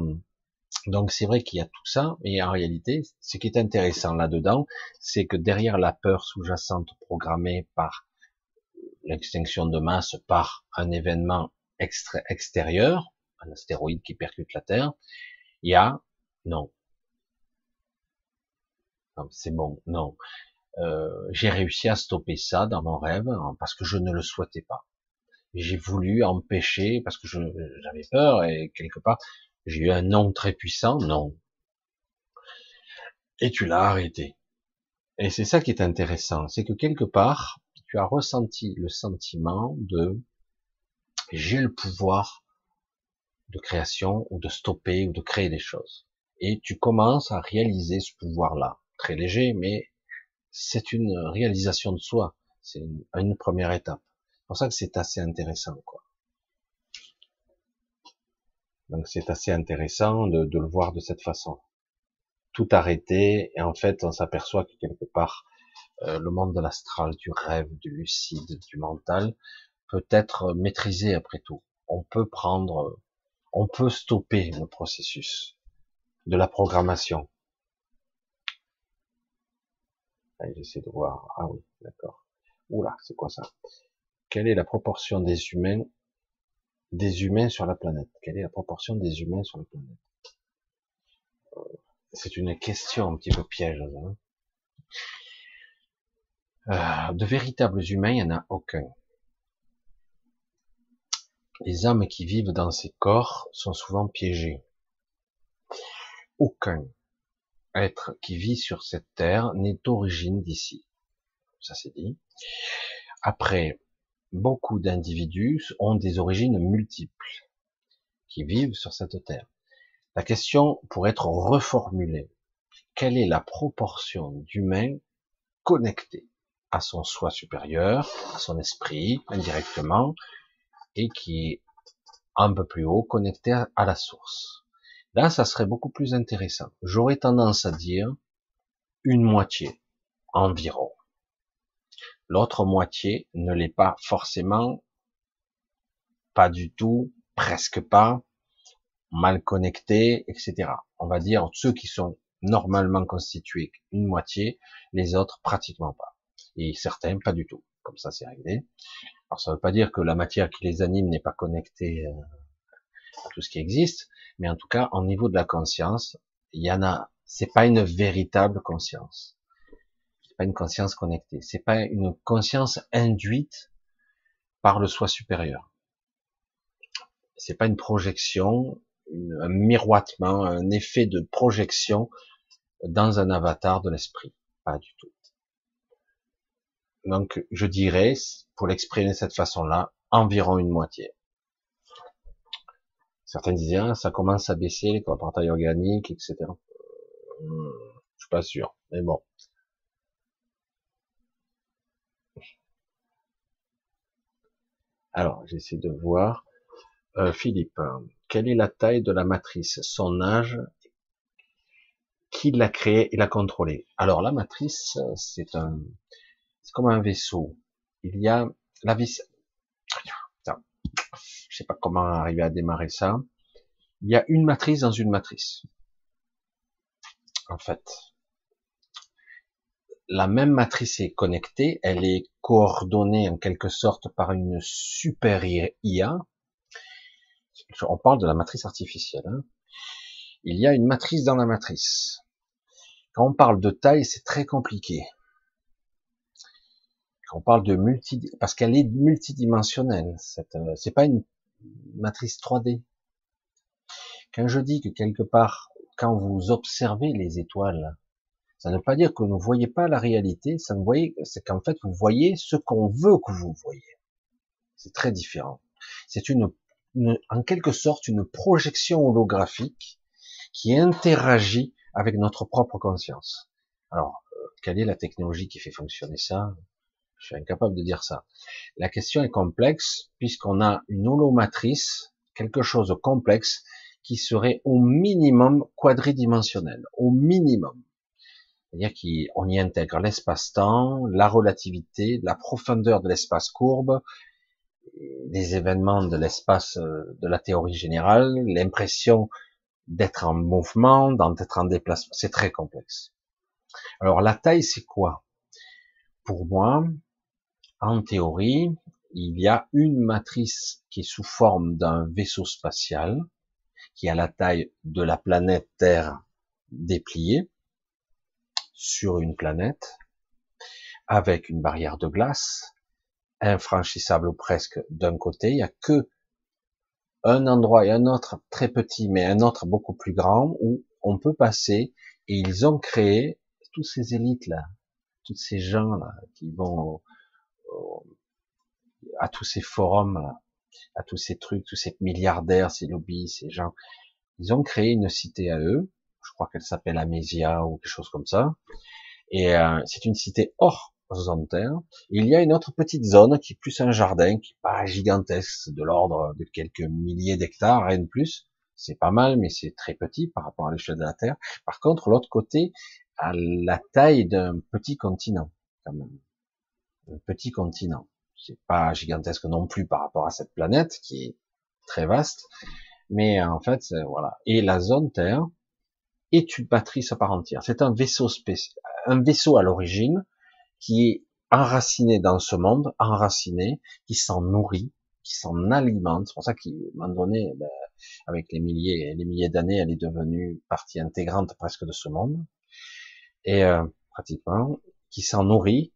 donc c'est vrai qu'il y a tout ça, et en réalité, ce qui est intéressant là-dedans, c'est que derrière la peur sous-jacente programmée par l'extinction de masse, par un événement extérieur, un astéroïde qui percute la Terre, il y a non. non c'est bon, non. Euh, j'ai réussi à stopper ça dans mon rêve hein, parce que je ne le souhaitais pas. J'ai voulu empêcher parce que j'avais peur et quelque part j'ai eu un nom très puissant, non. Et tu l'as arrêté. Et c'est ça qui est intéressant, c'est que quelque part, tu as ressenti le sentiment de j'ai le pouvoir de création ou de stopper ou de créer des choses. Et tu commences à réaliser ce pouvoir-là. Très léger, mais c'est une réalisation de soi. C'est une, une, première étape. C'est pour ça que c'est assez intéressant, quoi. Donc c'est assez intéressant de, le voir de cette façon. Tout arrêter, et en fait on s'aperçoit que quelque part, euh, le monde de l'astral, du rêve, du lucide, du mental, peut être maîtrisé après tout. On peut prendre, on peut stopper le processus de la programmation. J'essaie de voir. Ah oui, d'accord. Oula, c'est quoi ça? Quelle est la proportion des humains des humains sur la planète Quelle est la proportion des humains sur la planète? Euh, C'est une question un petit peu piège. Hein. Euh, de véritables humains, il n'y en a aucun. Les âmes qui vivent dans ces corps sont souvent piégées. Aucun être qui vit sur cette terre n'est d'origine d'ici. Ça c'est dit. Après, beaucoup d'individus ont des origines multiples qui vivent sur cette terre. La question pourrait être reformulée. Quelle est la proportion d'humains connectés à son soi supérieur, à son esprit, indirectement, et qui est un peu plus haut, connecté à la source? Là, ça serait beaucoup plus intéressant. J'aurais tendance à dire une moitié environ. L'autre moitié ne l'est pas forcément, pas du tout, presque pas, mal connecté, etc. On va dire ceux qui sont normalement constitués une moitié, les autres pratiquement pas. Et certains pas du tout. Comme ça, c'est réglé. Alors ça ne veut pas dire que la matière qui les anime n'est pas connectée euh, à tout ce qui existe, mais en tout cas, au niveau de la conscience, il y en a, c'est pas une véritable conscience pas une conscience connectée, c'est pas une conscience induite par le soi supérieur. C'est pas une projection, un miroitement, un effet de projection dans un avatar de l'esprit, pas du tout. Donc, je dirais, pour l'exprimer de cette façon-là, environ une moitié. Certains disaient, ah, ça commence à baisser, les portail organiques, etc. Hmm, je suis pas sûr, mais bon. Alors, j'essaie de voir. Euh, Philippe, quelle est la taille de la matrice, son âge, qui l'a créée et l'a contrôlée? Alors, la matrice, c'est un, c'est comme un vaisseau. Il y a la vis. Je sais pas comment arriver à démarrer ça. Il y a une matrice dans une matrice. En fait, la même matrice est connectée, elle est coordonnée en quelque sorte par une super IA. On parle de la matrice artificielle. Hein. Il y a une matrice dans la matrice. Quand on parle de taille, c'est très compliqué. Quand on parle de multi, parce qu'elle est multidimensionnelle. Euh, c'est pas une matrice 3D. Quand je dis que quelque part, quand vous observez les étoiles, ça ne veut pas dire que vous ne voyez pas la réalité, ça ne voyez, c'est qu'en fait vous voyez ce qu'on veut que vous voyez. C'est très différent. C'est une, en quelque sorte une projection holographique qui interagit avec notre propre conscience. Alors, euh, quelle est la technologie qui fait fonctionner ça? Je suis incapable de dire ça. La question est complexe puisqu'on a une holomatrice, quelque chose de complexe qui serait au minimum quadridimensionnel, au minimum. C'est-à-dire qu'on y intègre l'espace-temps, la relativité, la profondeur de l'espace courbe, les événements de l'espace euh, de la théorie générale, l'impression d'être en mouvement, d'être en déplacement. C'est très complexe. Alors la taille, c'est quoi? Pour moi, en théorie, il y a une matrice qui est sous forme d'un vaisseau spatial, qui a la taille de la planète Terre dépliée, sur une planète, avec une barrière de glace, infranchissable presque d'un côté, il n'y a que un endroit et un autre très petit, mais un autre beaucoup plus grand, où on peut passer, et ils ont créé tous ces élites-là, tous ces gens-là, qui vont à tous ces forums, à tous ces trucs, tous ces milliardaires, ces lobbies, ces gens, ils ont créé une cité à eux, crois qu'elle s'appelle Amésia ou quelque chose comme ça. Et euh, c'est une cité hors zone terre. Il y a une autre petite zone qui est plus un jardin, qui est pas gigantesque, de l'ordre de quelques milliers d'hectares, rien de plus. c'est pas mal, mais c'est très petit par rapport à l'échelle de la Terre. Par contre, l'autre côté a la taille d'un petit continent, quand même. Un petit continent. C'est pas gigantesque non plus par rapport à cette planète qui est très vaste, mais en fait, voilà. Et la zone Terre est une matrice à part entière. C'est un vaisseau spécial, un vaisseau à l'origine qui est enraciné dans ce monde, enraciné, qui s'en nourrit, qui s'en alimente. C'est pour ça qu'à un moment donné, ben, avec les milliers les milliers d'années, elle est devenue partie intégrante presque de ce monde. Et euh, pratiquement, qui s'en nourrit.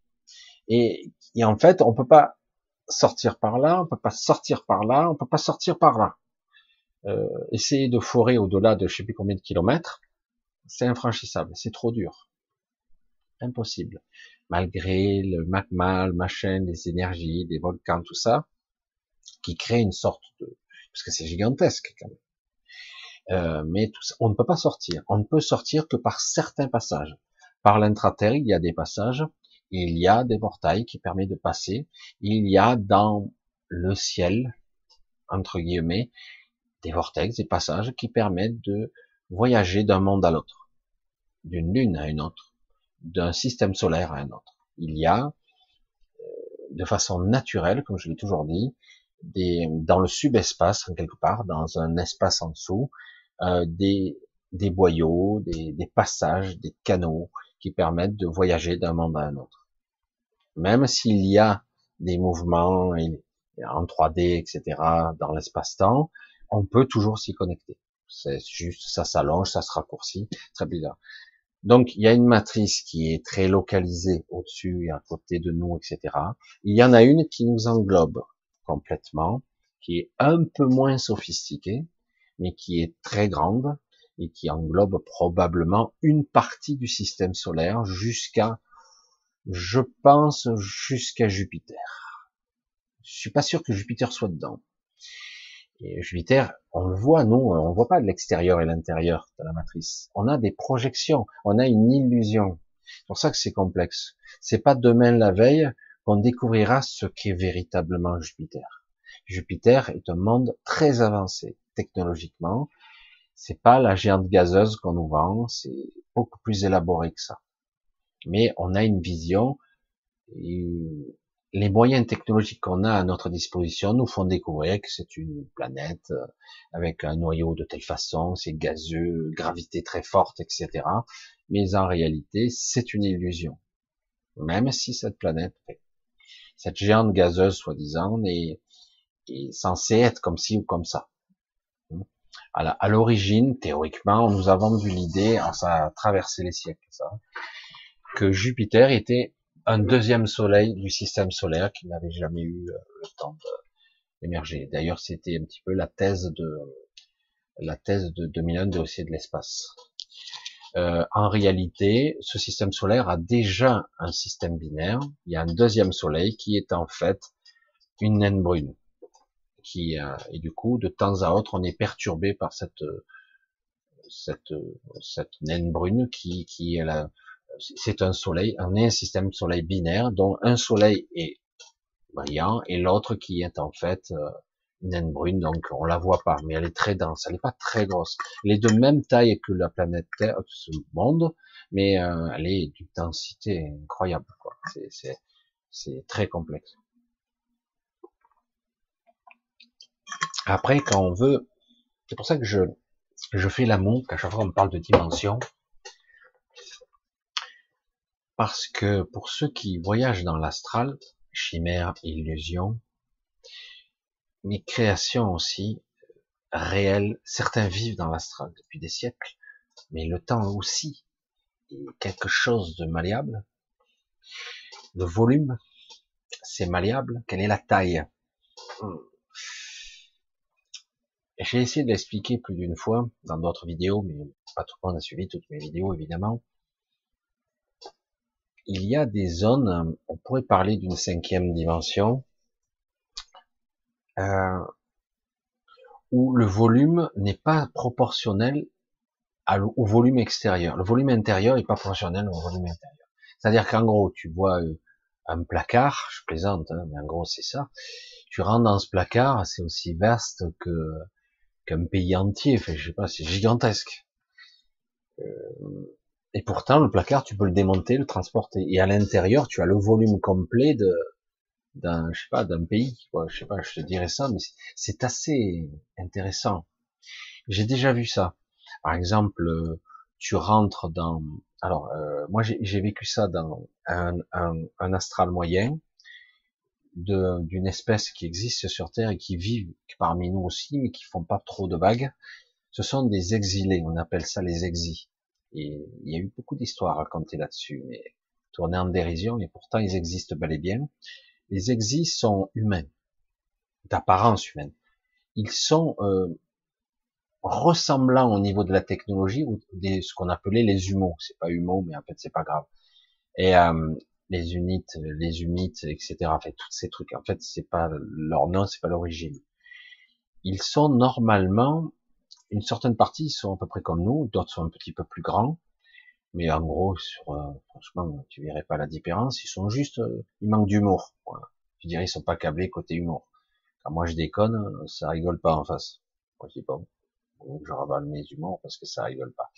Et, et en fait, on peut pas sortir par là, on peut pas sortir par là, on peut pas sortir par là. Euh, essayer de forer au-delà de je sais plus combien de kilomètres, c'est infranchissable, c'est trop dur. Impossible. Malgré le magma, le machin, les énergies, les volcans, tout ça, qui crée une sorte de, parce que c'est gigantesque quand même. Euh, mais tout ça, on ne peut pas sortir. On ne peut sortir que par certains passages. Par l'intraterre, il y a des passages, il y a des portails qui permettent de passer. Il y a dans le ciel, entre guillemets, des vortex, des passages qui permettent de voyager d'un monde à l'autre, d'une lune à une autre, d'un système solaire à un autre. Il y a, euh, de façon naturelle, comme je l'ai toujours dit, dans le subespace, quelque part, dans un espace en dessous, euh, des, des boyaux, des, des, passages, des canaux qui permettent de voyager d'un monde à un autre. Même s'il y a des mouvements en 3D, etc., dans l'espace-temps, on peut toujours s'y connecter. C'est juste, ça s'allonge, ça se raccourcit, très bizarre. Donc, il y a une matrice qui est très localisée au-dessus et à côté de nous, etc. Il y en a une qui nous englobe complètement, qui est un peu moins sophistiquée, mais qui est très grande et qui englobe probablement une partie du système solaire jusqu'à, je pense, jusqu'à Jupiter. Je suis pas sûr que Jupiter soit dedans. Jupiter, on le voit, nous, on voit pas de l'extérieur et l'intérieur de la matrice. On a des projections, on a une illusion. C'est pour ça que c'est complexe. C'est pas demain la veille qu'on découvrira ce qu'est véritablement Jupiter. Jupiter est un monde très avancé technologiquement. C'est pas la géante gazeuse qu'on nous vend, c'est beaucoup plus élaboré que ça. Mais on a une vision les moyens technologiques qu'on a à notre disposition nous font découvrir que c'est une planète euh, avec un noyau de telle façon, c'est gazeux, gravité très forte, etc. Mais en réalité, c'est une illusion. Même si cette planète, cette géante gazeuse soi-disant, est, est censée être comme ci ou comme ça. À l'origine, théoriquement, nous a vendu l'idée, ça a traversé les siècles, ça, que Jupiter était un deuxième soleil du système solaire qui n'avait jamais eu euh, le temps d'émerger. D'ailleurs, c'était un petit peu la thèse de la thèse de 2001 de de l'espace. Euh, en réalité, ce système solaire a déjà un système binaire. Il y a un deuxième soleil qui est en fait une naine brune. Qui, euh, et du coup, de temps à autre, on est perturbé par cette naine brune qui qui est la c'est un soleil, on est un système soleil binaire dont un soleil est brillant et l'autre qui est en fait euh, une naine brune, donc on la voit pas, mais elle est très dense, elle n'est pas très grosse. Elle est de même taille que la planète Terre, ce monde, mais euh, elle est d'une densité incroyable. C'est très complexe. Après, quand on veut, c'est pour ça que je, je fais l'amour, qu'à chaque fois on parle de dimension, parce que pour ceux qui voyagent dans l'astral, chimère, illusion, mais création aussi, réelle, certains vivent dans l'astral depuis des siècles, mais le temps aussi est quelque chose de malléable. Le volume, c'est malléable. Quelle est la taille? J'ai essayé de l'expliquer plus d'une fois dans d'autres vidéos, mais pas tout le monde a suivi toutes mes vidéos, évidemment il y a des zones, on pourrait parler d'une cinquième dimension, euh, où le volume n'est pas proportionnel au volume extérieur. Le volume intérieur n'est pas proportionnel au volume intérieur. C'est-à-dire qu'en gros, tu vois euh, un placard, je plaisante, hein, mais en gros c'est ça. Tu rentres dans ce placard, c'est aussi vaste que qu'un pays entier. Enfin, je sais pas, c'est gigantesque. Euh, et pourtant, le placard, tu peux le démonter, le transporter. Et à l'intérieur, tu as le volume complet de d'un, je sais pas, d'un pays. Quoi. Je sais pas, je te dirais ça, mais c'est assez intéressant. J'ai déjà vu ça. Par exemple, tu rentres dans. Alors, euh, moi, j'ai vécu ça dans un, un, un astral moyen d'une espèce qui existe sur Terre et qui vivent parmi nous aussi, mais qui font pas trop de vagues. Ce sont des exilés. On appelle ça les exis. Et il y a eu beaucoup d'histoires racontées là-dessus, mais tournées en dérision, et pourtant ils existent bel et bien. Les exis sont humains, d'apparence humaine. Ils sont euh, ressemblants au niveau de la technologie ou des, ce qu'on appelait les humots. C'est pas humots, mais en fait c'est pas grave. Et euh, les unites, les humites, etc. En fait, tous ces trucs. En fait, c'est pas leur nom, c'est pas l'origine. Ils sont normalement une certaine partie sont à peu près comme nous, d'autres sont un petit peu plus grands, mais en gros, sur, euh, franchement, tu verrais pas la différence. Ils sont juste, euh, ils manquent d'humour. Voilà. Je dirais, ils sont pas câblés côté humour. Quand moi je déconne, ça rigole pas en face. Moi je dis bon, je ravale mes humours parce que ça rigole pas.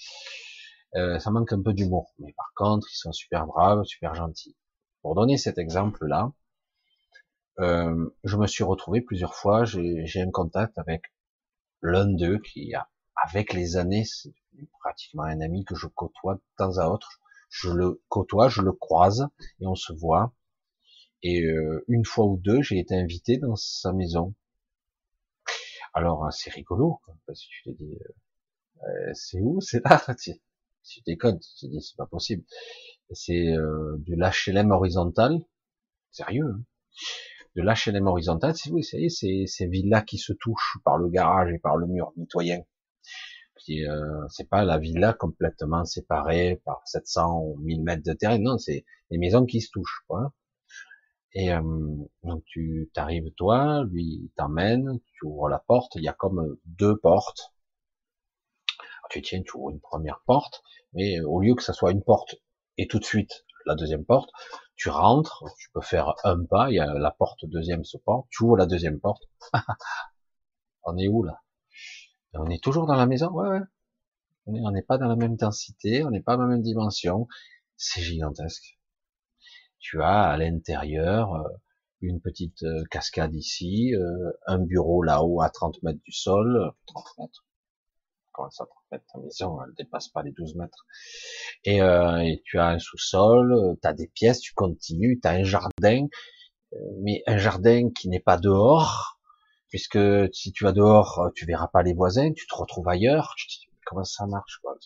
Euh, ça manque un peu d'humour, mais par contre, ils sont super braves, super gentils. Pour donner cet exemple-là, euh, je me suis retrouvé plusieurs fois, j'ai un contact avec l'un d'eux qui avec les années, c'est pratiquement un ami que je côtoie de temps à autre. Je le côtoie, je le croise et on se voit. Et euh, une fois ou deux, j'ai été invité dans sa maison. Alors c'est rigolo, parce que tu te dis, euh, euh c'est où, c'est là? Tu, tu déconnes, tu te dis c'est pas possible. C'est euh, du l'HLM horizontal, sérieux. Hein? De l'HLM horizontal, c'est oui, c'est ces villas qui se touchent par le garage et par le mur mitoyen. Euh, c'est pas la villa complètement séparée par 700 ou 1000 mètres de terrain, non, c'est les maisons qui se touchent, quoi. Et euh, donc tu t'arrives toi, lui t'emmène, tu ouvres la porte, il y a comme deux portes. tu tiens, tu ouvres une première porte, mais au lieu que ça soit une porte et tout de suite la deuxième porte, tu rentres, tu peux faire un pas, il y a la porte deuxième se porte, tu ouvres la deuxième porte. on est où là? On est toujours dans la maison? Ouais, ouais. On n'est pas dans la même densité, on n'est pas dans la même dimension. C'est gigantesque. Tu as à l'intérieur euh, une petite euh, cascade ici, euh, un bureau là-haut à 30 mètres du sol, 30 mètres, comment ça, 30 ta maison, elle dépasse pas les 12 mètres. Et, euh, tu as un sous-sol, tu as des pièces, tu continues, tu as un jardin, euh, mais un jardin qui n'est pas dehors, puisque si tu vas dehors, euh, tu verras pas les voisins, tu te retrouves ailleurs, tu te dis, comment ça marche, quoi?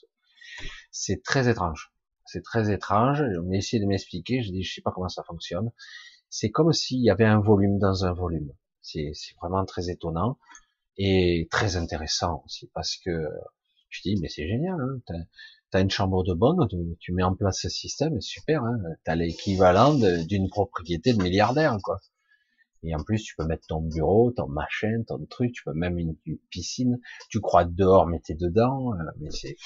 C'est très étrange. C'est très étrange. On a essayé de m'expliquer, je dis, je sais pas comment ça fonctionne. C'est comme s'il y avait un volume dans un volume. C'est vraiment très étonnant et très intéressant aussi parce que je dis mais c'est génial, hein, t'as as une chambre de bonne, tu, mets en place ce système, super, hein, t'as l'équivalent d'une propriété de milliardaire quoi. Et en plus tu peux mettre ton bureau, ton machin, ton truc, tu peux même une, piscine, tu crois dehors mais t'es dedans, euh, mais c'est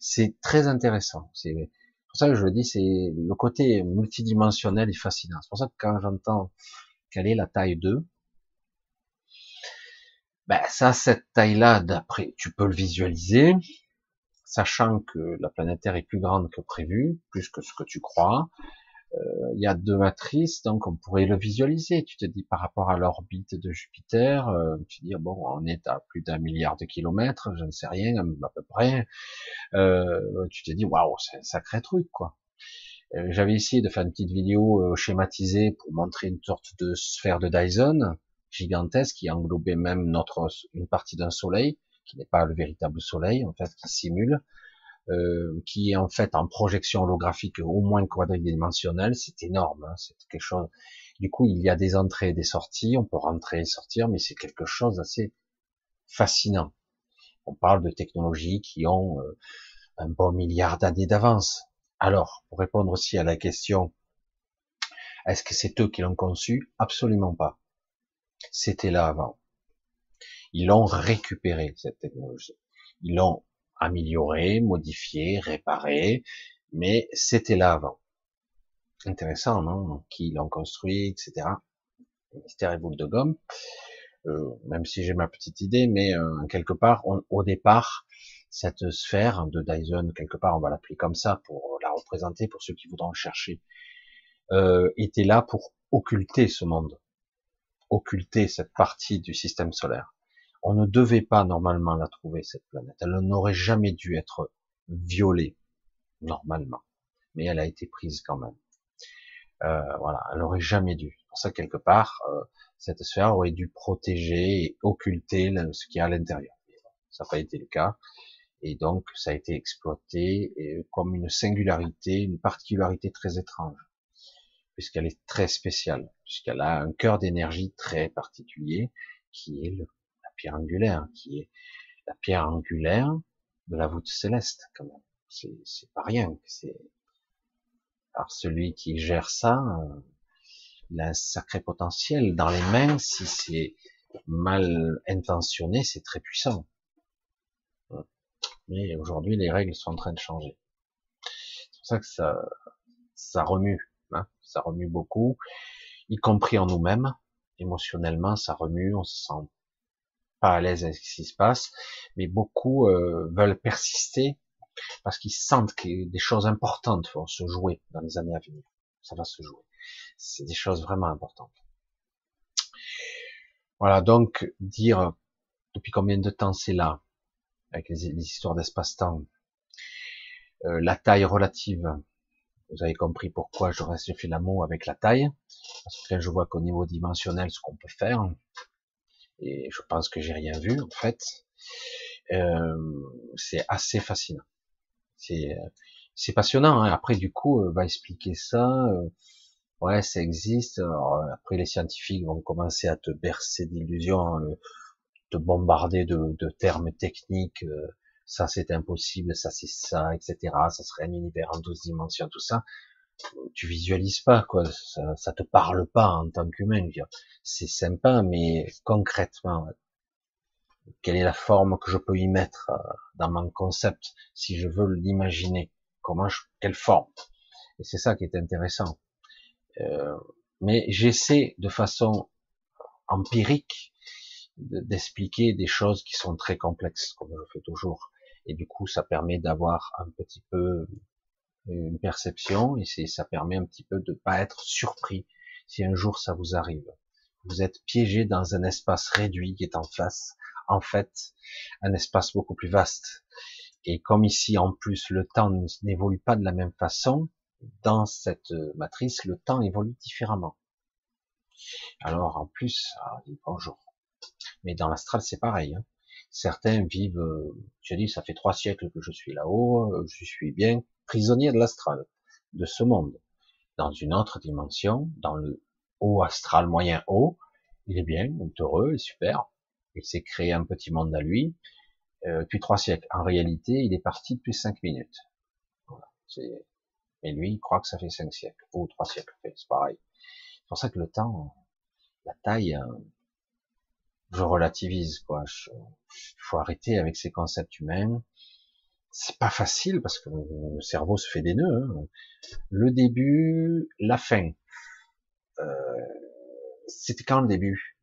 c'est très intéressant. C'est pour ça que je le dis, c'est le côté multidimensionnel et fascinant. C'est pour ça que quand j'entends quelle est la taille 2, ben, ça, cette taille-là, d'après, tu peux le visualiser, sachant que la planète Terre est plus grande que prévu, plus que ce que tu crois. Euh, il y a deux matrices, donc on pourrait le visualiser. Tu te dis par rapport à l'orbite de Jupiter, euh, tu te dis bon, on est à plus d'un milliard de kilomètres, je ne sais rien à peu près. Euh, tu te dis waouh, c'est un sacré truc quoi. Euh, j'avais essayé de faire une petite vidéo schématisée pour montrer une sorte de sphère de Dyson gigantesque qui englobait même notre une partie d'un soleil qui n'est pas le véritable soleil en fait qui simule euh, qui est en fait en projection holographique au moins quadridimensionnelle. C'est énorme hein, c'est quelque chose. Du coup il y a des entrées et des sorties. On peut rentrer et sortir mais c'est quelque chose d'assez fascinant. On parle de technologies qui ont euh, un bon milliard d'années d'avance. Alors pour répondre aussi à la question est-ce que c'est eux qui l'ont conçu? Absolument pas c'était là avant. Ils l'ont récupéré, cette technologie. Ils l'ont amélioré, modifié, réparé, mais c'était là avant. Intéressant, non? Qui l'ont construit, etc. Mystère et boule de gomme. euh, même si j'ai ma petite idée, mais euh, quelque part, au départ, cette sphère de Dyson, quelque part, on va l'appeler comme ça pour la représenter, pour ceux qui voudront chercher, euh, était là pour occulter ce monde, occulter cette partie du système solaire. On ne devait pas normalement la trouver, cette planète. Elle n'aurait jamais dû être violée, normalement. Mais elle a été prise quand même. Euh, voilà, elle aurait jamais dû. Pour ça, quelque part, euh, cette sphère aurait dû protéger et occulter ce qui est à l'intérieur. Ça n'a pas été le cas. Et donc, ça a été exploité comme une singularité, une particularité très étrange, puisqu'elle est très spéciale, puisqu'elle a un cœur d'énergie très particulier, qui est la pierre angulaire, qui est la pierre angulaire de la voûte céleste, quand même. C'est pas rien. C'est alors celui qui gère ça, euh, il a un sacré potentiel dans les mains. Si c'est mal intentionné, c'est très puissant. Mais aujourd'hui, les règles sont en train de changer. C'est pour ça que ça remue, hein, ça remue beaucoup, y compris en nous-mêmes. Émotionnellement, ça remue, on se sent pas à l'aise avec ce qui se passe, mais beaucoup euh, veulent persister parce qu'ils sentent que des choses importantes vont se jouer dans les années à venir. Ça va se jouer. C'est des choses vraiment importantes. Voilà, donc dire depuis combien de temps c'est là, avec les, histoires d'espace-temps, euh, la taille relative. Vous avez compris pourquoi je reste l'amour avec la taille, parce que je vois qu'au niveau dimensionnel, ce qu'on peut faire, et je pense que j'ai rien vu en fait, euh, c'est assez fascinant. C'est passionnant. Hein. Après, du coup, euh, va expliquer ça. Euh, ouais, ça existe. après, les scientifiques vont commencer à te bercer d'illusions, euh, te bombarder de, de termes techniques. Ça, c'est impossible. Ça, c'est ça, etc. Ça serait un univers en 12 dimensions, tout ça. Tu visualises pas, quoi. Ça, ça te parle pas en tant qu'humain. C'est sympa, mais concrètement, quelle est la forme que je peux y mettre euh, dans mon concept si je veux l'imaginer? Comment quelle forme? Et c'est ça qui est intéressant euh, mais j'essaie de façon empirique d'expliquer des choses qui sont très complexes comme je fais toujours et du coup ça permet d'avoir un petit peu une perception et ça permet un petit peu de pas être surpris si un jour ça vous arrive vous êtes piégé dans un espace réduit qui est en face en fait un espace beaucoup plus vaste. Et comme ici, en plus, le temps n'évolue pas de la même façon, dans cette matrice, le temps évolue différemment. Alors, en plus, ah, bonjour. Mais dans l'astral, c'est pareil. Hein. Certains vivent, euh, j'ai dit, ça fait trois siècles que je suis là-haut, euh, je suis bien prisonnier de l'astral, de ce monde. Dans une autre dimension, dans le haut astral moyen haut, il est bien, il est heureux, il est super il s'est créé un petit monde à lui euh, depuis trois siècles. En réalité, il est parti depuis cinq minutes. Voilà. Et lui, il croit que ça fait cinq siècles ou trois siècles. C'est pareil. C'est pour ça que le temps, la taille, euh, je relativise quoi. Il faut arrêter avec ces concepts humains. C'est pas facile parce que le cerveau se fait des nœuds. Hein. Le début, la fin. Euh, C'était quand le début?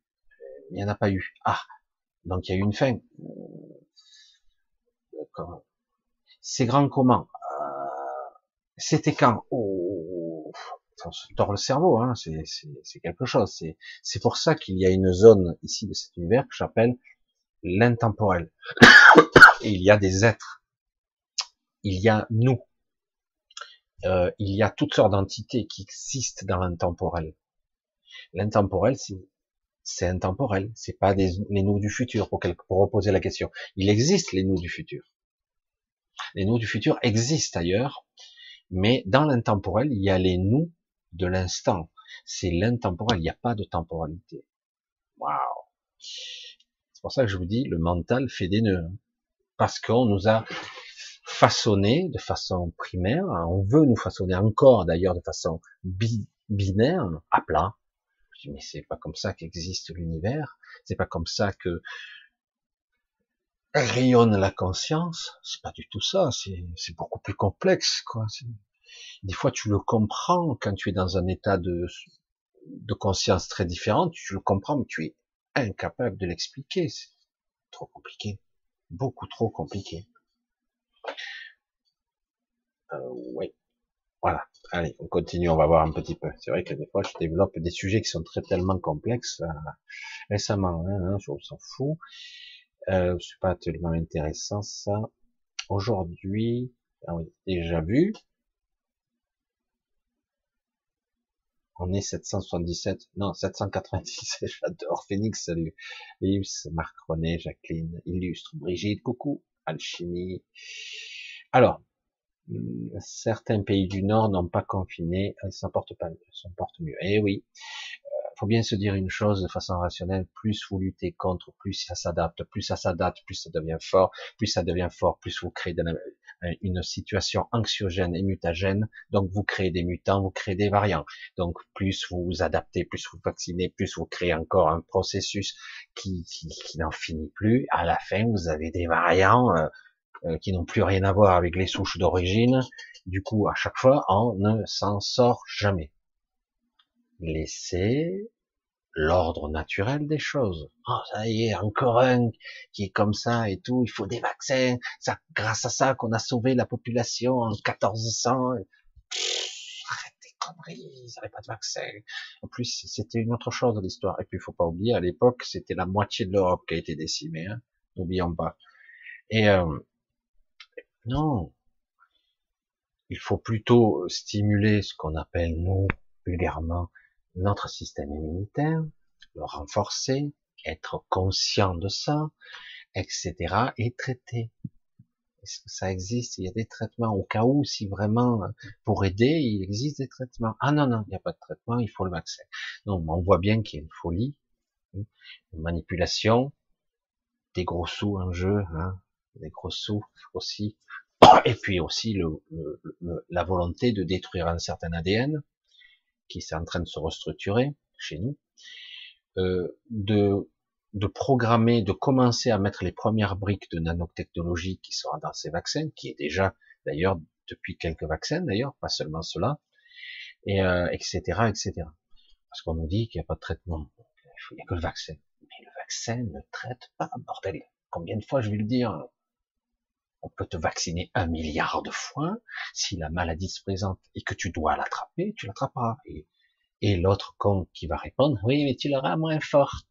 Il n'y en a pas eu. Ah, donc il y a eu une fin. C'est grand comment? Euh, C'était quand? Oh, Ça se tord le cerveau, hein, c'est quelque chose. C'est pour ça qu'il y a une zone ici de cet univers que j'appelle l'intemporel. Il y a des êtres. Il y a nous. Euh, il y a toutes sortes d'entités qui existent dans l'intemporel. L'intemporel, c'est c'est intemporel. C'est pas des, les nous du futur pour, pour reposer la question. Il existe les nous du futur. Les nous du futur existent ailleurs, mais dans l'intemporel, il y a les nous de l'instant. C'est l'intemporel. Il n'y a pas de temporalité. Waouh. C'est pour ça que je vous dis, le mental fait des nœuds. Parce qu'on nous a façonné de façon primaire. On veut nous façonner encore, d'ailleurs, de façon binaire, à plat, mais c'est pas comme ça qu'existe l'univers, c'est pas comme ça que rayonne la conscience, c'est pas du tout ça, c'est beaucoup plus complexe, quoi. Des fois, tu le comprends quand tu es dans un état de, de conscience très différent, tu le comprends, mais tu es incapable de l'expliquer. C'est trop compliqué. Beaucoup trop compliqué. Euh, oui. Voilà. Allez, on continue, on va voir un petit peu. C'est vrai que des fois, je développe des sujets qui sont très tellement complexes. Euh, récemment, hein, hein, on s'en fout. Euh, c'est pas tellement intéressant ça. Aujourd'hui, ah oui, déjà vu. On est 777, non 797. J'adore. Phoenix, salut. Yves, Marc René, Jacqueline, Illustre, Brigitte, coucou. Alchimie. Alors, certains pays du Nord n'ont pas confiné, ils s'en portent pas, mieux. Eh oui, euh, faut bien se dire une chose de façon rationnelle, plus vous luttez contre, plus ça s'adapte, plus ça s'adapte, plus ça devient fort, plus ça devient fort, plus vous créez une situation anxiogène et mutagène, donc vous créez des mutants, vous créez des variants. Donc plus vous vous adaptez, plus vous vaccinez, plus vous créez encore un processus qui, qui, qui n'en finit plus. À la fin, vous avez des variants euh, euh, qui n'ont plus rien à voir avec les souches d'origine. Du coup, à chaque fois, on ne s'en sort jamais. Laissez l'ordre naturel des choses. Oh, ça y est, encore un qui est comme ça et tout, il faut des vaccins. Ça, grâce à ça qu'on a sauvé la population en 1400. arrête tes conneries, ils n'avaient pas de vaccin. En plus, c'était une autre chose de l'histoire. Et puis, il faut pas oublier, à l'époque, c'était la moitié de l'Europe qui a été décimée. Hein. N'oublions pas. Et euh, non. Il faut plutôt stimuler ce qu'on appelle, nous, vulgairement, notre système immunitaire, le renforcer, être conscient de ça, etc. et traiter. Est-ce que ça existe? Il y a des traitements au cas où, si vraiment pour aider, il existe des traitements. Ah non non, il n'y a pas de traitement, il faut le vaccin. Non, on voit bien qu'il y a une folie, une manipulation, des gros sous en jeu, hein, des gros sous aussi et puis aussi le, la volonté de détruire un certain ADN qui est en train de se restructurer chez nous, euh, de, de programmer, de commencer à mettre les premières briques de nanotechnologie qui sera dans ces vaccins, qui est déjà d'ailleurs depuis quelques vaccins d'ailleurs, pas seulement cela, et euh, etc etc. Parce qu'on nous dit qu'il n'y a pas de traitement, il n'y a que le vaccin. Mais le vaccin ne traite pas, bordel. Combien de fois je vais le dire on peut te vacciner un milliard de fois. Si la maladie se présente et que tu dois l'attraper, tu l'attraperas. Et, l'autre con qui va répondre, oui, mais tu l'auras moins fort.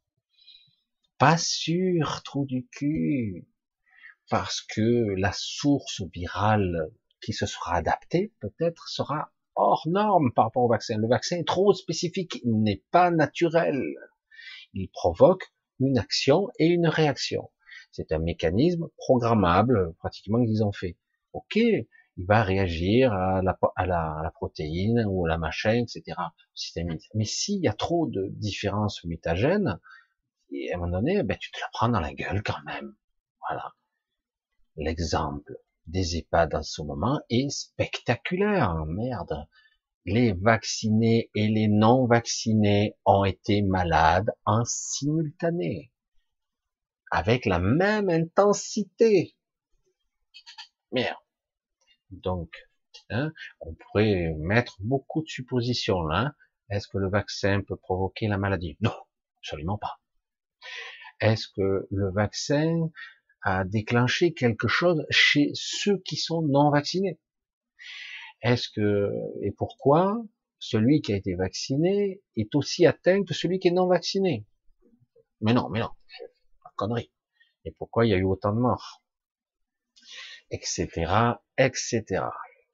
Pas sûr, trou du cul. Parce que la source virale qui se sera adaptée, peut-être, sera hors norme par rapport au vaccin. Le vaccin est trop spécifique, il n'est pas naturel. Il provoque une action et une réaction. C'est un mécanisme programmable, pratiquement qu'ils ont fait. Ok, il va réagir à la, à la, à la protéine ou à la machin, etc. Mais s'il y a trop de différences mutagènes, et à un moment donné, ben, tu te la prends dans la gueule quand même. Voilà. L'exemple des EHPAD en ce moment est spectaculaire. Merde. Les vaccinés et les non vaccinés ont été malades en simultané avec la même intensité. Merde. Donc, hein, on pourrait mettre beaucoup de suppositions là. Est-ce que le vaccin peut provoquer la maladie? Non, absolument pas. Est-ce que le vaccin a déclenché quelque chose chez ceux qui sont non vaccinés? Est-ce que et pourquoi celui qui a été vacciné est aussi atteint que celui qui est non vacciné? Mais non, mais non, connerie. Et pourquoi il y a eu autant de morts? Etc. Etc.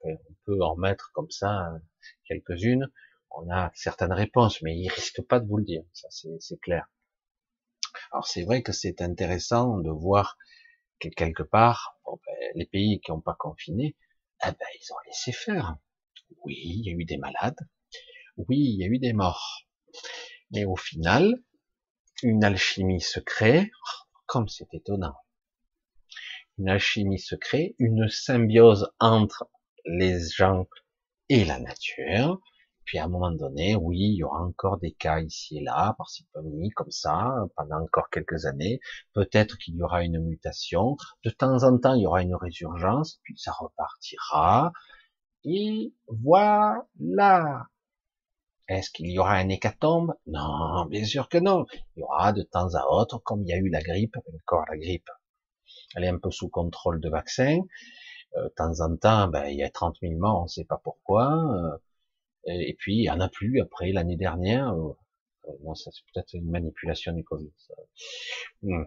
On peut en mettre comme ça quelques-unes. On a certaines réponses, mais ils risquent pas de vous le dire. Ça, c'est clair. Alors c'est vrai que c'est intéressant de voir que quelque part, ben, les pays qui n'ont pas confiné, eh ben, ils ont laissé faire. Oui, il y a eu des malades. Oui, il y a eu des morts. Mais au final, une alchimie se crée, comme c'est étonnant. Une alchimie se crée, une symbiose entre les gens et la nature. Puis à un moment donné, oui, il y aura encore des cas ici et là, par-ci comme ça, pendant encore quelques années. Peut-être qu'il y aura une mutation. De temps en temps, il y aura une résurgence, puis ça repartira. Et voilà. Est-ce qu'il y aura un hécatombe? Non, bien sûr que non. Il y aura de temps à autre, comme il y a eu la grippe, encore la grippe, elle est un peu sous contrôle de vaccin. Euh, de temps en temps, ben, il y a 30 000 morts, on ne sait pas pourquoi. Euh, et, puis, il n'y en a plus après l'année dernière. Euh, non, ça c'est peut-être une manipulation du Covid. Hmm.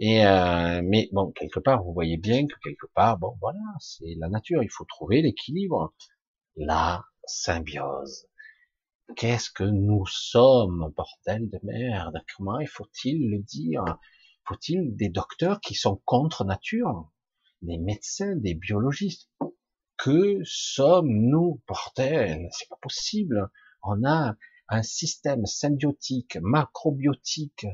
Mais bon, quelque part, vous voyez bien que quelque part, bon, voilà, c'est la nature. Il faut trouver l'équilibre, la symbiose. Qu'est-ce que nous sommes, bordel de merde? Comment il faut-il le dire? Faut-il des docteurs qui sont contre nature? Des médecins, des biologistes? Que sommes-nous, bordel? C'est pas possible. On a un système symbiotique, macrobiotique,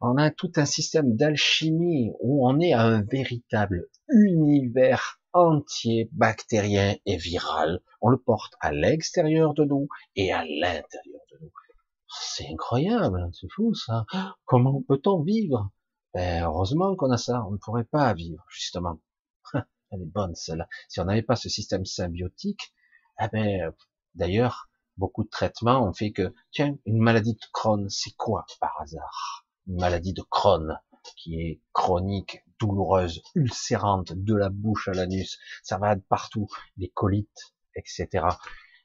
on a tout un système d'alchimie où on est un véritable univers entier bactérien et viral. On le porte à l'extérieur de nous et à l'intérieur de nous. C'est incroyable, c'est fou ça. Comment peut-on vivre? Ben, Heureusement qu'on a ça, on ne pourrait pas vivre, justement. Elle est bonne celle-là. Si on n'avait pas ce système symbiotique, eh ben, d'ailleurs, beaucoup de traitements ont fait que, tiens, une maladie de Crohn, c'est quoi par hasard? Une maladie de Crohn qui est chronique, douloureuse, ulcérante, de la bouche à l'anus, ça va partout, les colites, etc.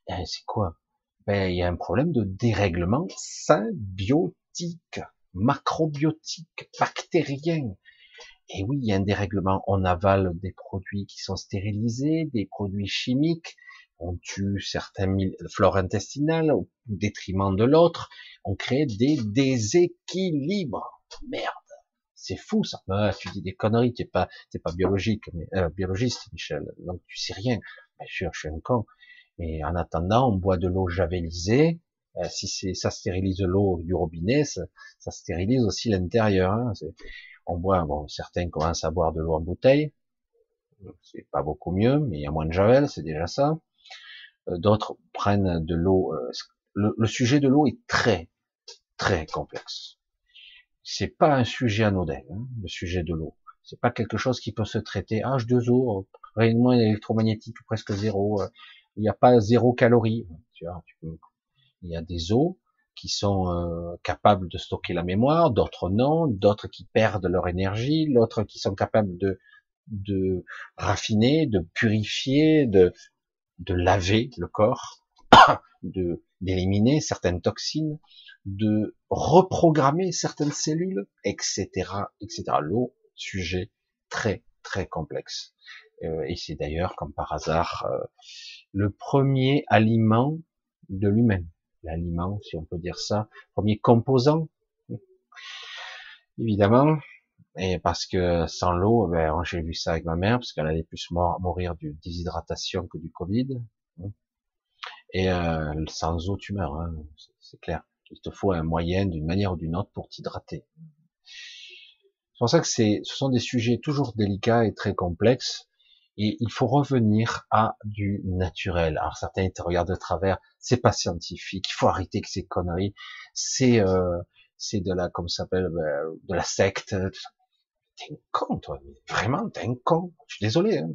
Eh, c'est quoi? Ben, il y a un problème de dérèglement symbiotique, macrobiotique, bactérien. Et oui, il y a un dérèglement. On avale des produits qui sont stérilisés, des produits chimiques. On tue certaines flores intestinales au détriment de l'autre. On crée des déséquilibres. Merde. C'est fou ça. Ah, tu dis des conneries, t'es pas, t'es pas biologique, mais, euh, biologiste, Michel. Donc tu sais rien. Bien sûr, je suis un con. Mais en attendant, on boit de l'eau javelisée. Euh, si c'est, ça stérilise l'eau du robinet, ça, stérilise aussi l'intérieur. Hein. On boit, bon, certains commencent à boire de l'eau en bouteille. C'est pas beaucoup mieux, mais il y a moins de javel, c'est déjà ça. Euh, d'autres prennent de l'eau. Euh, le sujet de l'eau est très, très complexe c'est pas un sujet anodin, hein, le sujet de l'eau. C'est pas quelque chose qui peut se traiter H2O, rayonnement électromagnétique presque zéro. Euh, il n'y a pas zéro calorie. Tu vois, il y a des eaux qui sont euh, capables de stocker la mémoire, d'autres non, d'autres qui perdent leur énergie, d'autres qui sont capables de, de raffiner, de purifier, de, de laver le corps, de d'éliminer certaines toxines de reprogrammer certaines cellules, etc., etc. L'eau, sujet très très complexe. Euh, et c'est d'ailleurs, comme par hasard, euh, le premier aliment de l'humain. L'aliment, si on peut dire ça, premier composant, évidemment. Et parce que sans l'eau, ben, j'ai vu ça avec ma mère, parce qu'elle allait plus mourir de déshydratation que du Covid. Et euh, sans eau, tu meurs, hein, c'est clair. Il te faut un moyen d'une manière ou d'une autre pour t'hydrater. C'est pour ça que ce sont des sujets toujours délicats et très complexes. Et il faut revenir à du naturel. Alors certains te regardent de travers, c'est pas scientifique, il faut arrêter que ces conneries. C'est euh, de la, comme ça s'appelle, ben, de la secte. T'es un con, toi. Vraiment, t'es un con. Je suis désolé. Hein.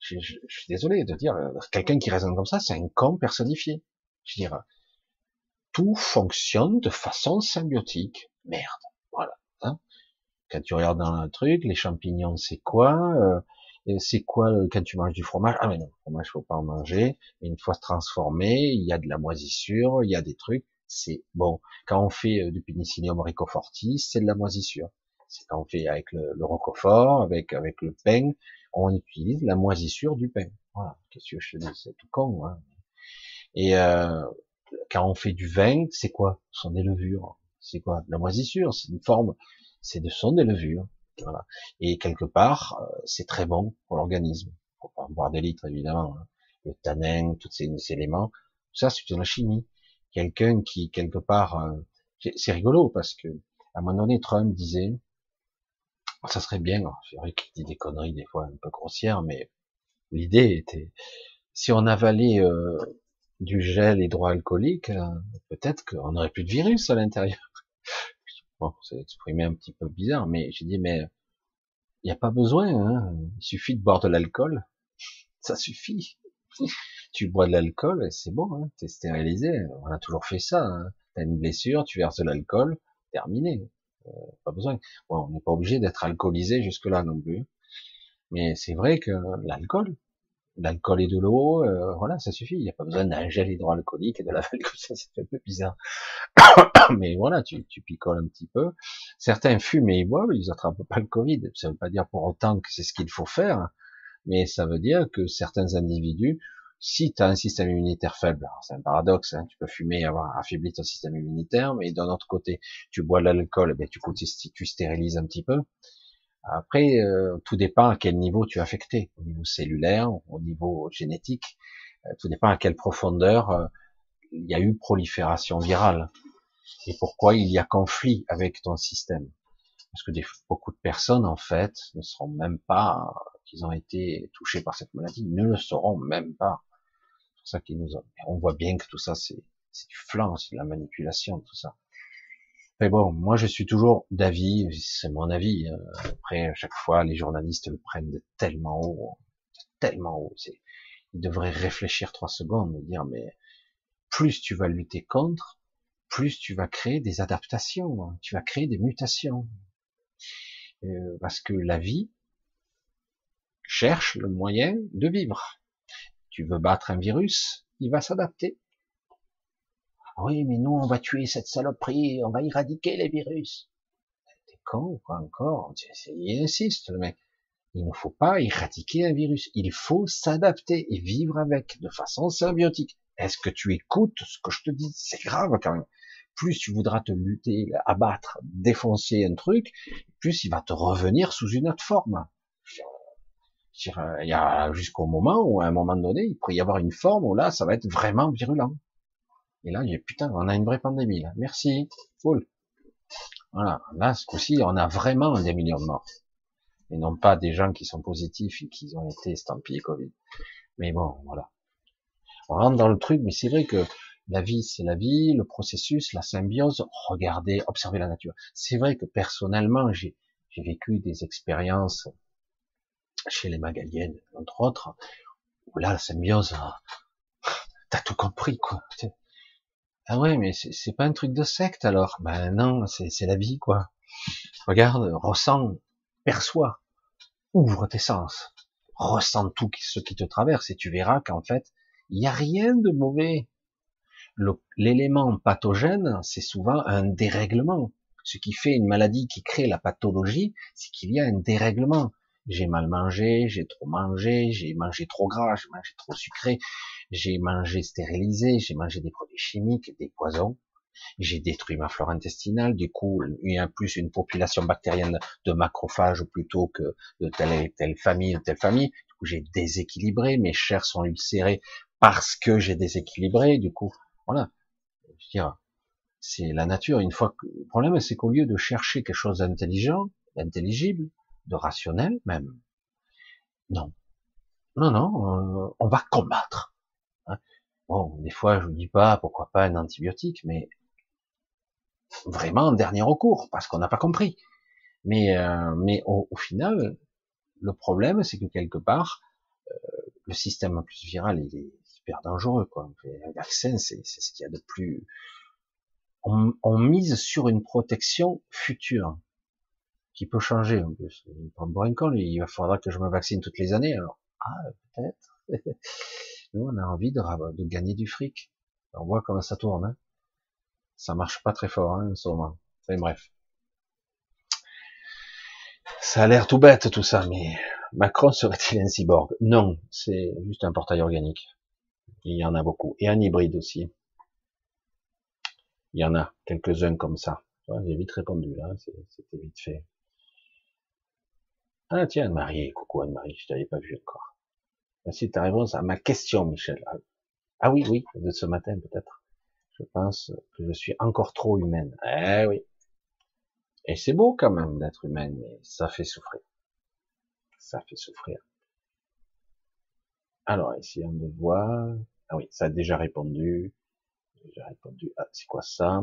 Je, je, suis désolé de dire, euh, quelqu'un qui raisonne comme ça, c'est un con personnifié. Je veux dire, tout fonctionne de façon symbiotique. Merde, voilà. Hein. Quand tu regardes dans le truc, les champignons, c'est quoi euh, C'est quoi quand tu manges du fromage? Ah mais non, le fromage, faut pas en manger. une fois transformé, il y a de la moisissure, il y a des trucs. C'est bon. Quand on fait euh, du pénicillium ricofortis, c'est de la moisissure. C'est quand on fait avec le, le roquefort, avec avec le pain, on utilise la moisissure du pain. Voilà. Qu'est-ce que je te dis C'est tout con. Hein? Et euh, quand on fait du vin, c'est quoi Ce sont des levures. C'est quoi La moisissure, c'est une forme, c'est de son des levures. Voilà. Et quelque part, euh, c'est très bon pour l'organisme. Faut pas en boire des litres, évidemment. Hein. Le tanin, tous ces, éléments, tout ça, c'est de la chimie. Quelqu'un qui, quelque part, euh, c'est rigolo parce que à un moment donné, Trump disait, ça serait bien, c'est vrai qu'il dit des conneries des fois un peu grossières, mais l'idée était, si on avalait euh, du gel hydroalcoolique, euh, peut-être qu'on aurait plus de virus à l'intérieur. Bon, c'est exprimé un petit peu bizarre, mais j'ai dit, mais il n'y a pas besoin, hein. il suffit de boire de l'alcool, ça suffit. tu bois de l'alcool, c'est bon, hein, t'es stérilisé. On a toujours fait ça. Hein. T'as une blessure, tu verses de l'alcool, terminé. Euh, pas besoin. Bon, on n'est pas obligé d'être alcoolisé jusque là non plus. Mais c'est vrai que l'alcool, l'alcool et de l'eau, euh, voilà, ça suffit. Il n'y a pas besoin d'un gel hydroalcoolique et de la ça, c'est un peu bizarre. Mais voilà, tu, tu picoles un petit peu. Certains fument et ils boivent, ils attrapent pas le Covid. Ça ne veut pas dire pour autant que c'est ce qu'il faut faire, mais ça veut dire que certains individus, si tu as un système immunitaire faible, c'est un paradoxe, hein, tu peux fumer et avoir affaibli ton système immunitaire, mais d'un autre côté, tu bois de l'alcool, ben, tu, tu stérilises un petit peu. Après, euh, tout dépend à quel niveau tu es affecté, au niveau cellulaire, au niveau génétique, euh, tout dépend à quelle profondeur euh, il y a eu prolifération virale et pourquoi il y a conflit avec ton système? Parce que des, beaucoup de personnes, en fait, ne seront même pas qu'ils ont été touchés par cette maladie, ne le sauront même pas. C'est pour ça qu'ils nous ont... On voit bien que tout ça, c'est du flanc, c'est de la manipulation, tout ça. Mais bon, moi je suis toujours d'avis, c'est mon avis. Hein. Après, à chaque fois, les journalistes le prennent de tellement haut, tellement haut. Ils devraient réfléchir trois secondes, et dire mais plus tu vas lutter contre, plus tu vas créer des adaptations, hein. tu vas créer des mutations. Euh, parce que la vie cherche le moyen de vivre. Tu veux battre un virus, il va s'adapter. Oui, mais nous, on va tuer cette saloperie, on va éradiquer les virus. T'es con ou quoi encore? Il insiste, mec. Il ne faut pas éradiquer un virus. Il faut s'adapter et vivre avec de façon symbiotique. Est-ce que tu écoutes ce que je te dis? C'est grave quand même. Plus tu voudras te lutter, abattre, défoncer un truc, plus il va te revenir sous une autre forme. Il y a jusqu'au moment où, à un moment donné, il pourrait y avoir une forme où là, ça va être vraiment virulent. Et là, j'ai putain, on a une vraie pandémie là. Merci, cool. Voilà, là, ce coup-ci, on a vraiment des millions de morts. Et non pas des gens qui sont positifs et qui ont été estampillés Covid. Mais bon, voilà. On rentre dans le truc, mais c'est vrai que la vie, c'est la vie, le processus, la symbiose, regardez, observez la nature. C'est vrai que personnellement, j'ai vécu des expériences chez les Magaliennes, entre autres, où là, la symbiose, t'as tout compris, quoi. Ah ouais, mais c'est pas un truc de secte alors. Ben non, c'est la vie quoi. Regarde, ressens, perçois, ouvre tes sens, ressens tout ce qui te traverse et tu verras qu'en fait, il n'y a rien de mauvais. L'élément pathogène, c'est souvent un dérèglement. Ce qui fait une maladie qui crée la pathologie, c'est qu'il y a un dérèglement j'ai mal mangé, j'ai trop mangé, j'ai mangé trop gras, j'ai mangé trop sucré, j'ai mangé stérilisé, j'ai mangé des produits chimiques, des poisons, j'ai détruit ma flore intestinale, du coup, il y a plus une population bactérienne de macrophages plutôt que de telle et telle famille, de telle famille, du coup, j'ai déséquilibré, mes chairs sont ulcérées parce que j'ai déséquilibré, du coup, voilà. Je veux dire, c'est la nature, une fois que, le problème, c'est qu'au lieu de chercher quelque chose d'intelligent, d'intelligible, de rationnel même. Non. Non, non, euh, on va combattre. Bon, des fois, je vous dis pas, pourquoi pas un antibiotique, mais vraiment en dernier recours, parce qu'on n'a pas compris. Mais, euh, mais au, final, le problème, c'est que quelque part, euh, le système plus viral, il est hyper dangereux. Quoi. Un vaccin, c'est ce qu'il y a de plus... On, on mise sur une protection future qui peut changer en plus. Pour un il va faudra que je me vaccine toutes les années. Alors, ah, peut-être. Nous, on a envie de, gagner du fric. On voit comment ça tourne. Hein. Ça marche pas très fort hein, en ce moment. Enfin, bref. Ça a l'air tout bête tout ça, mais Macron serait-il un cyborg? Non, c'est juste un portail organique. Il y en a beaucoup. Et un hybride aussi. Il y en a quelques-uns comme ça. J'ai vite répondu là, c'était vite fait. Ah tiens, Anne-Marie, coucou Anne-Marie, je t'avais pas vu encore. Merci ta réponse à ma question, Michel. Ah, ah oui, oui, de ce matin peut-être. Je pense que je suis encore trop humaine. Eh oui. Et c'est beau quand même d'être humaine, mais ça fait souffrir. Ça fait souffrir. Alors, essayons de voir. Ah oui, ça a déjà répondu. Déjà répondu. Ah, c'est quoi ça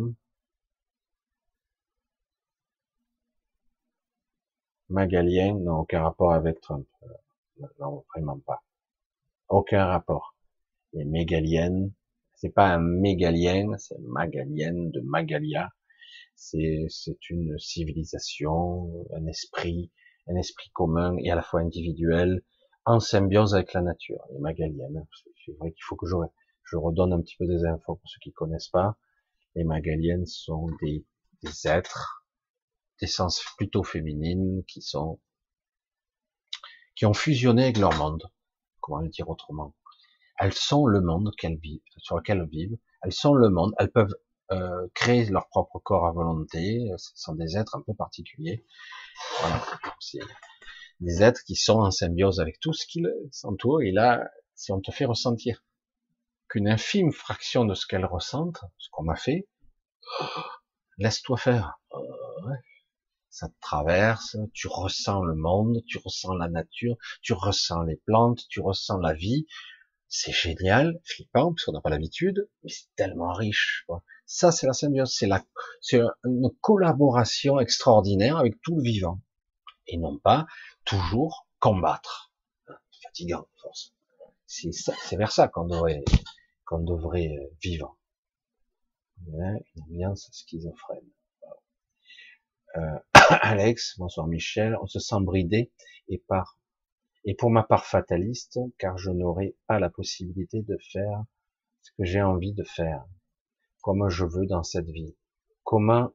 Magalien n'a aucun rapport avec Trump. Euh, non, vraiment pas. Aucun rapport. les mégaliennes. C'est pas un mégalien, c'est magalienne de Magalia. C'est, c'est une civilisation, un esprit, un esprit commun et à la fois individuel, en symbiose avec la nature. Les magaliennes. C'est vrai qu'il faut que je, je redonne un petit peu des infos pour ceux qui connaissent pas. Les magaliennes sont des, des êtres d'essence plutôt féminine qui sont qui ont fusionné avec leur monde. Comment le dire autrement Elles sont le monde qu'elles vivent, sur lequel elles vivent. Elles sont le monde. Elles peuvent euh, créer leur propre corps à volonté. Ce sont des êtres un peu particuliers. Voilà. C'est des êtres qui sont en symbiose avec tout ce qui s'entoure. Et là, si on te fait ressentir qu'une infime fraction de ce qu'elles ressentent, ce qu'on m'a fait, laisse-toi faire. Euh, ça te traverse, tu ressens le monde, tu ressens la nature, tu ressens les plantes, tu ressens la vie. C'est génial, flippant, parce qu'on n'a pas l'habitude, mais c'est tellement riche. Quoi. Ça, c'est la symbiose, c'est la, c'est une collaboration extraordinaire avec tout le vivant, et non pas toujours combattre. Fatigant, force. C'est c'est vers ça qu'on devrait, qu'on devrait euh, vivre. Une ambiance schizophrène. Alex, bonsoir Michel, on se sent bridé et par et pour ma part fataliste, car je n'aurai pas la possibilité de faire ce que j'ai envie de faire, comme je veux dans cette vie. Comment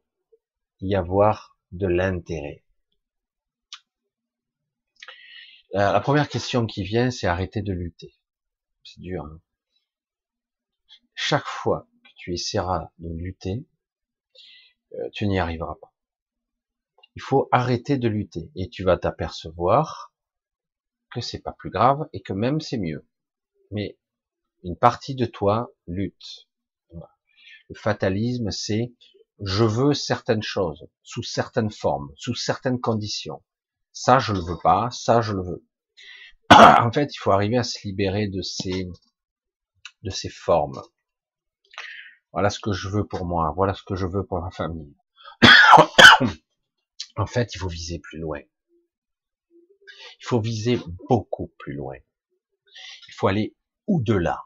y avoir de l'intérêt? La, première question qui vient, c'est arrêter de lutter. C'est dur. Hein Chaque fois que tu essaieras de lutter, euh, tu n'y arriveras pas. Il faut arrêter de lutter et tu vas t'apercevoir que c'est pas plus grave et que même c'est mieux. Mais une partie de toi lutte. Le fatalisme, c'est je veux certaines choses sous certaines formes, sous certaines conditions. Ça, je le veux pas, ça, je le veux. en fait, il faut arriver à se libérer de ces, de ces formes. Voilà ce que je veux pour moi, voilà ce que je veux pour ma famille. En fait, il faut viser plus loin. Il faut viser beaucoup plus loin. Il faut aller au-delà.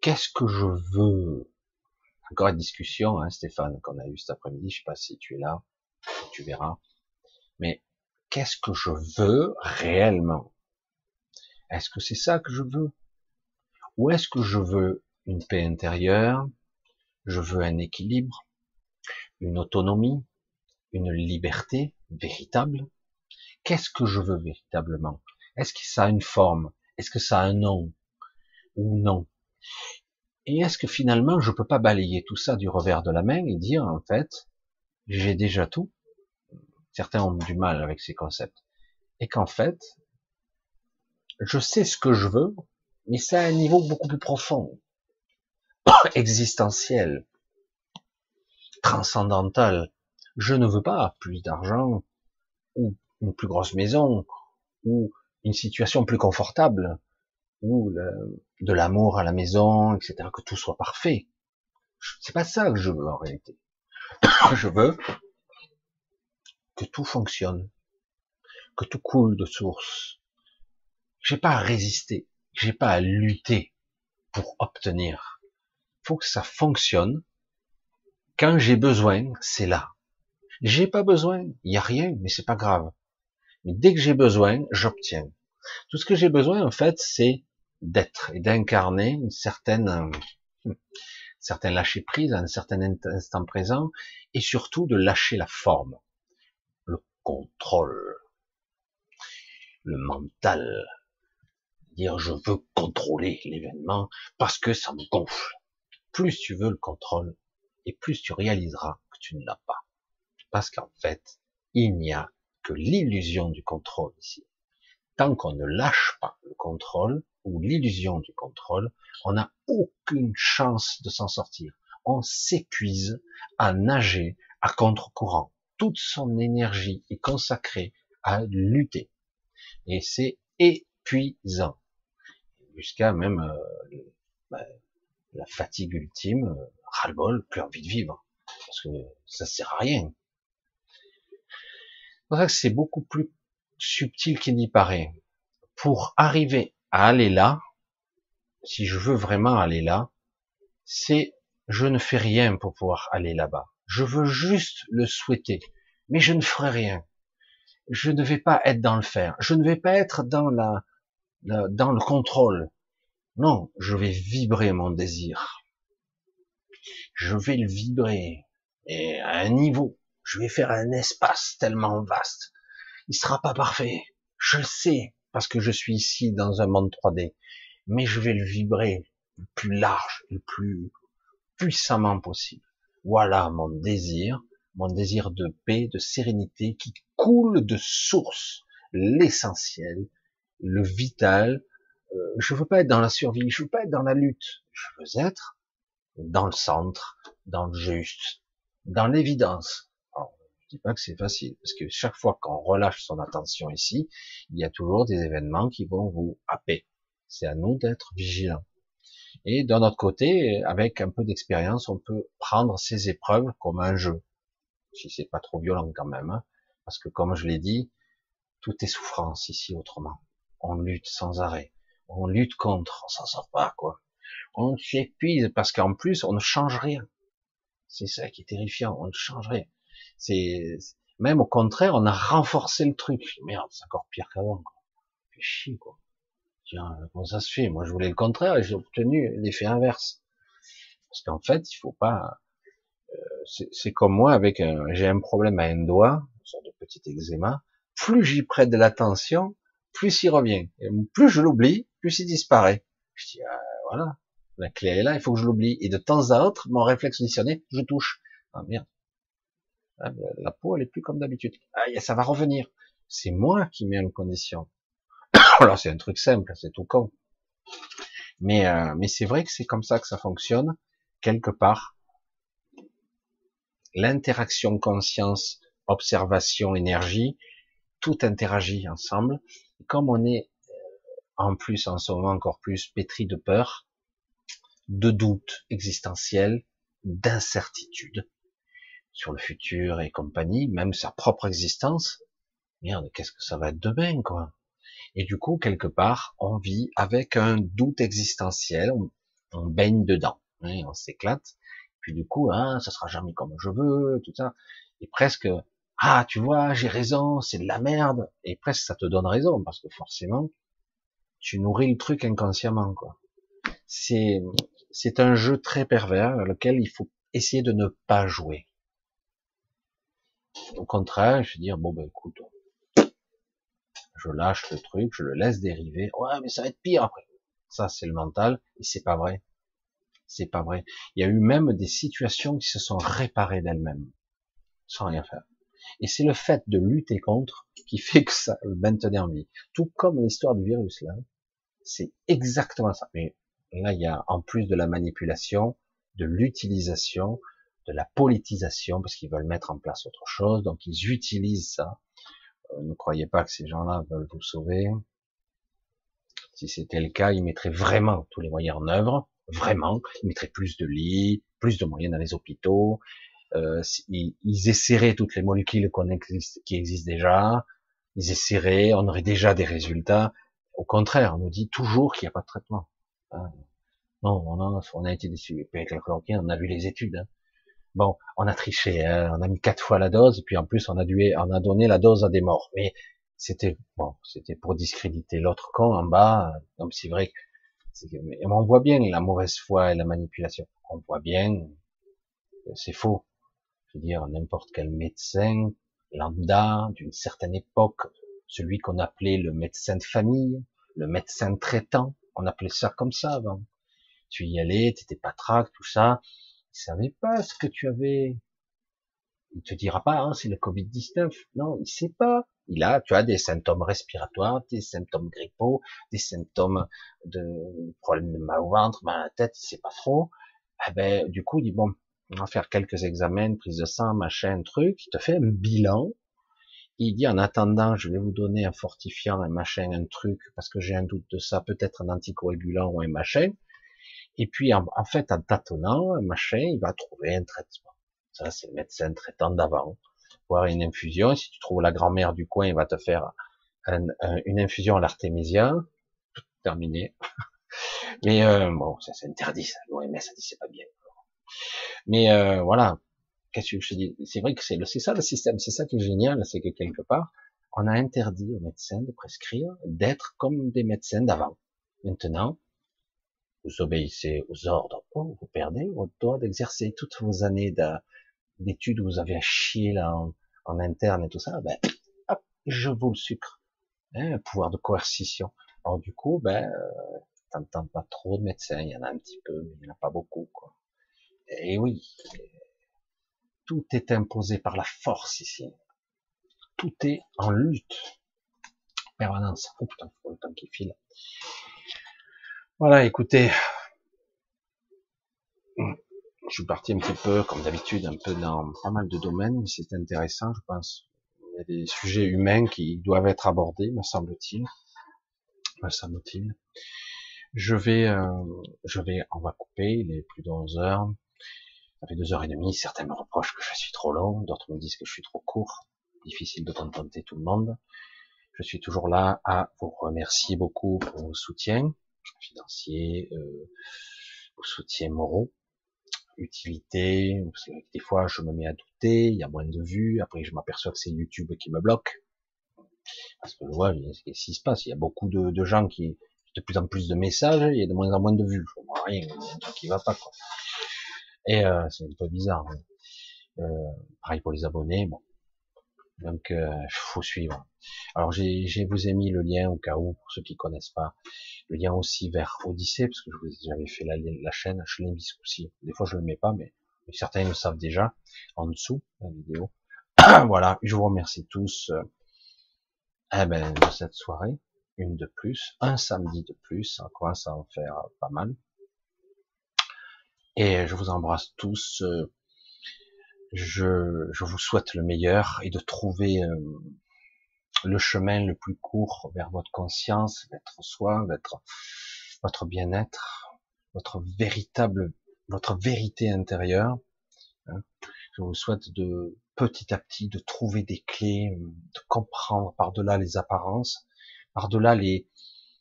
Qu'est-ce que je veux? Encore une discussion, hein, Stéphane, qu'on a eu cet après-midi. Je sais pas si tu es là, tu verras. Mais qu'est-ce que je veux réellement? Est-ce que c'est ça que je veux? Ou est-ce que je veux une paix intérieure? Je veux un équilibre, une autonomie, une liberté véritable. Qu'est-ce que je veux véritablement? Est-ce que ça a une forme? Est-ce que ça a un nom? Ou non? Et est-ce que finalement je peux pas balayer tout ça du revers de la main et dire en fait j'ai déjà tout? Certains ont du mal avec ces concepts. Et qu'en fait, je sais ce que je veux, mais c'est à un niveau beaucoup plus profond, existentiel, transcendantal, je ne veux pas plus d'argent ou une plus grosse maison ou une situation plus confortable ou de l'amour à la maison, etc. Que tout soit parfait. C'est pas ça que je veux en réalité. je veux que tout fonctionne, que tout coule de source. J'ai pas à résister, j'ai pas à lutter pour obtenir. Faut que ça fonctionne. Quand j'ai besoin, c'est là. J'ai pas besoin, il y a rien, mais c'est pas grave. Mais dès que j'ai besoin, j'obtiens. Tout ce que j'ai besoin, en fait, c'est d'être et d'incarner une certaine, euh, lâcher prise à un certain instant présent, et surtout de lâcher la forme, le contrôle, le mental, dire je veux contrôler l'événement parce que ça me gonfle. Plus tu veux le contrôle, et plus tu réaliseras que tu ne l'as pas. Parce qu'en fait, il n'y a que l'illusion du contrôle ici. Tant qu'on ne lâche pas le contrôle ou l'illusion du contrôle, on n'a aucune chance de s'en sortir. On s'épuise à nager à contre-courant. Toute son énergie est consacrée à lutter. Et c'est épuisant. Jusqu'à même euh, ben, la fatigue ultime, euh, ras-le-bol, plus envie de vivre. Parce que ça sert à rien c'est beaucoup plus subtil qu'il n'y paraît. Pour arriver à aller là, si je veux vraiment aller là, c'est je ne fais rien pour pouvoir aller là-bas. Je veux juste le souhaiter, mais je ne ferai rien. Je ne vais pas être dans le faire. Je ne vais pas être dans la, dans le contrôle. Non, je vais vibrer mon désir. Je vais le vibrer. Et à un niveau, je vais faire un espace tellement vaste. Il sera pas parfait. Je le sais, parce que je suis ici dans un monde 3D. Mais je vais le vibrer le plus large, le plus puissamment possible. Voilà mon désir, mon désir de paix, de sérénité qui coule de source, l'essentiel, le vital. Euh, je veux pas être dans la survie, je veux pas être dans la lutte. Je veux être dans le centre, dans le juste, dans l'évidence. Je dis pas que c'est facile, parce que chaque fois qu'on relâche son attention ici, il y a toujours des événements qui vont vous happer. C'est à nous d'être vigilants. Et d'un autre côté, avec un peu d'expérience, on peut prendre ces épreuves comme un jeu, si c'est pas trop violent quand même, hein. parce que comme je l'ai dit, tout est souffrance ici autrement. On lutte sans arrêt, on lutte contre, on s'en sort pas quoi. On s'épuise parce qu'en plus on ne change rien. C'est ça qui est terrifiant, on ne change rien. C'est même au contraire, on a renforcé le truc. Merde, c'est encore pire qu'avant. Fait chier quoi. Tiens, comment ça se fait? Moi, je voulais le contraire et j'ai obtenu l'effet inverse. Parce qu'en fait, il faut pas. Euh, c'est comme moi avec un. J'ai un problème à un doigt, une sorte de petit eczéma. Plus j'y prête de l'attention, plus il revient. Et plus je l'oublie, plus il disparaît. Je dis ah, voilà, la clé est là, il faut que je l'oublie. Et de temps à autre, mon réflexe auditionné, je touche. Ah merde. Ah, la peau, elle est plus comme d'habitude. Ah, ça va revenir. C'est moi qui mets en condition. Alors c'est un truc simple, c'est tout con. Mais, euh, mais c'est vrai que c'est comme ça que ça fonctionne, quelque part. L'interaction conscience, observation, énergie, tout interagit ensemble. comme on est euh, en plus en ce moment encore plus pétri de peur, de doutes existentiels, d'incertitude sur le futur et compagnie, même sa propre existence, merde, qu'est-ce que ça va être demain, quoi et du coup, quelque part, on vit avec un doute existentiel, on, baigne dedans, hein, on s'éclate. Puis du coup, hein, ça sera jamais comme je veux, tout ça. Et presque, ah, tu vois, j'ai raison, c'est de la merde. Et presque, ça te donne raison, parce que forcément, tu nourris le truc inconsciemment, quoi. C'est, c'est un jeu très pervers, lequel il faut essayer de ne pas jouer. Au contraire, je veux dire, bon ben écoute, je lâche le truc, je le laisse dériver. Ouais, mais ça va être pire après. Ça, c'est le mental, et c'est pas vrai. C'est pas vrai. Il y a eu même des situations qui se sont réparées d'elles-mêmes, sans rien faire. Et c'est le fait de lutter contre qui fait que ça le maintenait en vie. Tout comme l'histoire du virus, là. C'est exactement ça. Mais là, il y a, en plus de la manipulation, de l'utilisation, de la politisation, parce qu'ils veulent mettre en place autre chose, donc ils utilisent ça euh, ne croyez pas que ces gens-là veulent vous sauver. Si c'était le cas, ils mettraient vraiment tous les moyens en œuvre, vraiment. Ils mettraient plus de lits, plus de moyens dans les hôpitaux. Euh, ils, essaieraient toutes les molécules qui existent déjà. Ils essaieraient, on aurait déjà des résultats. Au contraire, on nous dit toujours qu'il n'y a pas de traitement. Hein. Non, on a, on a été déçus. Avec la chloroquine, on a vu les études. Hein. Bon, on a triché, hein, on a mis quatre fois la dose, et puis en plus on a dû, on a donné la dose à des morts. Mais c'était bon, c'était pour discréditer l'autre camp en bas. Donc c'est vrai que on voit bien la mauvaise foi et la manipulation. On voit bien, c'est faux. Je veux dire, n'importe quel médecin lambda d'une certaine époque, celui qu'on appelait le médecin de famille, le médecin traitant, on appelait ça comme ça avant. Tu y allais, t'étais patraque, tout ça, savait pas ce que tu avais. Il te dira pas, hein, c'est le Covid-19. Non, il sait pas. Il a, tu as des symptômes respiratoires, des symptômes grippaux, des symptômes de problèmes de mal au ventre, mal à la tête, il sait pas trop. Eh ben, du coup, il dit bon, on va faire quelques examens, prise de sang, machin, truc. Il te fait un bilan. Il dit en attendant, je vais vous donner un fortifiant, un machin, un truc, parce que j'ai un doute de ça, peut-être un anticoagulant ou un machin. Et puis, en, fait, en tâtonnant, machin, il va trouver un traitement. Ça, c'est le médecin traitant d'avant. Voir une infusion. Si tu trouves la grand-mère du coin, il va te faire une infusion à l'artémisia. Terminé. Mais euh, bon, ça c'est interdit, L'OMS a dit c'est pas bien. Mais euh, voilà, qu'est-ce que je dis? C'est vrai que c'est ça le système, c'est ça qui est génial, c'est que quelque part, on a interdit aux médecins de prescrire, d'être comme des médecins d'avant. Maintenant, vous obéissez aux ordres, oh, vous perdez votre droit d'exercer toutes vos années d'études, vous avez à chier en, interne et tout ça, ben, hop, je vous le sucre. Hein, pouvoir de coercition. Alors du coup, ben, euh, t'entends pas trop de médecins, il y en a un petit peu, mais il n'y en a pas beaucoup. Quoi. Et oui, tout est imposé par la force ici. Tout est en lutte. Permanence. Oh putain, le temps qui file. Voilà, écoutez. Je suis parti un petit peu, comme d'habitude, un peu dans pas mal de domaines, mais c'est intéressant, je pense. Il y a des sujets humains qui doivent être abordés, me semble-t-il. Me semble-t-il. Je vais, euh, je vais, on va couper, il est plus de 11 heures. Ça fait deux heures et demie, certains me reprochent que je suis trop long, d'autres me disent que je suis trop court. Difficile de contenter tout le monde. Je suis toujours là à vous remercier beaucoup pour vos soutiens financiers, euh, soutiens moraux, utilité. des fois, je me mets à douter, il y a moins de vues. Après, je m'aperçois que c'est YouTube qui me bloque. Parce que ouais, qu'est-ce qui se passe? Il y a beaucoup de, de gens qui, de plus en plus de messages, il y a de moins en moins de vues. Je vois rien, il y a un truc qui va pas. Quoi. Et euh, c'est un peu bizarre. Hein. Euh, pareil pour les abonnés. Bon. Donc, euh, faut suivre. Alors, j'ai, vous ai mis le lien au cas où, pour ceux qui connaissent pas, le lien aussi vers Odyssée, parce que je vous j'avais fait la, la chaîne, je l'invite aussi. Des fois, je le mets pas, mais, certains le savent déjà, en dessous, la vidéo. voilà, je vous remercie tous, euh, eh ben, cette soirée, une de plus, un samedi de plus, on commence à en faire pas mal. Et je vous embrasse tous. Euh, je, je vous souhaite le meilleur et de trouver euh, le chemin le plus court vers votre conscience, votre soi, votre, votre bien-être, votre véritable, votre vérité intérieure. Hein. Je vous souhaite de petit à petit de trouver des clés, de comprendre par-delà les apparences, par-delà les,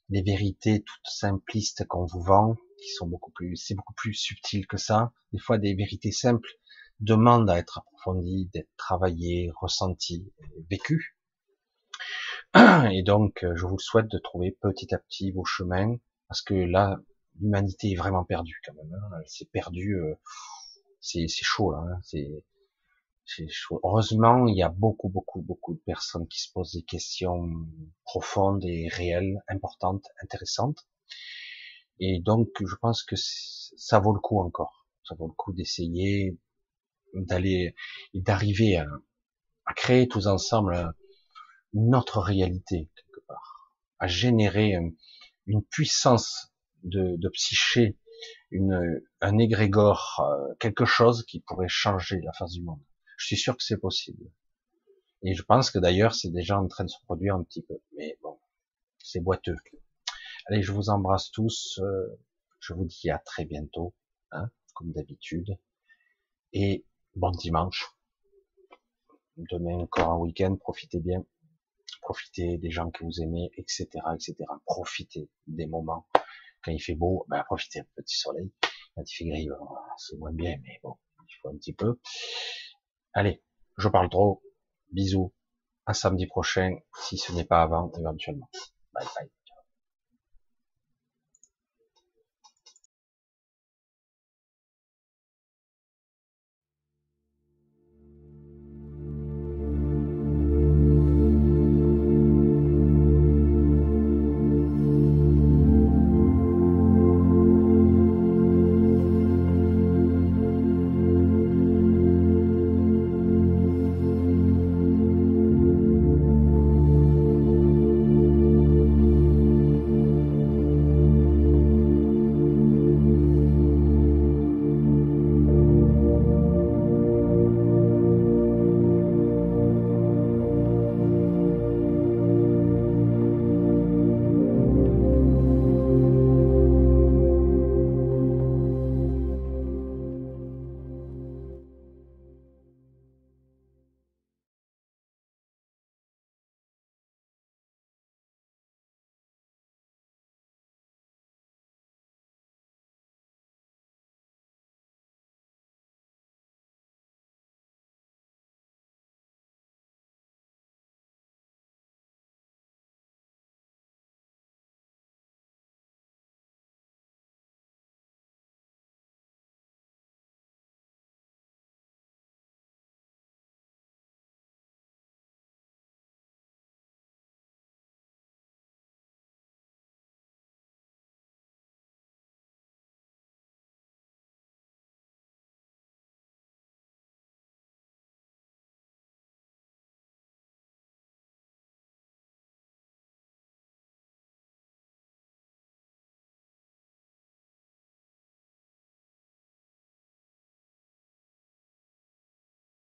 les vérités toutes simplistes qu'on vous vend, qui sont beaucoup plus, c'est beaucoup plus subtil que ça. Des fois, des vérités simples demandent à être approfondies, d'être travaillées, ressenties, vécues. Et donc, je vous souhaite de trouver petit à petit vos chemins, parce que là, l'humanité est vraiment perdue quand même. Hein. Elle s'est perdue, euh, c'est chaud là. Hein. C'est Heureusement, il y a beaucoup, beaucoup, beaucoup de personnes qui se posent des questions profondes et réelles, importantes, intéressantes. Et donc, je pense que ça vaut le coup encore. Ça vaut le coup d'essayer d'aller d'arriver à, créer tous ensemble une autre réalité quelque part, à générer une puissance de, de psyché, une, un égrégore, euh, quelque chose qui pourrait changer la face du monde. Je suis sûr que c'est possible. Et je pense que d'ailleurs c'est déjà en train de se produire un petit peu. Mais bon, c'est boiteux. Allez, je vous embrasse tous. Euh, je vous dis à très bientôt, hein, comme d'habitude. Et bon dimanche. Demain encore un week-end. Profitez bien. Profitez des gens que vous aimez, etc., etc. Profitez des moments. Quand il fait beau, ben, profitez un petit soleil. Quand il fait gris, ben, c'est moins bien, mais bon, il faut un petit peu. Allez, je parle trop. Bisous. À samedi prochain, si ce n'est pas avant, éventuellement. Bye bye.